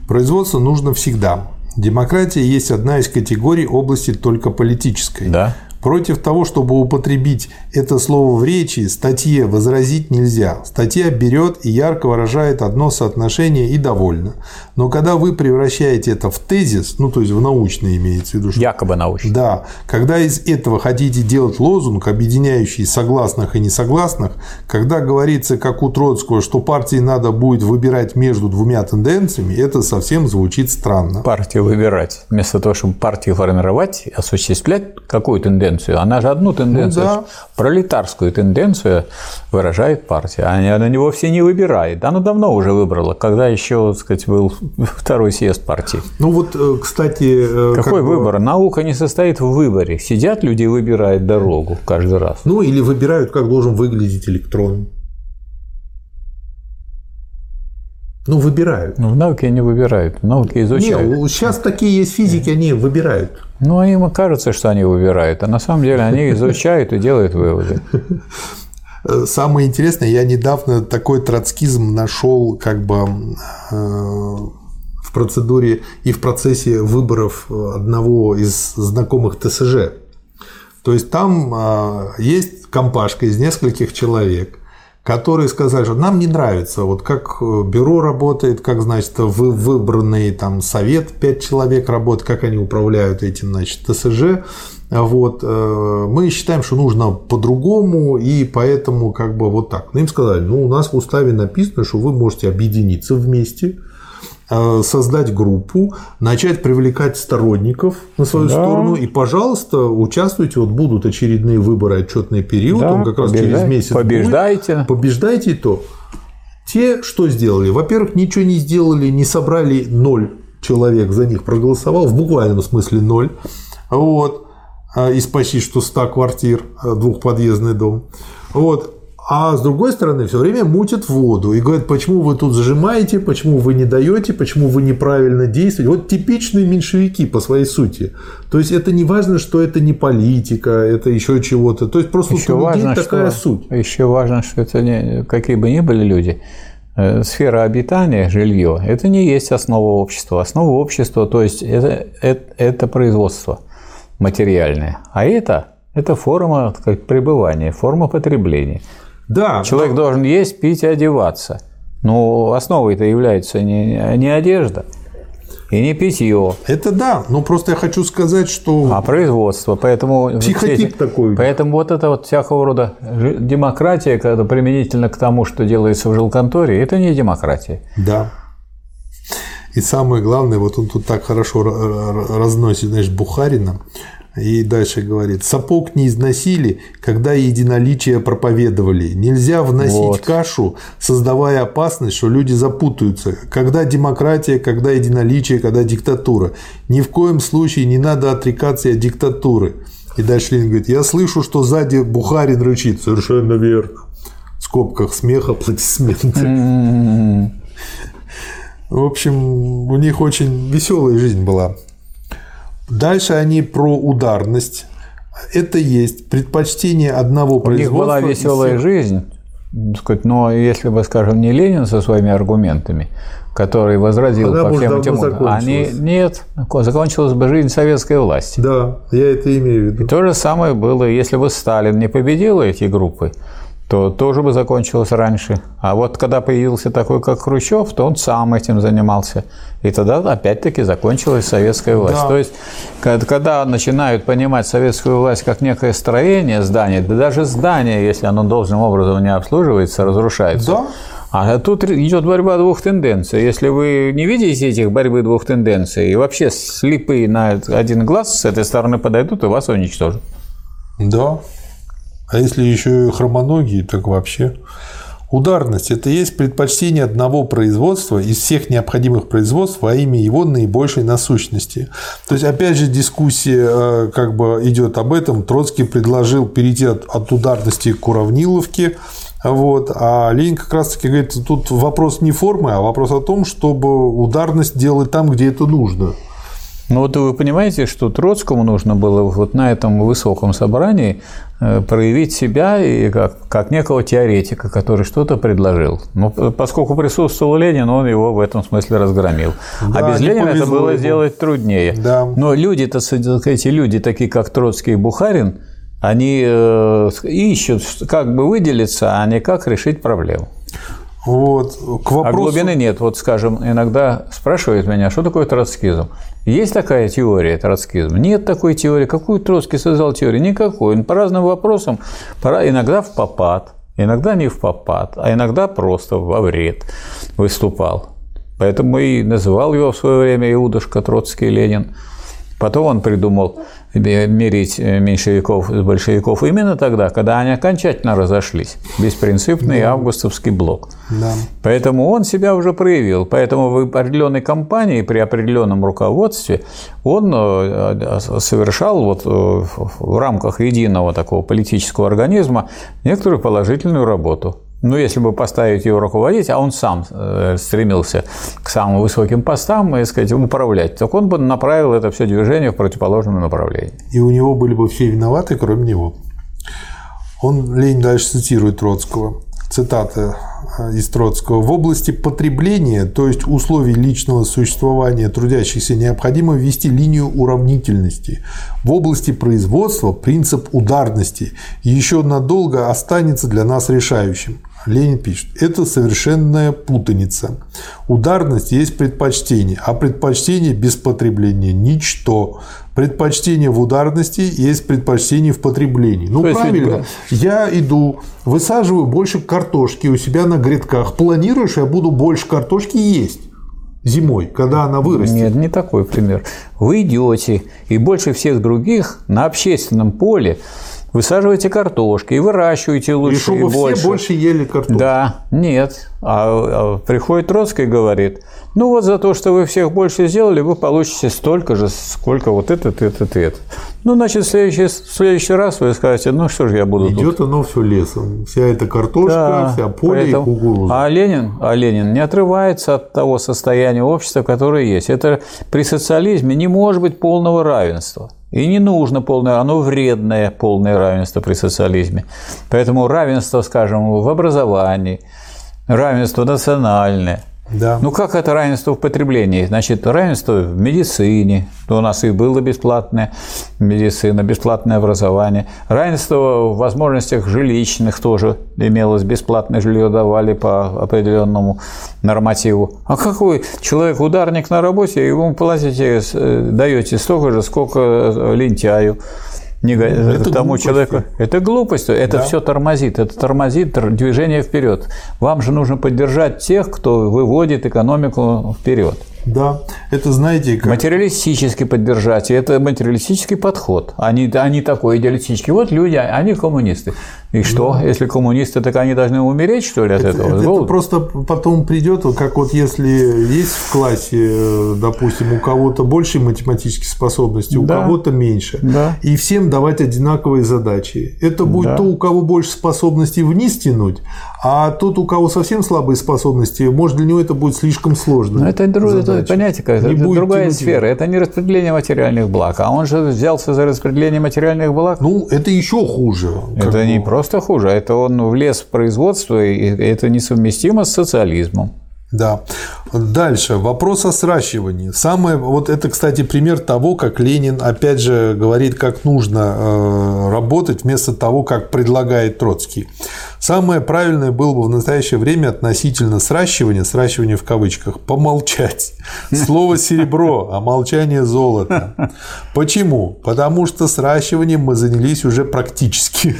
B: Производство нужно всегда. Демократия есть одна из категорий области только политической.
A: Да.
B: Против того, чтобы употребить это слово в речи, статье возразить нельзя. Статья берет и ярко выражает одно соотношение и довольно. Но когда вы превращаете это в тезис, ну то есть в научный имеется в виду,
A: что, якобы научный,
B: да, когда из этого хотите делать лозунг, объединяющий согласных и несогласных, когда говорится, как у Троцкого, что партии надо будет выбирать между двумя тенденциями, это совсем звучит странно.
A: Партию выбирать вместо того, чтобы партию формировать, осуществлять какую тенденцию тенденцию. Она же одну тенденцию, ну, да. пролетарскую тенденцию выражает партия. Она, она вовсе не выбирает. Она давно уже выбрала, когда еще, так сказать, был второй съезд партии.
B: Ну вот, э, кстати...
A: Э, Какой как выбор? Наука не состоит в выборе. Сидят люди и выбирают дорогу каждый раз.
B: Ну или выбирают, как должен выглядеть электрон. Ну, выбирают.
A: Ну, в науке они выбирают, в науке изучают.
B: Нет, сейчас такие есть физики, они выбирают.
A: Ну, им кажется, что они выбирают, а на самом деле они изучают и делают выводы.
B: Самое интересное, я недавно такой троцкизм нашел как бы э, в процедуре и в процессе выборов одного из знакомых ТСЖ. То есть там э, есть компашка из нескольких человек – которые сказали, что нам не нравится, вот как э, бюро работает, как, значит, вы, выбранный там совет, пять человек работает, как они управляют этим, значит, ТСЖ. Вот, э, мы считаем, что нужно по-другому, и поэтому как бы вот так. Но им сказали, ну, у нас в уставе написано, что вы можете объединиться вместе, создать группу, начать привлекать сторонников на свою да. сторону и, пожалуйста, участвуйте. Вот будут очередные выборы, отчетный период, да, он как раз через месяц
A: побеждайте.
B: Будет. Побеждайте то. Те, что сделали? Во-первых, ничего не сделали, не собрали ноль человек за них проголосовал, в буквальном смысле ноль. Вот а из почти что 100 квартир, э, двухподъездный дом. Вот. А с другой стороны, все время мутят воду и говорят, почему вы тут зажимаете, почему вы не даете, почему вы неправильно действуете. Вот типичные меньшевики по своей сути. То есть это не важно, что это не политика, это еще чего-то. То есть просто еще у важно, такая
A: что,
B: суть.
A: Еще важно, что это не, какие бы ни были люди, э, сфера обитания, жилье, это не есть основа общества. Основа общества, то есть это, это, это производство материальное. А это, это форма как, пребывания, форма потребления.
B: Да.
A: Человек но... должен есть, пить и одеваться. Но основой это является не, не одежда и не питье.
B: Это да, но просто я хочу сказать, что...
A: А производство, поэтому...
B: Психотип
A: все,
B: такой.
A: Поэтому вот это вот всякого рода демократия, когда применительно к тому, что делается в жилконторе, это не демократия.
B: Да. И самое главное, вот он тут так хорошо разносит, знаешь, Бухарина, и дальше говорит, сапог не износили, когда единоличие проповедовали. Нельзя вносить вот. кашу, создавая опасность, что люди запутаются. Когда демократия, когда единоличие, когда диктатура. Ни в коем случае не надо отрекаться от диктатуры. И дальше Ленин говорит, я слышу, что сзади Бухарин рычит. Совершенно верно. В скобках смех, аплодисменты. М-м-м. В общем, у них очень веселая жизнь была. Дальше они про ударность. Это есть предпочтение одного производства.
A: У них была веселая жизнь, но если бы, скажем, не Ленин со своими аргументами, который возразил Она по всем этим... Они, нет, закончилась бы жизнь советской власти.
B: Да, я это имею в виду.
A: И то же самое было, если бы Сталин не победил эти группы, то тоже бы закончилось раньше. А вот когда появился такой, как Хрущев, то он сам этим занимался. И тогда опять-таки закончилась советская власть. Да. То есть, когда начинают понимать советскую власть как некое строение здания, да даже здание, если оно должным образом не обслуживается, разрушается. Да. А тут идет борьба двух тенденций. Если вы не видите этих борьбы двух тенденций, и вообще слепые на один глаз с этой стороны подойдут, и вас уничтожат.
B: Да. А если еще и хромоногие, так вообще. Ударность – это есть предпочтение одного производства из всех необходимых производств во имя его наибольшей насущности. То есть, опять же, дискуссия э, как бы идет об этом. Троцкий предложил перейти от, от ударности к уравниловке, вот. А Ленин как раз-таки говорит, тут вопрос не формы, а вопрос о том, чтобы ударность делать там, где это нужно.
A: Ну вот вы понимаете, что Троцкому нужно было вот на этом высоком собрании проявить себя и как, как некого теоретика, который что-то предложил. Но поскольку присутствовал Ленин, он его в этом смысле разгромил. Да, а без Ленина это было ему. сделать труднее. Да. Но люди-то, эти люди, такие как Троцкий и Бухарин, они э, ищут, как бы выделиться, а не как решить проблему. Вот. К вопросу... А глубины нет. Вот, скажем, иногда спрашивают меня, что такое троцкизм. Есть такая теория троцкизма? Нет такой теории. Какую Троцкий создал теорию? Никакой. Он по разным вопросам, иногда в попад, иногда не в попад, а иногда просто во вред выступал. Поэтому и называл его в свое время Иудушка Троцкий Ленин. Потом он придумал мерить э, меньшевиков с большевиков именно тогда, когда они окончательно разошлись. Беспринципный да. августовский блок. Да. Поэтому он себя уже проявил. Поэтому в определенной компании, при определенном руководстве, он э, э, совершал вот в рамках единого такого политического организма некоторую положительную работу. Ну, если бы поставить его руководить, а он сам э, стремился к самым высоким постам и, сказать, управлять, так он бы направил это все движение в противоположном направлении.
B: И у него были бы все виноваты, кроме него. Он, Ленин дальше цитирует Троцкого. Цитата э, из Троцкого. «В области потребления, то есть условий личного существования трудящихся, необходимо ввести линию уравнительности. В области производства принцип ударности еще надолго останется для нас решающим. Ленин пишет, это совершенная путаница. Ударность есть предпочтение, а предпочтение без потребления – ничто. Предпочтение в ударности есть предпочтение в потреблении. Ну, правильно. Я иду, высаживаю больше картошки у себя на грядках. Планируешь, я буду больше картошки есть зимой, когда она вырастет.
A: Нет, не такой пример. Вы идете и больше всех других на общественном поле высаживаете картошки и выращиваете лучше и, чтобы и больше.
B: все больше ели картошку.
A: Да, нет. А, а приходит Троцкий и говорит, ну вот за то, что вы всех больше сделали, вы получите столько же, сколько вот этот, этот, этот. Ну, значит, в следующий, в следующий раз вы скажете, ну что же я буду
B: Идет тут? оно все лесом. Вся эта картошка, да, вся поле поэтому... и кукуруза.
A: А Ленин, а Ленин не отрывается от того состояния общества, которое есть. Это при социализме не может быть полного равенства. И не нужно полное, оно вредное полное равенство при социализме. Поэтому равенство, скажем, в образовании, равенство национальное – да. Ну как это равенство в потреблении? Значит, равенство в медицине. У нас и было бесплатная медицина, бесплатное образование. Равенство в возможностях жилищных тоже имелось. Бесплатное жилье давали по определенному нормативу. А какой человек ударник на работе, и ему платите, э, даете столько же, сколько лентяю не, это тому глупость. человеку. Это глупость, это да. все тормозит, это тормозит движение вперед. Вам же нужно поддержать тех, кто выводит экономику вперед.
B: Да, это знаете
A: как... Материалистически поддержать, это материалистический подход, а не, а не такой идеалистический. Вот люди, они коммунисты. И что, да. если коммунисты, так они должны умереть, что ли, от
B: это,
A: этого?
B: Это, это просто потом придет, как вот если есть в классе, допустим, у кого-то больше математических способностей, у да. кого-то меньше, да. и всем давать одинаковые задачи. Это будет да. то, у кого больше способностей вниз тянуть, а тот, у кого совсем слабые способности, может, для него это будет слишком сложно.
A: Но это, это понятие, как это другая сфера. Это не распределение материальных благ, а он же взялся за распределение материальных благ.
B: Ну, это еще хуже.
A: Это не просто просто хуже. Это он влез в производство, и это несовместимо с социализмом.
B: Да. Дальше. Вопрос о сращивании. Самое, вот это, кстати, пример того, как Ленин, опять же, говорит, как нужно э, работать вместо того, как предлагает Троцкий. Самое правильное было бы в настоящее время относительно сращивания, сращивания в кавычках, помолчать. Слово серебро, а молчание золото. Почему? Потому что сращиванием мы занялись уже практически.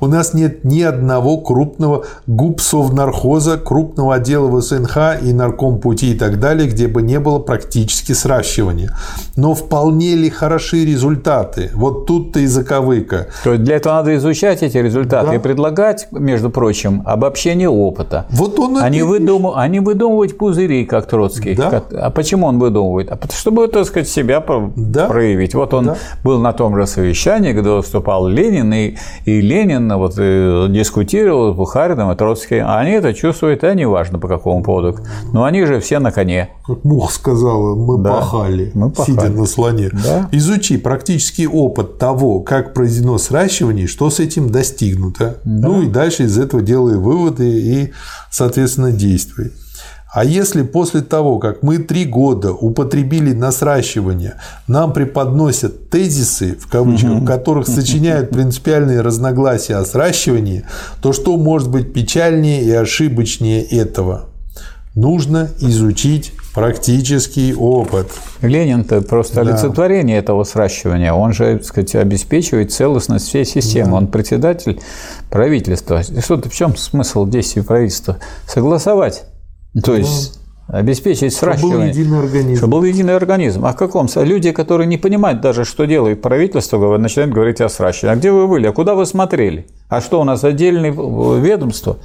B: У нас нет ни одного крупного губсовнархоза, крупного отдела ВСНХ и наркомпути и так далее, где бы не было практически сращивания. Но вполне ли хороши результаты? Вот тут-то и заковыка.
A: То есть для этого надо изучать эти результаты да. и предлагать между прочим, обобщение опыта.
B: Вот он
A: они, а выдум... они а выдумывать пузыри, как Троцкий. Да? А почему он выдумывает? А чтобы, так сказать, себя да? проявить. Вот он да. был на том же совещании, где выступал Ленин, и, и Ленин вот, и э, дискутировал с Бухарином и Троцким. А они это чувствуют, а неважно по какому поводу. Но они же все на коне.
B: Как Мух сказала, мы да, пахали, мы пахали, сидя на слоне. Да? Изучи практический опыт того, как произведено сращивание, что с этим достигнуто. Да. Ну и дальше дальше из этого делай выводы и, соответственно, действуй. А если после того, как мы три года употребили на сращивание, нам преподносят тезисы, в кавычках, в которых сочиняют принципиальные разногласия о сращивании, то что может быть печальнее и ошибочнее этого? Нужно изучить Практический опыт.
A: Ленин-то просто да. олицетворение этого сращивания. Он же, так сказать, обеспечивает целостность всей системы. Да. Он председатель правительства. Что-то в чем смысл действий правительства? Согласовать. То есть да. обеспечить сращивание.
B: Чтобы был единый организм.
A: Чтобы был единый организм. А в каком? Люди, которые не понимают даже, что делает правительство, начинают говорить о сращивании. А где вы были? А куда вы смотрели? А что, у нас отдельное ведомство?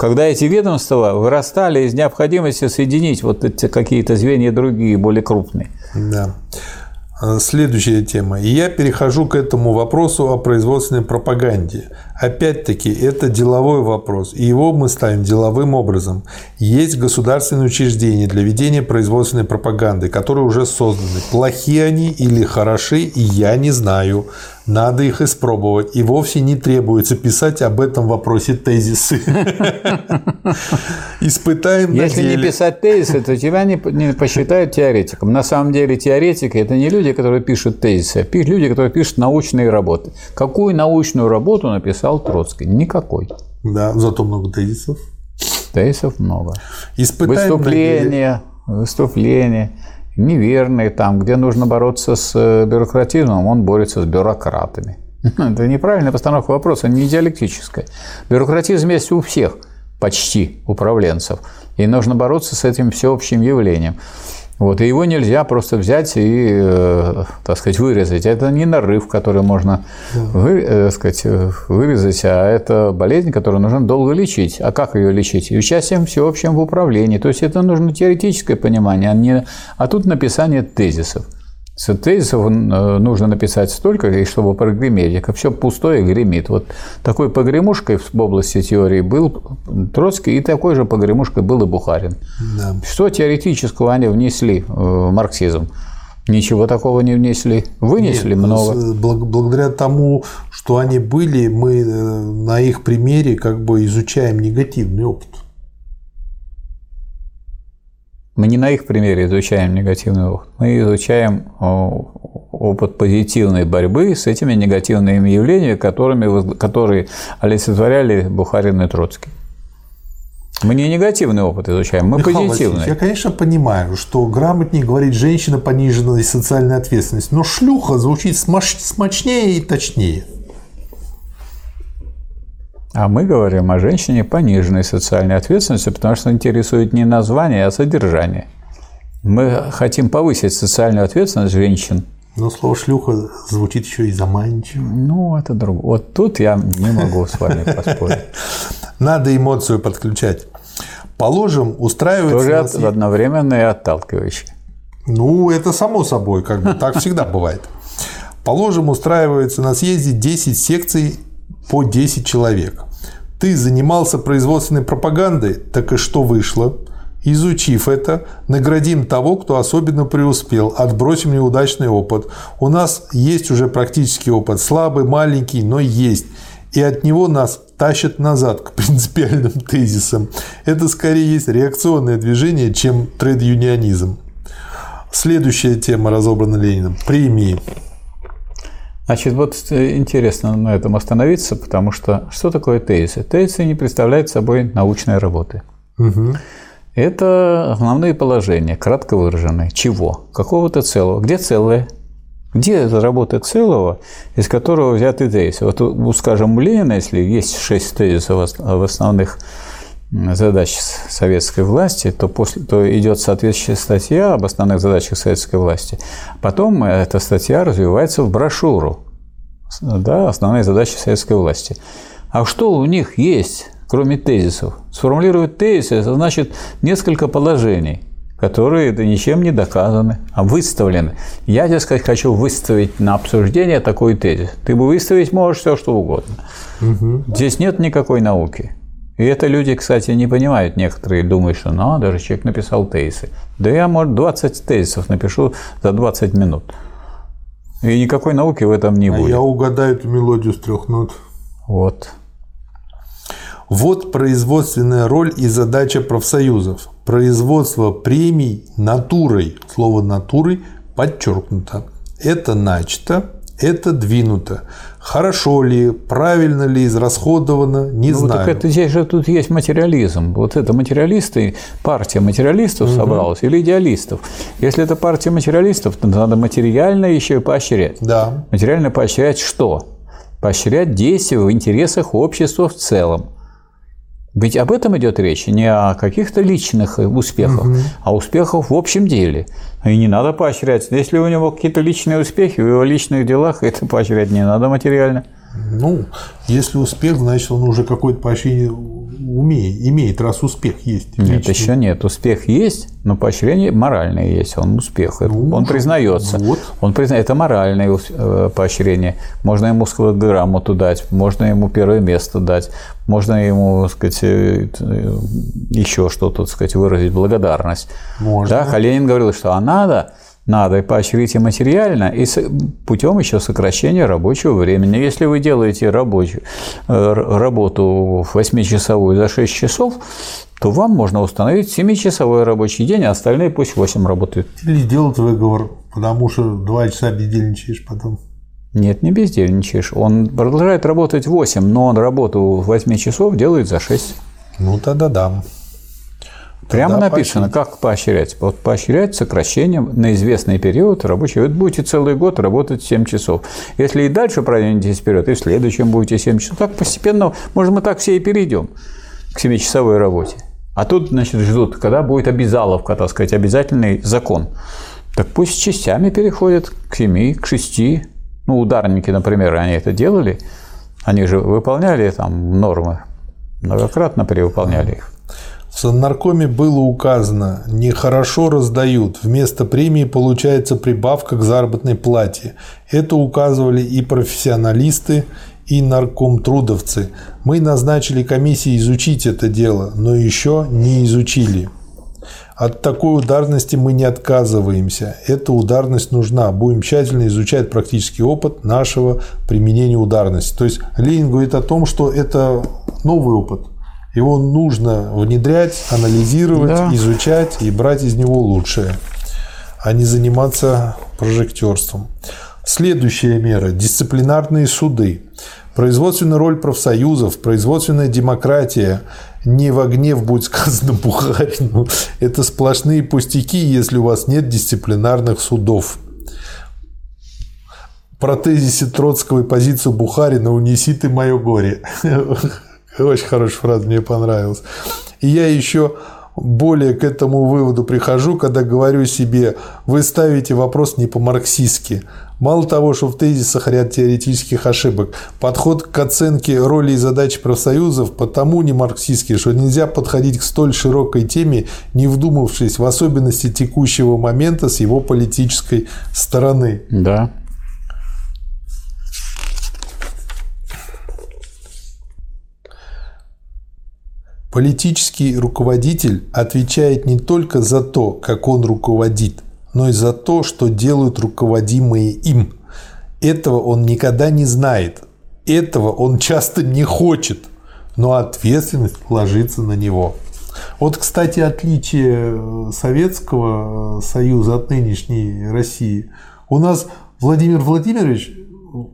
A: Когда эти ведомства вырастали из необходимости соединить вот эти какие-то звенья другие, более крупные.
B: Да. А, следующая тема. И я перехожу к этому вопросу о производственной пропаганде. Опять-таки, это деловой вопрос, и его мы ставим деловым образом. Есть государственные учреждения для ведения производственной пропаганды, которые уже созданы. Плохие они или хороши, и я не знаю. Надо их испробовать. И вовсе не требуется писать об этом вопросе тезисы. Испытаем
A: Если не писать тезисы, то тебя не посчитают теоретиком. На самом деле теоретики – это не люди, которые пишут тезисы, а люди, которые пишут научные работы. Какую научную работу написал Троцкий? Никакой.
B: Да, зато много тезисов.
A: Тезисов много.
B: Испытаем
A: выступления, выступления неверные, там, где нужно бороться с э, бюрократизмом, он борется с бюрократами. Это неправильная постановка вопроса, не диалектическая. Бюрократизм есть у всех, почти, управленцев. И нужно бороться с этим всеобщим явлением. Вот, и его нельзя просто взять и, э, так сказать, вырезать. Это не нарыв, который можно вы, э, сказать, вырезать, а это болезнь, которую нужно долго лечить. А как ее лечить? И участием всеобщем в управлении. То есть это нужно теоретическое понимание, а, не, а тут написание тезисов. Тезисов э, нужно написать столько, и чтобы прогреметь, как все пустое гремит. Вот такой погремушкой в области теории был Троцкий, и такой же погремушкой был и Бухарин. Да. Что теоретического они внесли в марксизм? Ничего такого не внесли. Вынесли Нет, много.
B: Благодаря тому, что они были, мы э, на их примере как бы изучаем негативный опыт.
A: Мы не на их примере изучаем негативный опыт, мы изучаем опыт позитивной борьбы с этими негативными явлениями, которыми, которые олицетворяли Бухарин и Троцкий. Мы не негативный опыт изучаем, мы Михаил позитивный.
B: Я, конечно, понимаю, что грамотнее говорить женщина пониженной социальной ответственности, но шлюха звучит смачнее и точнее.
A: А мы говорим о женщине пониженной социальной ответственности, потому что интересует не название, а содержание. Мы хотим повысить социальную ответственность женщин.
B: Но слово шлюха звучит еще и заманчиво.
A: Ну, это другое. Вот тут я не могу с вами поспорить.
B: Надо эмоцию подключать. Положим, устраивается...
A: Тоже нас... одновременно и отталкивающий.
B: Ну, это само собой, как бы так всегда бывает. Положим, устраивается на съезде 10 секций по 10 человек. Ты занимался производственной пропагандой, так и что вышло? Изучив это, наградим того, кто особенно преуспел, отбросим неудачный опыт. У нас есть уже практический опыт, слабый, маленький, но есть. и от него нас тащат назад к принципиальным тезисам. Это скорее есть реакционное движение, чем трейд-юнионизм. Следующая тема разобрана Лениным – премии.
A: Значит, вот интересно на этом остановиться, потому что что такое тезисы? Тезисы не представляют собой научной работы. Угу. Это основные положения, кратко выраженные. Чего? Какого-то целого. Где целое? Где эта работа целого, из которого взяты тезисы? Вот, скажем, у Ленина, если есть шесть тезисов в основных задач советской власти, то, после, то идет соответствующая статья об основных задачах советской власти. Потом эта статья развивается в брошюру да, «Основные задачи советской власти». А что у них есть, кроме тезисов? Сформулировать тезисы – это значит несколько положений – которые это ничем не доказаны, а выставлены. Я, тебе сказать, хочу выставить на обсуждение такой тезис. Ты бы выставить можешь все, что угодно. Угу. Здесь нет никакой науки. И это люди, кстати, не понимают. Некоторые думают, что надо же, человек написал тезисы. Да я, может, 20 тезисов напишу за 20 минут. И никакой науки в этом не а будет.
B: Я угадаю эту мелодию с трех нот.
A: Вот.
B: Вот производственная роль и задача профсоюзов. Производство премий натурой. Слово натурой подчеркнуто. Это начато, это двинуто. Хорошо ли, правильно ли израсходовано, не ну, знаю.
A: Так это здесь же тут есть материализм. Вот это материалисты, партия материалистов угу. собралась или идеалистов. Если это партия материалистов, то надо материально еще и поощрять.
B: Да.
A: Материально поощрять что? Поощрять действия в интересах общества в целом. Ведь об этом идет речь, не о каких-то личных успехах, угу. а успехах в общем деле. И не надо поощрять. Если у него какие-то личные успехи в его личных делах, это поощрять не надо материально.
B: Ну, если успех, значит, он уже какое-то поощрение умеет, имеет, раз успех есть.
A: Нет, личный. еще нет. Успех есть, но поощрение моральное есть. Он успех. Ну, он признается. Вот. Он признает. Это моральное э, поощрение. Можно ему грамоту дать, можно ему первое место дать, можно ему, так сказать, э, еще что-то, так сказать, выразить благодарность. Можно. Да, Калинин говорил, что а надо надо поощрить и материально, и путем еще сокращения рабочего времени. Если вы делаете рабочую, э, работу 8-часовую за 6 часов, то вам можно установить 7-часовой рабочий день, а остальные пусть 8 работают.
B: Или сделать выговор, потому что 2 часа бездельничаешь потом.
A: Нет, не бездельничаешь. Он продолжает работать 8, но он работу 8 часов делает за 6.
B: Ну, тогда да.
A: Прямо написано, поощрить. как поощрять. Вот поощрять сокращением на известный период рабочего. Вы будете целый год работать 7 часов. Если и дальше продвинетесь вперед, и в следующем будете 7 часов, так постепенно, может, мы так все и перейдем к 7-часовой работе. А тут, значит, ждут, когда будет обязаловка, так сказать, обязательный закон. Так пусть частями переходят к 7, к 6. Ну, ударники, например, они это делали. Они же выполняли там нормы, многократно перевыполняли их.
B: В Саннаркоме было указано «нехорошо раздают, вместо премии получается прибавка к заработной плате». Это указывали и профессионалисты, и наркомтрудовцы. Мы назначили комиссии изучить это дело, но еще не изучили. От такой ударности мы не отказываемся. Эта ударность нужна. Будем тщательно изучать практический опыт нашего применения ударности. То есть Ленин говорит о том, что это новый опыт. Его нужно внедрять, анализировать, да. изучать и брать из него лучшее, а не заниматься прожектерством. Следующая мера – дисциплинарные суды. Производственная роль профсоюзов, производственная демократия не в гнев будет сказано Бухарину. Это сплошные пустяки, если у вас нет дисциплинарных судов. Про тезисе Троцкого и позицию Бухарина «Унеси ты мое горе». Очень хорошая фраза, мне понравилась. И я еще более к этому выводу прихожу, когда говорю себе, вы ставите вопрос не по-марксистски. Мало того, что в тезисах ряд теоретических ошибок, подход к оценке роли и задач профсоюзов потому не марксистский, что нельзя подходить к столь широкой теме, не вдумавшись в особенности текущего момента с его политической стороны.
A: Да.
B: Политический руководитель отвечает не только за то, как он руководит, но и за то, что делают руководимые им. Этого он никогда не знает. этого он часто не хочет, но ответственность ложится на него. Вот, кстати, отличие Советского Союза от нынешней России. У нас Владимир Владимирович,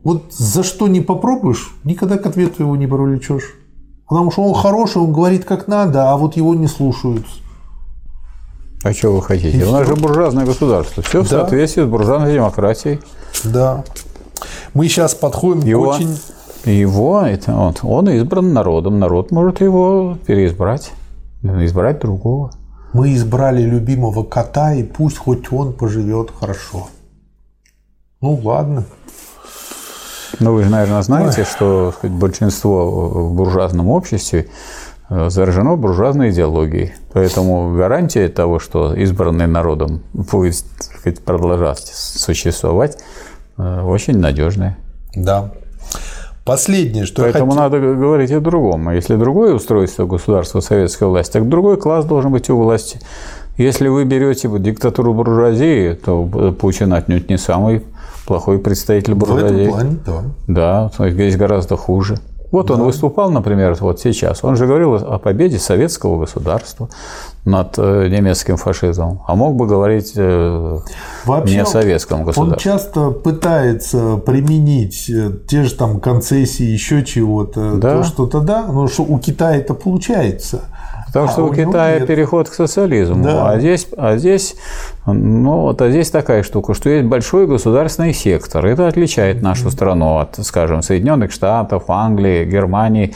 B: вот за что не попробуешь, никогда к ответу его не привлечешь. Потому что он хороший, он говорит как надо, а вот его не слушают.
A: А что вы хотите? И У нас же буржуазное государство. Все в соответствии с буржуазной демократией.
B: Да. Мы сейчас подходим
A: его,
B: к очень...
A: Его, это, он, он избран народом. Народ может его переизбрать. Избрать другого.
B: Мы избрали любимого кота, и пусть хоть он поживет хорошо. Ну, ладно.
A: Ну, вы наверное, знаете, Ой. что сказать, большинство в буржуазном обществе э, заражено буржуазной идеологией. Поэтому гарантия того, что избранный народом будет сказать, продолжать существовать, э, очень надежная.
B: Да. Последнее, что
A: Поэтому я хотел... надо говорить о другом. Если другое устройство государства, советская власть, так другой класс должен быть у власти. Если вы берете диктатуру буржуазии, то Путин отнюдь не самый плохой представитель буржуазии. В этом плане, да. Да, здесь гораздо хуже. Вот да. он выступал, например, вот сейчас. Он же говорил о победе советского государства над э, немецким фашизмом, а мог бы говорить э, Вообще, не о советском государстве.
B: Он часто пытается применить э, те же там концессии, еще чего-то, да. то что-то да, но что у Китая это получается.
A: Потому а что у, у Китая нет. переход к социализму. Да. А здесь, а здесь, ну, вот, а здесь такая штука, что есть большой государственный сектор. Это отличает нашу страну от, скажем, Соединенных Штатов, Англии, Германии.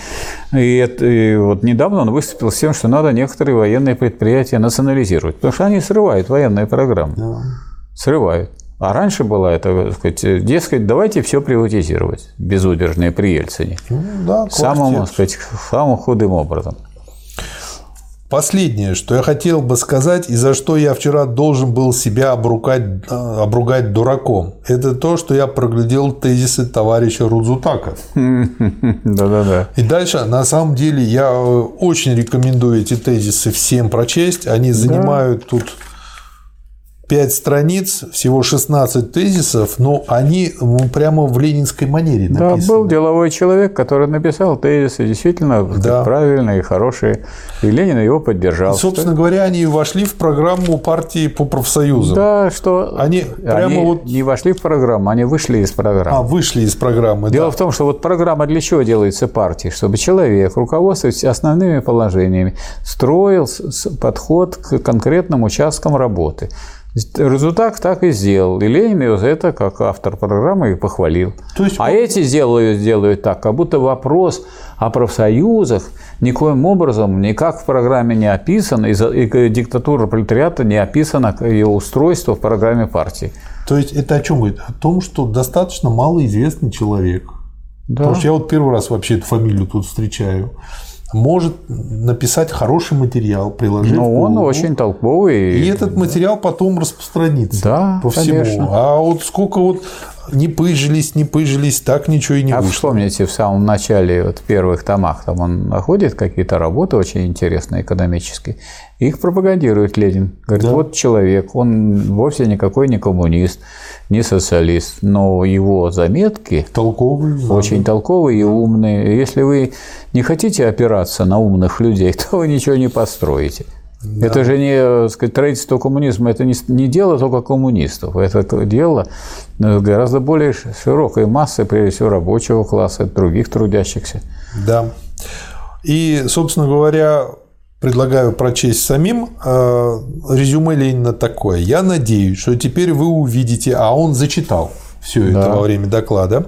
A: И, это, и вот недавно он выступил с тем, что надо некоторые военные предприятия национализировать, потому что они срывают военные программы. Да. Срывают. А раньше было это, сказать, дескать, давайте все приватизировать, безудержные при Ельцине. Ну, да, самым, сказать, самым худым образом.
B: Последнее, что я хотел бы сказать и за что я вчера должен был себя обругать, обругать дураком, это то, что я проглядел тезисы товарища Рудзутака.
A: Да-да-да.
B: И дальше, на самом деле, я э, очень рекомендую эти тезисы всем прочесть. Они занимают тут 5 страниц, всего 16 тезисов, но они ну, прямо в ленинской манере написаны.
A: Да, был деловой человек, который написал тезисы действительно да. правильные, хорошие, и Ленин его поддержал. И,
B: собственно что... говоря, они вошли в программу партии по профсоюзам.
A: Да, что
B: они прямо
A: они
B: вот
A: не вошли в программу, они вышли из программы.
B: А вышли из программы.
A: Дело
B: да.
A: в том, что вот программа для чего делается партией, чтобы человек, руководствуясь основными положениями, строил подход к конкретным участкам работы. Результат так и сделал. И Ленин его за это, как автор программы, и похвалил. То есть... А эти делают, делают так, как будто вопрос о профсоюзах никоим образом никак в программе не описан, и, и диктатура пролетариата не описана, ее устройство в программе партии.
B: То есть это о чем говорит? О том, что достаточно малоизвестный человек. Да. Потому что я вот первый раз вообще эту фамилию тут встречаю может написать хороший материал, приложив
A: Но он очень толковый.
B: И этот материал потом распространится
A: да,
B: по всему.
A: Конечно.
B: А вот сколько вот не пыжились, не пыжились, так ничего и не а вышло.
A: вспомните, в самом начале, вот, в первых томах, там он находит какие-то работы очень интересные, экономические, их пропагандирует Ленин. Говорит, да. вот человек, он вовсе никакой не коммунист, не социалист, но его заметки
B: толковые,
A: очень да. толковые и умные. Если вы не хотите опираться на умных людей, то вы ничего не построите. Да. Это же не сказать, строительство коммунизма, это не, не дело только коммунистов, это дело э, гораздо более широкой массы, прежде всего рабочего класса, других трудящихся.
B: Да. И, собственно говоря, предлагаю прочесть самим. Э, резюме Ленина такое. Я надеюсь, что теперь вы увидите, а он зачитал все это да. во время доклада.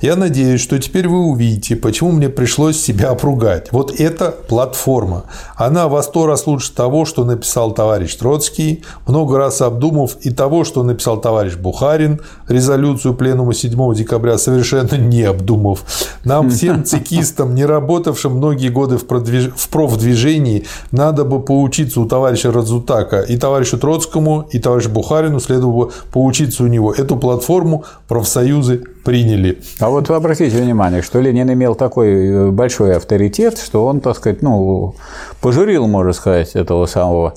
B: Я надеюсь, что теперь вы увидите, почему мне пришлось себя опругать. Вот эта платформа. Она во сто раз лучше того, что написал товарищ Троцкий, много раз обдумав и того, что написал товарищ Бухарин, резолюцию пленума 7 декабря совершенно не обдумав. Нам всем цикистам, не работавшим многие годы в, продвиж... в профдвижении, надо бы поучиться у товарища Радзутака и товарищу Троцкому, и товарищу Бухарину следовало бы поучиться у него. Эту платформу профсоюзы приняли.
A: А вот вы обратите внимание, что Ленин имел такой э, большой авторитет, что он, так сказать, ну, пожурил, можно сказать, этого самого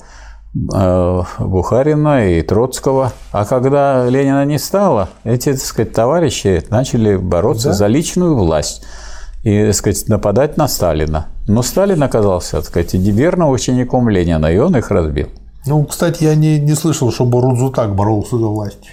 A: э, Бухарина и Троцкого. А когда Ленина не стало, эти, так сказать, товарищи начали бороться да? за личную власть и, так сказать, нападать на Сталина. Но Сталин оказался, так сказать, верным учеником Ленина, и он их разбил.
B: Ну, кстати, я не, не слышал, чтобы Рудзутак боролся за власть.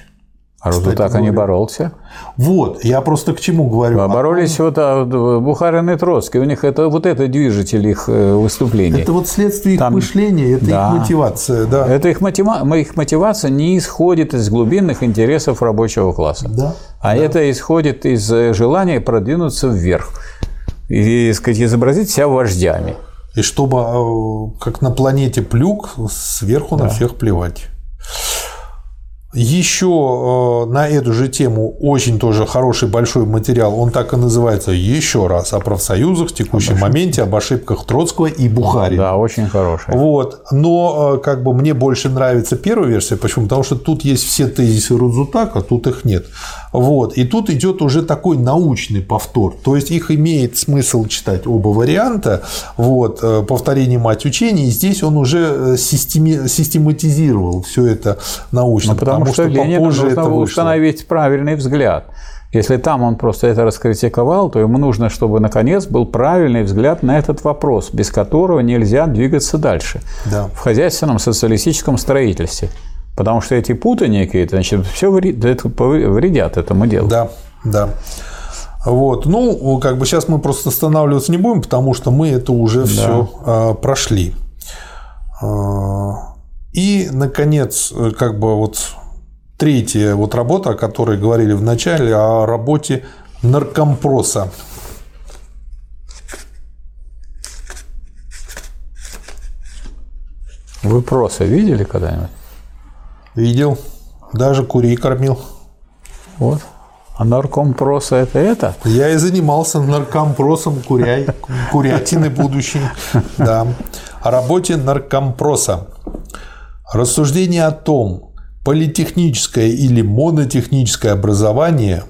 A: А Рудзутак не боролся.
B: Вот, я просто к чему говорю.
A: А боролись вот а, Бухарин и Троцкий, у них это вот это движитель их э, выступлений.
B: Это вот следствие их Там... мышления, это да. их мотивация, да.
A: Это их, мотива... их мотивация не исходит из глубинных интересов рабочего класса,
B: да.
A: а
B: да.
A: это исходит из э, желания продвинуться вверх и, сказать, изобразить себя вождями.
B: И чтобы, э, как на планете Плюк, сверху да. на всех плевать. Еще э, на эту же тему очень тоже хороший большой материал, он так и называется «Еще раз о профсоюзах в текущем об моменте, об ошибках Троцкого и Бухарина».
A: Да, очень хороший.
B: Вот. Но э, как бы мне больше нравится первая версия. Почему? Потому что тут есть все тезисы Рудзутака, тут их нет. Вот. И тут идет уже такой научный повтор. То есть их имеет смысл читать оба варианта. Вот. Э, Повторение мать учений. И здесь он уже систематизировал все это научно.
A: Ну, потому, потому что, что Ленину нужно это установить правильный взгляд. Если там он просто это раскритиковал, то ему нужно, чтобы наконец был правильный взгляд на этот вопрос, без которого нельзя двигаться дальше
B: да.
A: в хозяйственном социалистическом строительстве. Потому что эти путания какие-то, значит, все вредят этому делу.
B: Да, да. Вот. Ну, как бы сейчас мы просто останавливаться не будем, потому что мы это уже да. все а, прошли. А, и, наконец, как бы вот Третья вот работа, о которой говорили в начале, о работе наркомпроса.
A: Вы проса видели когда-нибудь?
B: Видел. Даже курей кормил.
A: Вот. А наркомпроса это это?
B: Я и занимался наркомпросом куряй, курятины будущей. Да. О работе наркомпроса. Рассуждение о том, политехническое или монотехническое образование,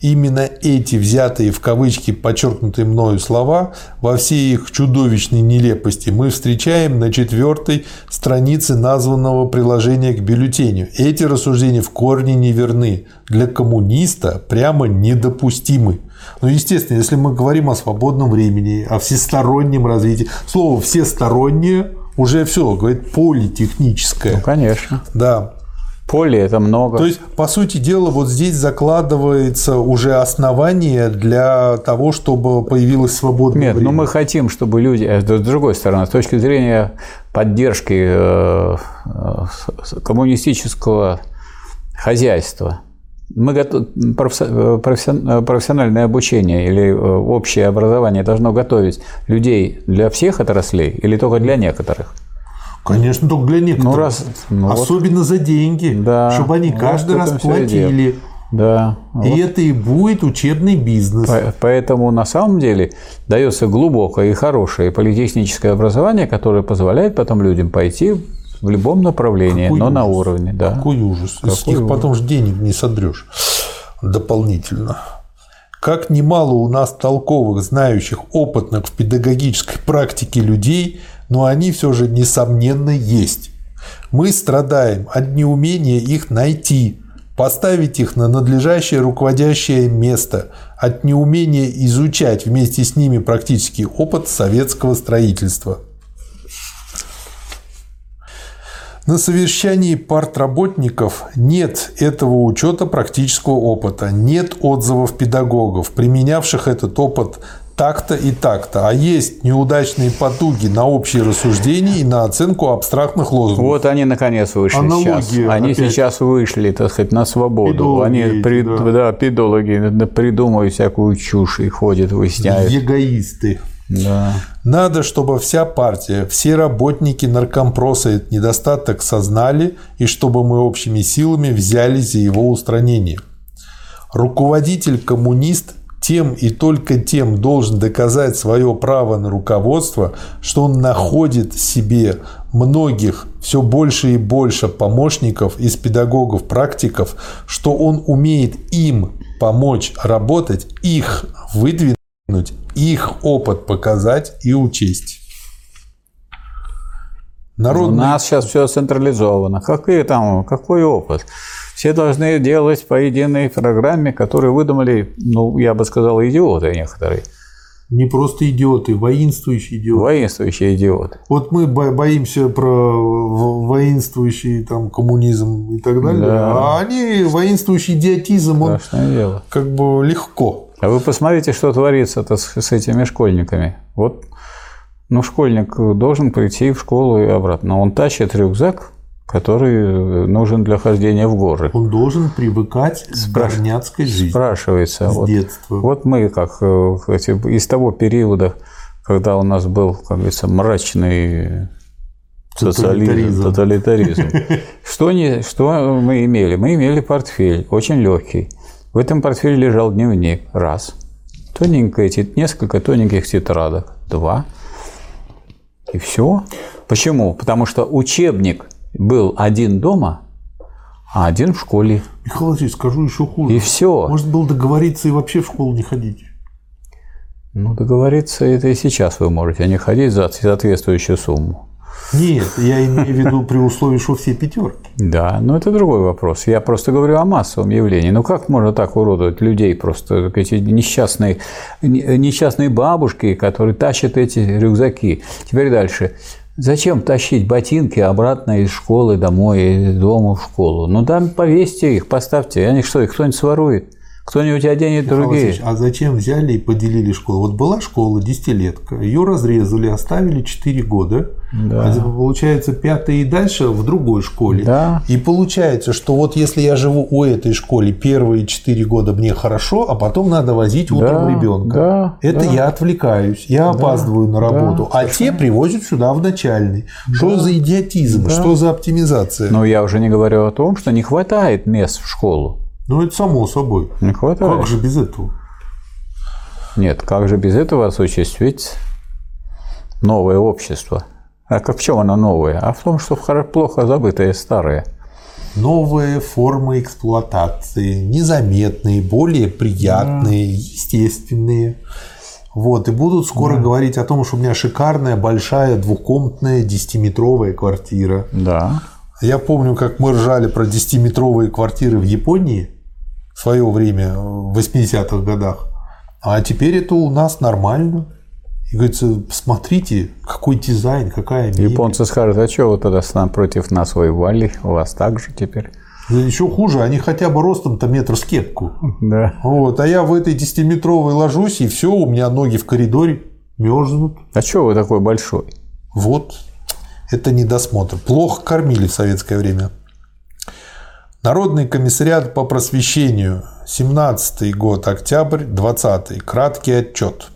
B: именно эти взятые в кавычки подчеркнутые мною слова во всей их чудовищной нелепости мы встречаем на четвертой странице названного приложения к бюллетеню. Эти рассуждения в корне неверны, для коммуниста прямо недопустимы. Ну, естественно, если мы говорим о свободном времени, о всестороннем развитии, слово «всестороннее» уже все, говорит, политехническое. Ну,
A: конечно.
B: Да
A: поле это много.
B: То есть, по сути дела, вот здесь закладывается уже основание для того, чтобы появилось свободное
A: Нет, время. но мы хотим, чтобы люди, э, с другой стороны, с точки зрения поддержки э, э, коммунистического хозяйства, мы готов... профессиональное обучение или общее образование должно готовить людей для всех отраслей или только для некоторых?
B: Конечно, только для некоторых. Ну, раз, ну, Особенно вот, за деньги,
A: да,
B: чтобы они каждый раз платили.
A: Да.
B: И вот. это и будет учебный бизнес.
A: Поэтому на самом деле дается глубокое и хорошее политехническое образование, которое позволяет потом людям пойти в любом направлении, Какой но ужас. на уровне. Да.
B: Какой ужас. Какой Из них ужас. потом же денег не содрешь дополнительно. Как немало у нас толковых, знающих, опытных в педагогической практике людей – но они все же, несомненно, есть. Мы страдаем от неумения их найти, поставить их на надлежащее руководящее место, от неумения изучать вместе с ними практический опыт советского строительства. На совещании партработников нет этого учета практического опыта, нет отзывов педагогов, применявших этот опыт так-то и так-то, а есть неудачные потуги на общие рассуждения и на оценку абстрактных лозунгов.
A: Вот они наконец вышли Аналогия, сейчас. Они опять. сейчас вышли, так сказать, на свободу. Педологи они эти, при... да. да, педологи придумывают всякую чушь и ходят, выясняют.
B: Эгоисты.
A: Да.
B: Надо, чтобы вся партия, все работники наркомпроса этот недостаток сознали, и чтобы мы общими силами взялись за его устранение. Руководитель-коммунист тем и только тем должен доказать свое право на руководство, что он находит себе многих все больше и больше помощников из педагогов-практиков, что он умеет им помочь работать, их выдвинуть, их опыт показать и учесть. Народный...
A: У нас сейчас все централизовано. Какой там, какой опыт? Все должны делать по единой программе, которую выдумали, ну, я бы сказал, идиоты некоторые.
B: Не просто идиоты, воинствующие идиоты.
A: Воинствующие идиоты.
B: Вот мы боимся про воинствующий там коммунизм и так далее, да. а они воинствующий идиотизм, он дело. как бы легко.
A: А вы посмотрите, что творится с этими школьниками. Вот, ну, школьник должен прийти в школу и обратно. Он тащит рюкзак, который нужен для хождения в горы.
B: Он должен привыкать Спраш... к горняцкой жизни.
A: Спрашивается.
B: С
A: вот,
B: детства.
A: Вот мы как э, из того периода, когда у нас был, как говорится, мрачный социализм, тоталитаризм. Что, не, что мы имели? Мы имели портфель, очень легкий. В этом портфеле лежал дневник. Раз. Тоненькое, несколько тоненьких тетрадок. Два. И все. Почему? Потому что учебник был один дома, а один в школе.
B: Михаил Васильевич, скажу еще хуже.
A: И все.
B: Может было договориться и вообще в школу не ходить.
A: Ну, договориться это и сейчас вы можете, а не ходить за соответствующую сумму.
B: Нет, я имею в виду при условии, что все пятерки.
A: Да, но это другой вопрос. Я просто говорю о массовом явлении. Ну как можно так уродовать людей, просто эти несчастные, несчастные бабушки, которые тащат эти рюкзаки. Теперь дальше. Зачем тащить ботинки обратно из школы домой, из дома в школу? Ну там повесьте их, поставьте. Они что, их кто-нибудь сворует? Кто-нибудь оденет Михаил другие. Васильевич,
B: а зачем взяли и поделили школу? Вот была школа десятилетка, ее разрезали, оставили 4 года. Да. А получается, пятый и дальше в другой школе.
A: Да.
B: И получается, что вот если я живу у этой школы первые 4 года мне хорошо, а потом надо возить утром
A: да,
B: ребенка.
A: Да,
B: Это
A: да.
B: я отвлекаюсь, я да, опаздываю на работу. Да, а те привозят сюда в начальный. Да. Что за идиотизм, да. что за оптимизация?
A: Но я уже не говорю о том, что не хватает мест в школу.
B: Ну, это само собой.
A: Не хватает.
B: Как же без этого?
A: Нет, как же без этого осуществить новое общество? А в чем оно новое? А в том, что плохо забытое старое.
B: Новые формы эксплуатации, незаметные, более приятные, да. естественные. Вот, и будут скоро да. говорить о том, что у меня шикарная, большая, двухкомнатная, десятиметровая квартира.
A: Да.
B: Я помню, как мы ржали про 10-метровые квартиры в Японии свое время, в 80-х годах. А теперь это у нас нормально. И говорится, смотрите, какой дизайн, какая мебель.
A: Японцы скажут, а что вы тогда с нами против нас воевали? У вас так же теперь?
B: Да еще хуже, они хотя бы ростом-то метр с кепку.
A: Да.
B: Вот, а я в этой 10-метровой ложусь, и все, у меня ноги в коридоре мерзнут.
A: А что вы такой большой?
B: Вот, это недосмотр. Плохо кормили в советское время. Народный комиссариат по просвещению. 17 год, октябрь, 20 Краткий отчет.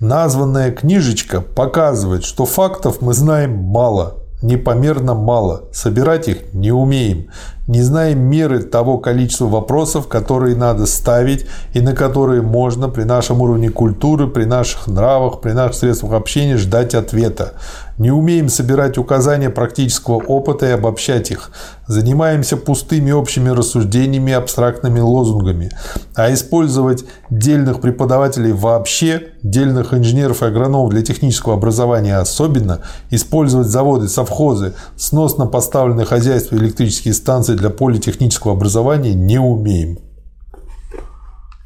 B: Названная книжечка показывает, что фактов мы знаем мало, непомерно мало, собирать их не умеем, не знаем меры того количества вопросов, которые надо ставить и на которые можно при нашем уровне культуры, при наших нравах, при наших средствах общения ждать ответа. Не умеем собирать указания практического опыта и обобщать их. Занимаемся пустыми общими рассуждениями и абстрактными лозунгами. А использовать дельных преподавателей вообще, дельных инженеров и агрономов для технического образования особенно, использовать заводы, совхозы, сносно поставленные хозяйства электрические станции для политехнического образования не умеем.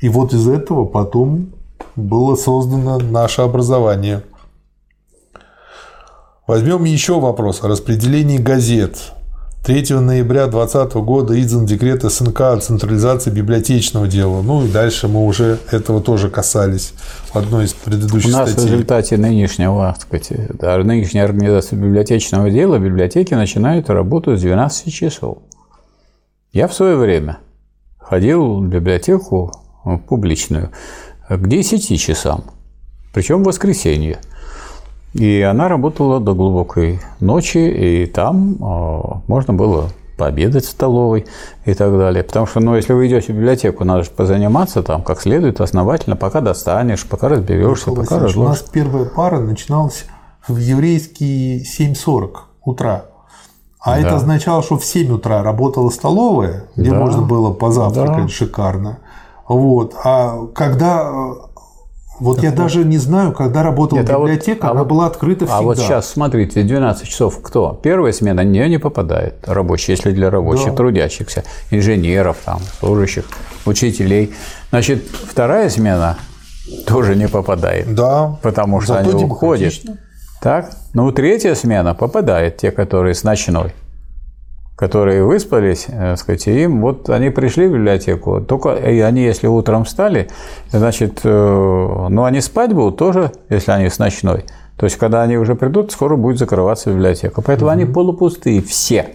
B: И вот из этого потом было создано наше образование – Возьмем еще вопрос о распределении газет. 3 ноября 2020 года издан декрет СНК о централизации библиотечного дела. Ну и дальше мы уже этого тоже касались в одной из предыдущих
A: У нас
B: статей.
A: в результате нынешнего, так сказать, нынешней организации библиотечного дела библиотеки начинают работу с 12 часов. Я в свое время ходил в библиотеку публичную к 10 часам, причем в воскресенье. И она работала до глубокой ночи, и там э, можно было пообедать в столовой и так далее. Потому что, ну, если вы идете в библиотеку, надо же позаниматься там как следует, основательно, пока достанешь, пока разберешься, пока разложишь.
B: У нас первая пара начиналась в еврейские 7.40 утра. А да. это означало, что в 7 утра работала столовая, где да. можно было позавтракать да. шикарно. Вот. А когда Вот я даже не знаю, когда работала
A: Нет, а вот-
B: библиотека,
A: а
B: она
A: вот-
B: была открыта всегда.
A: А вот сейчас, смотрите, 12 часов кто? Первая смена, на нее не попадает рабочий, если для рабочих,
B: Да.
A: трудящихся, инженеров, там, служащих, учителей. Значит, вторая смена тоже не попадает,
B: Да.
A: потому что
B: Зато
A: они уходят.
B: демократично.
A: Так? Ну, третья смена попадает, те, которые с ночной, которые выспались, э, сказать, и им вот они пришли в библиотеку, только и они, если утром встали, значит, э, ну, они спать будут тоже, если они с ночной. То есть, когда они уже придут, скоро будет закрываться библиотека. Поэтому они полупустые все.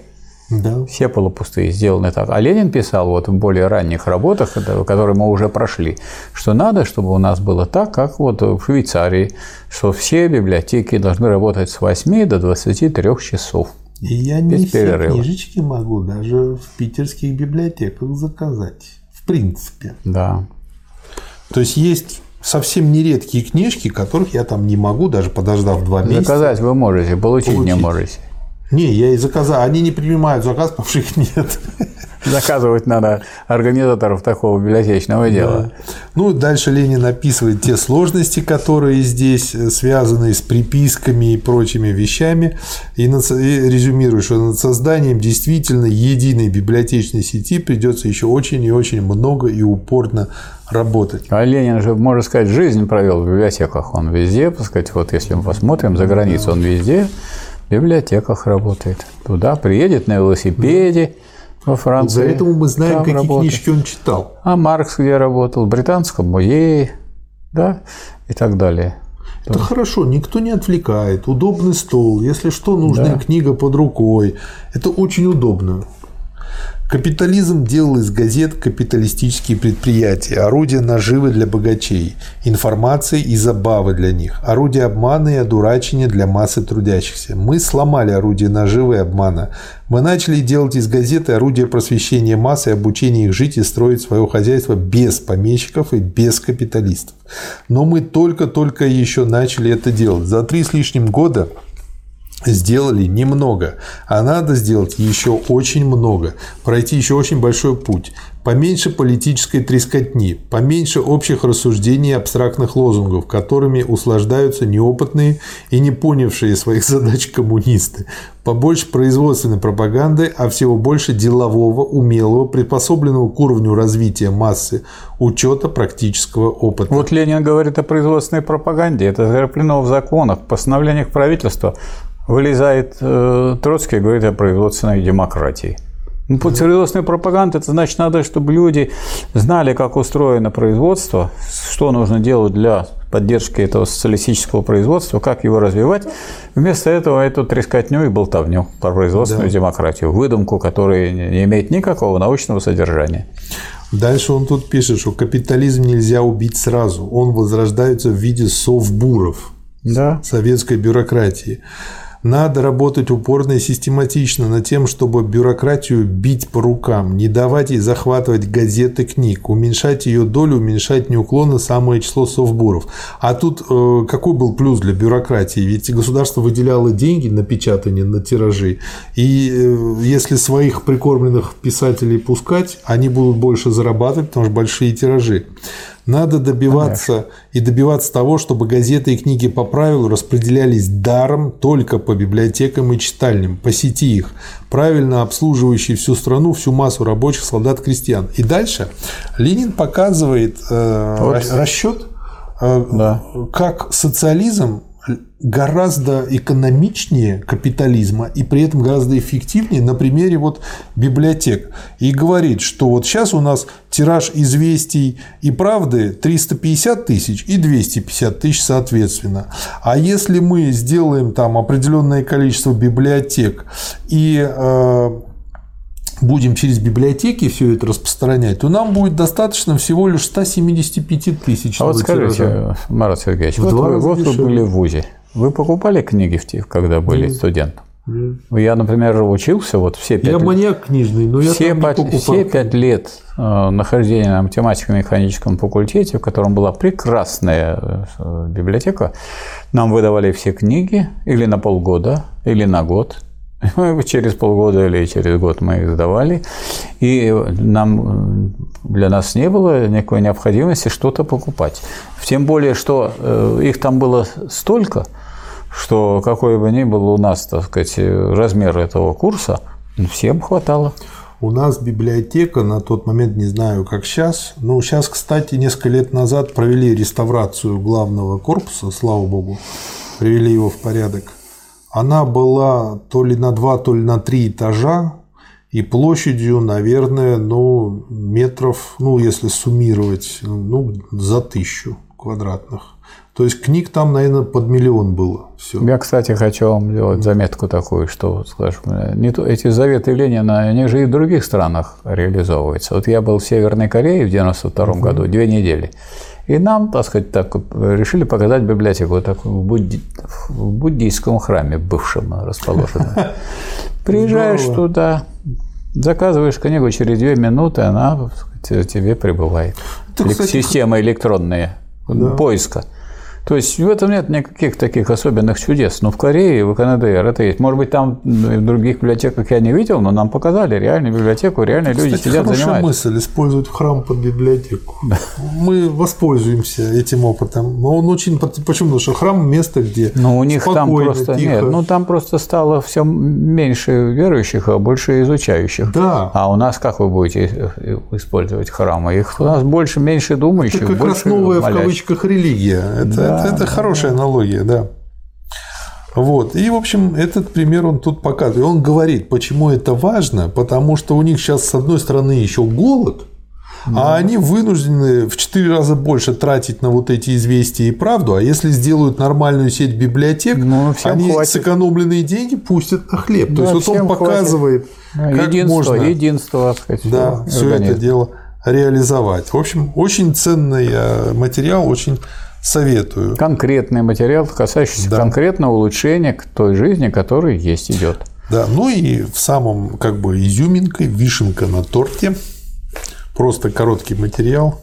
B: Да.
A: Все полупустые сделаны так. А Ленин писал вот в более ранних работах, которые мы уже прошли, что надо, чтобы у нас было так, как вот в Швейцарии, что все библиотеки должны работать с 8 до 23 часов.
B: И я не
A: Без
B: все
A: перерыва.
B: книжечки могу даже в питерских библиотеках заказать. В принципе.
A: Да.
B: То есть есть совсем нередкие книжки, которых я там не могу, даже подождав два месяца.
A: Заказать вы можете, получить, не
B: Получить.
A: можете.
B: Не, я и заказал. Они не принимают заказ, потому что их нет.
A: Заказывать надо организаторов такого библиотечного дела.
B: Ну, дальше Ленин описывает те сложности, которые здесь э, связаны с приписками и прочими вещами, и, над- и резюмирует, что над созданием действительно единой библиотечной сети придется еще очень и очень много и упорно работать.
A: А Ленин же, можно сказать, жизнь провел в библиотеках. Он везде, так сказать, вот если мы посмотрим за границу, он везде в библиотеках работает. Туда приедет на велосипеде во Франции.
B: Поэтому мы знаем, какие
A: работает.
B: книжки он читал.
A: А Маркс где работал? В Британском музее, да, и так далее.
B: Это хорошо, никто не отвлекает. Удобный стол. Если что, нужная
A: Да.
B: книга под рукой. Это очень удобно. Капитализм делал из газет капиталистические предприятия, орудия наживы для богачей, информации и забавы для них, орудия обмана и одурачения для массы трудящихся. Мы сломали орудие наживы и обмана. Мы начали делать из газеты орудие просвещения масс и обучения их жить и строить свое хозяйство без помещиков и без капиталистов. Но мы только-только еще начали это делать. За три с лишним года сделали немного, а надо сделать еще очень много, пройти еще очень большой путь, поменьше политической трескотни, поменьше общих рассуждений и абстрактных лозунгов, которыми услаждаются неопытные и не понявшие своих задач коммунисты, побольше производственной пропаганды, а всего больше делового, умелого, приспособленного к уровню развития массы, учета практического опыта.
A: Вот Ленин говорит о производственной пропаганде. Это закреплено в законах, постановлениях правительства. Вылезает э, Троцкий и говорит о производственной демократии. Ну, производственная пропаганда, это значит, надо, чтобы люди знали, как устроено производство, что нужно делать для поддержки этого социалистического производства, как его развивать. Вместо этого эту трескотню и болтовню про производственную демократию, выдумку, которая не имеет никакого научного содержания.
B: Дальше он тут пишет, что капитализм нельзя убить сразу. Он возрождается в виде совбуров
A: Да.
B: советской бюрократии. Надо работать упорно и систематично над тем, чтобы бюрократию бить по рукам, не давать ей захватывать газеты книг, уменьшать ее долю, уменьшать неуклонно самое число совбуров. А тут э, какой был плюс для бюрократии? Ведь государство выделяло деньги на печатание, на тиражи. И э, если своих прикормленных писателей пускать, они будут больше зарабатывать, потому что большие тиражи. Надо добиваться и добиваться того, чтобы газеты и книги по правилу распределялись даром только по библиотекам и читальням, по сети их, правильно обслуживающей всю страну, всю массу рабочих, солдат, крестьян. И дальше Ленин показывает э,
A: Вот.
B: ра- расчет, э,
A: Да.
B: как социализм гораздо экономичнее капитализма и при этом гораздо эффективнее на примере вот библиотек. И говорит, что вот сейчас у нас тираж известий и правды 350 тысяч и 250 тысяч соответственно. А если мы сделаем там определенное количество библиотек и э, будем через библиотеки все это распространять, то нам будет достаточно всего лишь 175 тысяч.
A: А вот скажите,
B: тиража.
A: Марат Сергеевич,
B: В
A: вот
B: два
A: вы, вот вы были в ВУЗе. Вы покупали книги, в те- когда были студентом? Я, например, учился вот все пять
B: Я
A: лет.
B: маньяк книжный, но я
A: все,
B: там не покупал.
A: все пять лет э, нахождения на математико-механическом факультете, в котором была прекрасная э, библиотека, нам выдавали все книги или на полгода, или на год. Через полгода или через год мы их сдавали, и нам, для нас не было никакой необходимости что-то покупать. Тем более, что э, их там было столько, что какой бы ни был у нас, так сказать, размер этого курса, всем хватало.
B: У нас библиотека на тот момент, не знаю, как сейчас, но сейчас, кстати, несколько лет назад провели реставрацию главного корпуса, слава богу, привели его в порядок. Она была то ли на два, то ли на три этажа, и площадью, наверное, ну, метров, ну, если суммировать, ну, за тысячу квадратных. То есть книг там, наверное, под миллион было. Все.
A: Я, кстати, хочу вам сделать заметку такую, что, скажем, не то, эти заветы Ленина, они же и в других странах реализовываются. Вот я был в Северной Корее в 92 угу. году, две недели. И нам, так сказать, так, решили показать библиотеку такую в, будди... в буддийском храме бывшем расположенном. Приезжаешь туда, заказываешь книгу, через две минуты она сказать, тебе прибывает. Система электронная да. поиска. То есть в этом нет никаких таких особенных чудес. Но в Корее, в КНДР это есть. Может быть, там в других библиотеках я не видел, но нам показали реальную библиотеку, реальные люди Кстати, сидят,
B: хорошая
A: занимаются.
B: мысль использовать храм под библиотеку. Мы воспользуемся этим опытом. Но он очень... Почему? Потому что храм – место, где
A: Ну, у них там просто... Тихо. Нет, ну, там просто стало все меньше верующих, а больше изучающих.
B: Да.
A: А у нас как вы будете использовать храмы? Их у нас больше, меньше думающих,
B: Это как
A: больше
B: раз новая
A: молящих.
B: в кавычках религия. Это это, это хорошая аналогия, да. Вот. И, в общем, этот пример он тут показывает. Он говорит, почему это важно, потому что у них сейчас, с одной стороны, еще голод, а они вынуждены в четыре раза больше тратить на вот эти известия и правду. А если сделают нормальную сеть библиотек,
A: ну,
B: они
A: хватит.
B: сэкономленные деньги пустят на хлеб.
A: Да,
B: То есть вот он показывает,
A: хватит.
B: как
A: единство,
B: можно
A: единство, сказать,
B: да, все это дело реализовать. В общем, очень ценный э, материал, очень советую.
A: Конкретный материал, касающийся да. конкретного улучшения той жизни, которая есть идет.
B: Да, ну и в самом как бы изюминкой, вишенка на торте, просто короткий материал.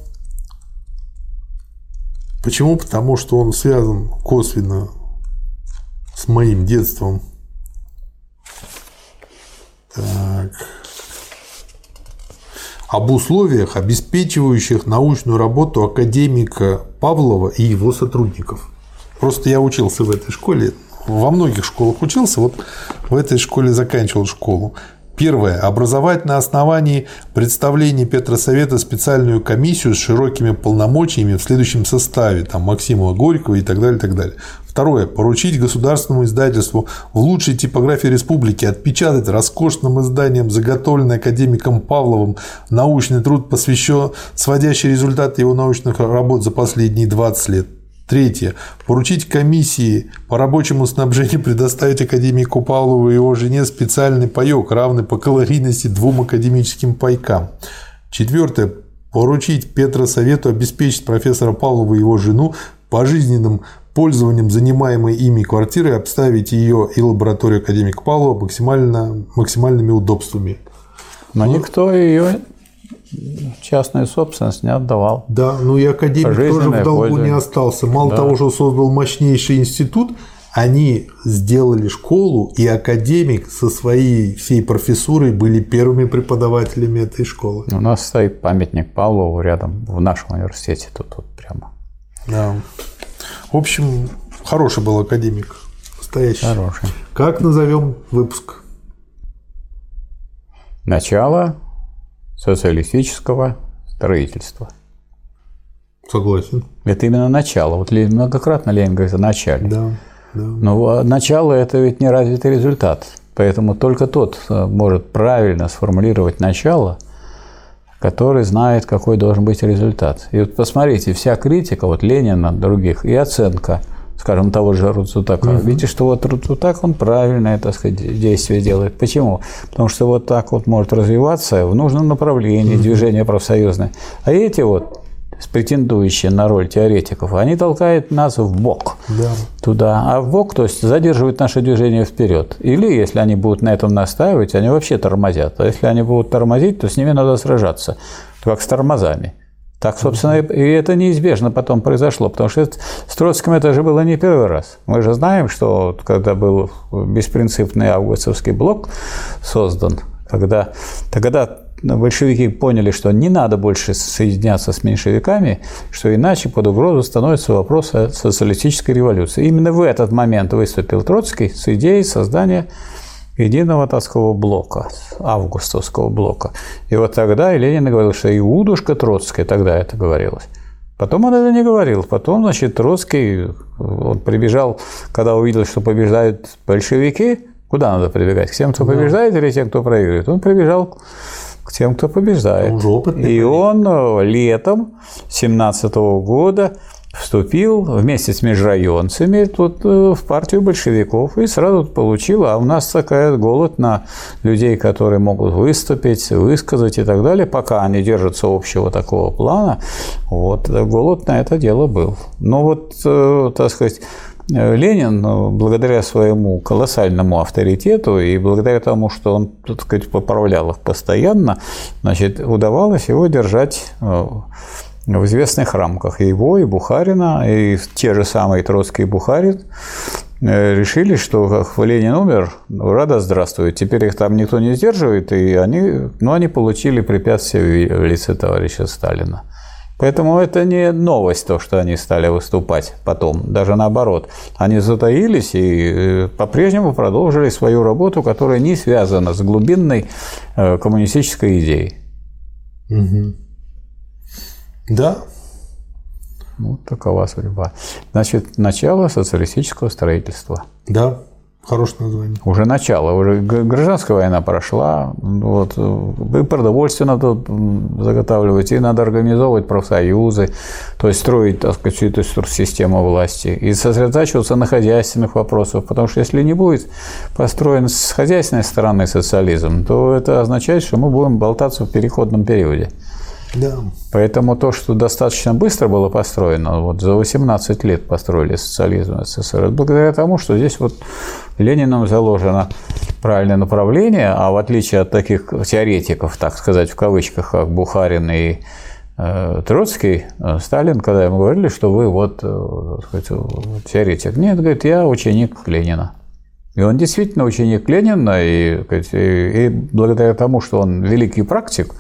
B: Почему? Потому что он связан косвенно с моим детством. Так об условиях, обеспечивающих научную работу академика Павлова и его сотрудников. Просто я учился в этой школе, во многих школах учился, вот в этой школе заканчивал школу. Первое. Образовать на основании представления Петросовета специальную комиссию с широкими полномочиями в следующем составе, там Максимова Горького и так далее, и так далее. Второе. Поручить государственному издательству в лучшей типографии республики отпечатать роскошным изданием, заготовленный академиком Павловым, научный труд, посвящен сводящий результаты его научных работ за последние 20 лет. Третье. Поручить комиссии по рабочему снабжению предоставить академику Павлову и его жене специальный паек, равный по калорийности двум академическим пайкам. Четвертое. Поручить Петросовету обеспечить профессора Павлова и его жену пожизненным пользованием занимаемой ими квартиры обставить ее и лабораторию академика Павлова максимально, максимальными удобствами.
A: Но ну, никто ее частную собственность не отдавал.
B: Да, ну и академик тоже в долгу не остался. Мало да. того, что создал мощнейший институт, они сделали школу, и академик со своей всей профессурой были первыми преподавателями этой школы.
A: У нас стоит памятник Павлову рядом в нашем университете, тут, тут прямо.
B: Да. В общем, хороший был академик. Настоящий.
A: Хороший.
B: Как назовем выпуск?
A: Начало социалистического строительства.
B: Согласен.
A: Это именно начало. Вот многократно Ленин говорит о начале.
B: Да, да.
A: Но начало – это ведь не развитый результат. Поэтому только тот э, может правильно сформулировать начало, который знает, какой должен быть результат. И вот посмотрите, вся критика, вот Ленина, других, и оценка – скажем, того же Руцутака. Угу. Видите, что вот Руцутак, он правильное, так сказать, действие делает. Почему? Потому что вот так вот может развиваться в нужном направлении угу. движение профсоюзное. А эти вот претендующие на роль теоретиков, они толкают нас в бок
B: да.
A: туда, а в бок, то есть задерживают наше движение вперед. Или, если они будут на этом настаивать, они вообще тормозят. А если они будут тормозить, то с ними надо сражаться, как с тормозами. Так, собственно, и это неизбежно потом произошло, потому что с Троцким это же было не первый раз. Мы же знаем, что когда был беспринципный августовский блок создан, когда, тогда большевики поняли, что не надо больше соединяться с меньшевиками, что иначе под угрозу становится вопрос о социалистической революции. Именно в этот момент выступил Троцкий с идеей создания единого татского блока, августовского блока. И вот тогда и Ленин говорил, что Иудушка Троцкая, тогда это говорилось. Потом он это не говорил. Потом, значит, Троцкий он прибежал, когда увидел, что побеждают большевики, куда надо прибегать? К тем, кто побеждает или тем, кто проигрывает? Он прибежал к тем, кто побеждает. Он и он э, летом 17 года вступил вместе с межрайонцами тут э, в партию большевиков и сразу получил, а у нас такая голод на людей, которые могут выступить, высказать и так далее, пока они держатся общего такого плана, вот голод на это дело был. Но вот, э, так сказать, Ленин, э, благодаря своему колоссальному авторитету и благодаря тому, что он, так сказать, поправлял их постоянно, значит, удавалось его держать в известных рамках. И его, и Бухарина, и те же самые Троцкий и Бухарин э, решили, что Ленин умер, рада здравствует. Теперь их там никто не сдерживает, и они, ну, они получили препятствие в лице товарища Сталина. Поэтому это не новость, то, что они стали выступать потом, даже наоборот. Они затаились и э, по-прежнему продолжили свою работу, которая не связана с глубинной э, коммунистической идеей.
B: Угу. Да.
A: Вот такова судьба. Значит, начало социалистического строительства.
B: Да, хорошее название.
A: Уже начало, уже гражданская война прошла, вот, и продовольствие надо заготавливать, и надо организовывать профсоюзы, то есть строить, так сказать, всю эту систему власти, и сосредотачиваться на хозяйственных вопросах, потому что если не будет построен с хозяйственной стороны социализм, то это означает, что мы будем болтаться в переходном периоде.
B: Да.
A: Поэтому то, что достаточно быстро было построено, вот за 18 лет построили социализм СССР, это благодаря тому, что здесь вот Лениным заложено правильное направление, а в отличие от таких теоретиков, так сказать, в кавычках, как Бухарин и э, Троцкий, э, Сталин, когда ему говорили, что вы вот э, сказать, теоретик. Нет, говорит, я ученик Ленина. И он действительно ученик Ленина, и, и, и благодаря тому, что он великий практик,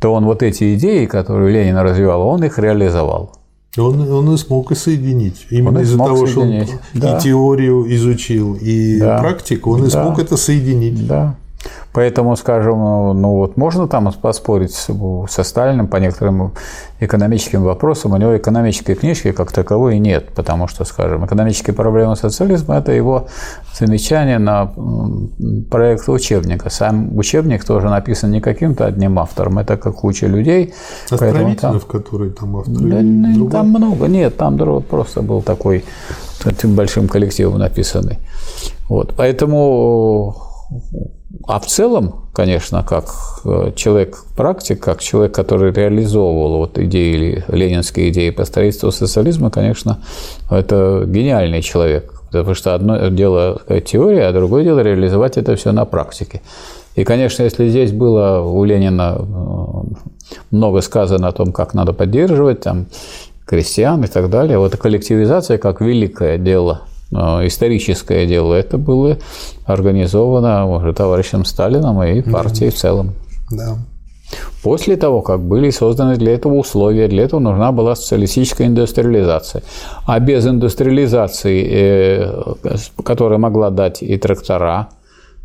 A: то он вот эти идеи, которые Ленин развивал, он их реализовал.
B: Он, он и смог и соединить. Именно из-за того, соединить. что он да. и теорию изучил, и да. практику, он и да. смог это соединить.
A: Да. Поэтому, скажем, ну вот можно там поспорить со Сталиным по некоторым экономическим вопросам. У него экономической книжки как таковой нет, потому что, скажем, экономические проблемы социализма – это его замечание на проект учебника. Сам учебник тоже написан не каким-то одним автором, это как куча людей.
B: А там, которые там авторы?
A: Да, там много, нет, там просто был такой этим большим коллективом написанный. Вот, поэтому а в целом, конечно, как э, человек-практик, как человек, который реализовывал вот идеи, ленинские идеи по строительству социализма, конечно, это гениальный человек. Потому что одно дело теория, а другое дело реализовать это все на практике. И, конечно, если здесь было у Ленина э, много сказано о том, как надо поддерживать там, крестьян и так далее, вот коллективизация как великое дело – историческое дело, это было организовано уже товарищем Сталином и партией да. в целом.
B: Да.
A: После того, как были созданы для этого условия, для этого нужна была социалистическая индустриализация. А без индустриализации, э, которая могла дать и трактора,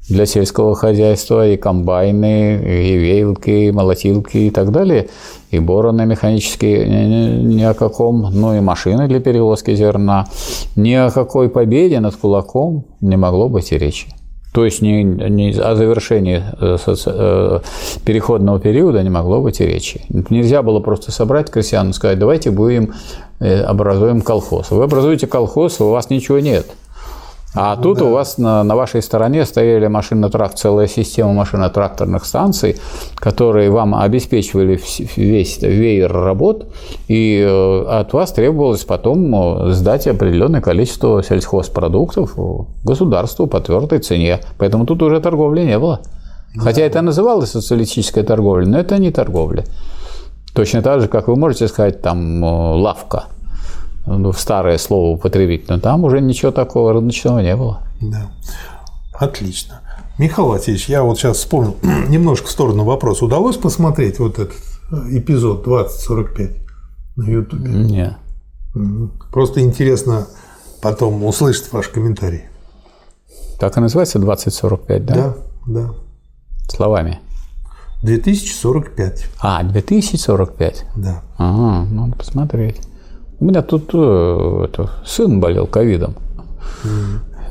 A: для сельского хозяйства, и комбайны, и веялки, и молотилки и так далее, и бороны механические ни о каком, ну и машины для перевозки зерна. Ни о какой победе над кулаком не могло быть и речи. То есть не, не о завершении э. Э, переходного периода не могло быть и речи. Нельзя было просто собрать крестьян и сказать, давайте будем э, образуем колхоз. Вы образуете колхоз, у вас ничего нет – а тут да. у вас на, на вашей стороне стояли машино-трак, целая система машино-тракторных станций, которые вам обеспечивали весь веер работ, и э, от вас требовалось потом э, сдать определенное количество сельхозпродуктов государству по твердой цене. Поэтому тут уже торговли не было. Хотя это называлось социалистической торговлей, но это не торговля. Точно так же, как вы можете сказать, там, э, лавка. Ну, старое слово употребить, но там уже ничего такого рыночного не было.
B: Да. Отлично. Михаил Васильевич, я вот сейчас вспомнил немножко в сторону вопроса. Удалось посмотреть вот этот э, эпизод 2045 на Ютубе?
A: Нет.
B: Просто интересно потом услышать ваш комментарий.
A: Так и называется 2045, да?
B: Да, да.
A: Словами.
B: 2045.
A: А, 2045?
B: Да.
A: Ага, надо посмотреть. У меня тут э, это, сын болел ковидом.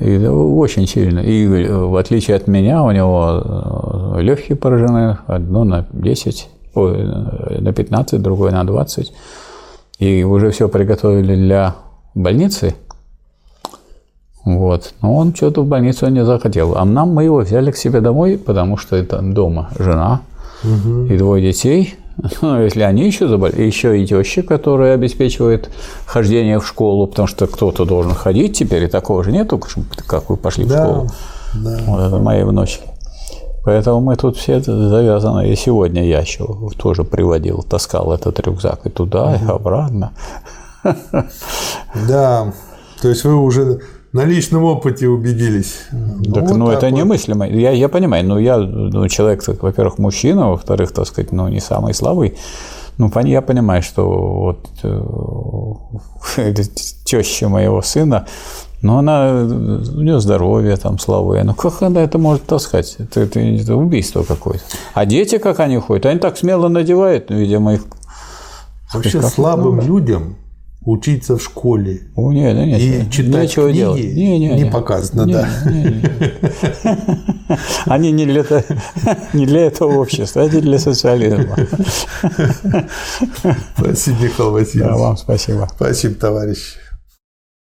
A: И очень сильно. И э, в отличие от меня, у него э, легкие поражены, одно на 10, ой, на 15, другое на 20. И уже все приготовили для больницы. Вот. Но он что-то в больницу не захотел. А нам мы его взяли к себе домой, потому что это дома жена угу. и двое детей. Ну, если они еще заболели, еще и теща, которая обеспечивает хождение в школу, потому что кто-то должен ходить теперь, и такого же нету, как вы пошли да, в школу. Да. Вот это мои внучки. Поэтому мы тут все завязаны. И сегодня я еще тоже приводил, таскал этот рюкзак и туда, угу. и обратно.
B: Да, то есть вы уже на личном опыте убедились.
A: Ну, так, ну, ну это вот. немыслимо. Я, я понимаю, но я ну, человек, во-первых, мужчина, во-вторых, так сказать, ну, не самый слабый. Ну, я понимаю, что вот э, теща моего сына, но она, у нее здоровье там слабое. Ну, как она это может таскать? Это, это, это убийство какое-то. А дети, как они ходят? Они так смело надевают, ну, видимо, их...
B: Вообще слабым людям учиться в школе
A: О, нет, нет,
B: и нет, читать нечего книги делать. Не, не, не показано, не, да. Не, не,
A: не. Они не для, не для этого общества, а для социализма.
B: Спасибо, Михаил Васильевич.
A: Да, вам спасибо.
B: Спасибо, товарищ.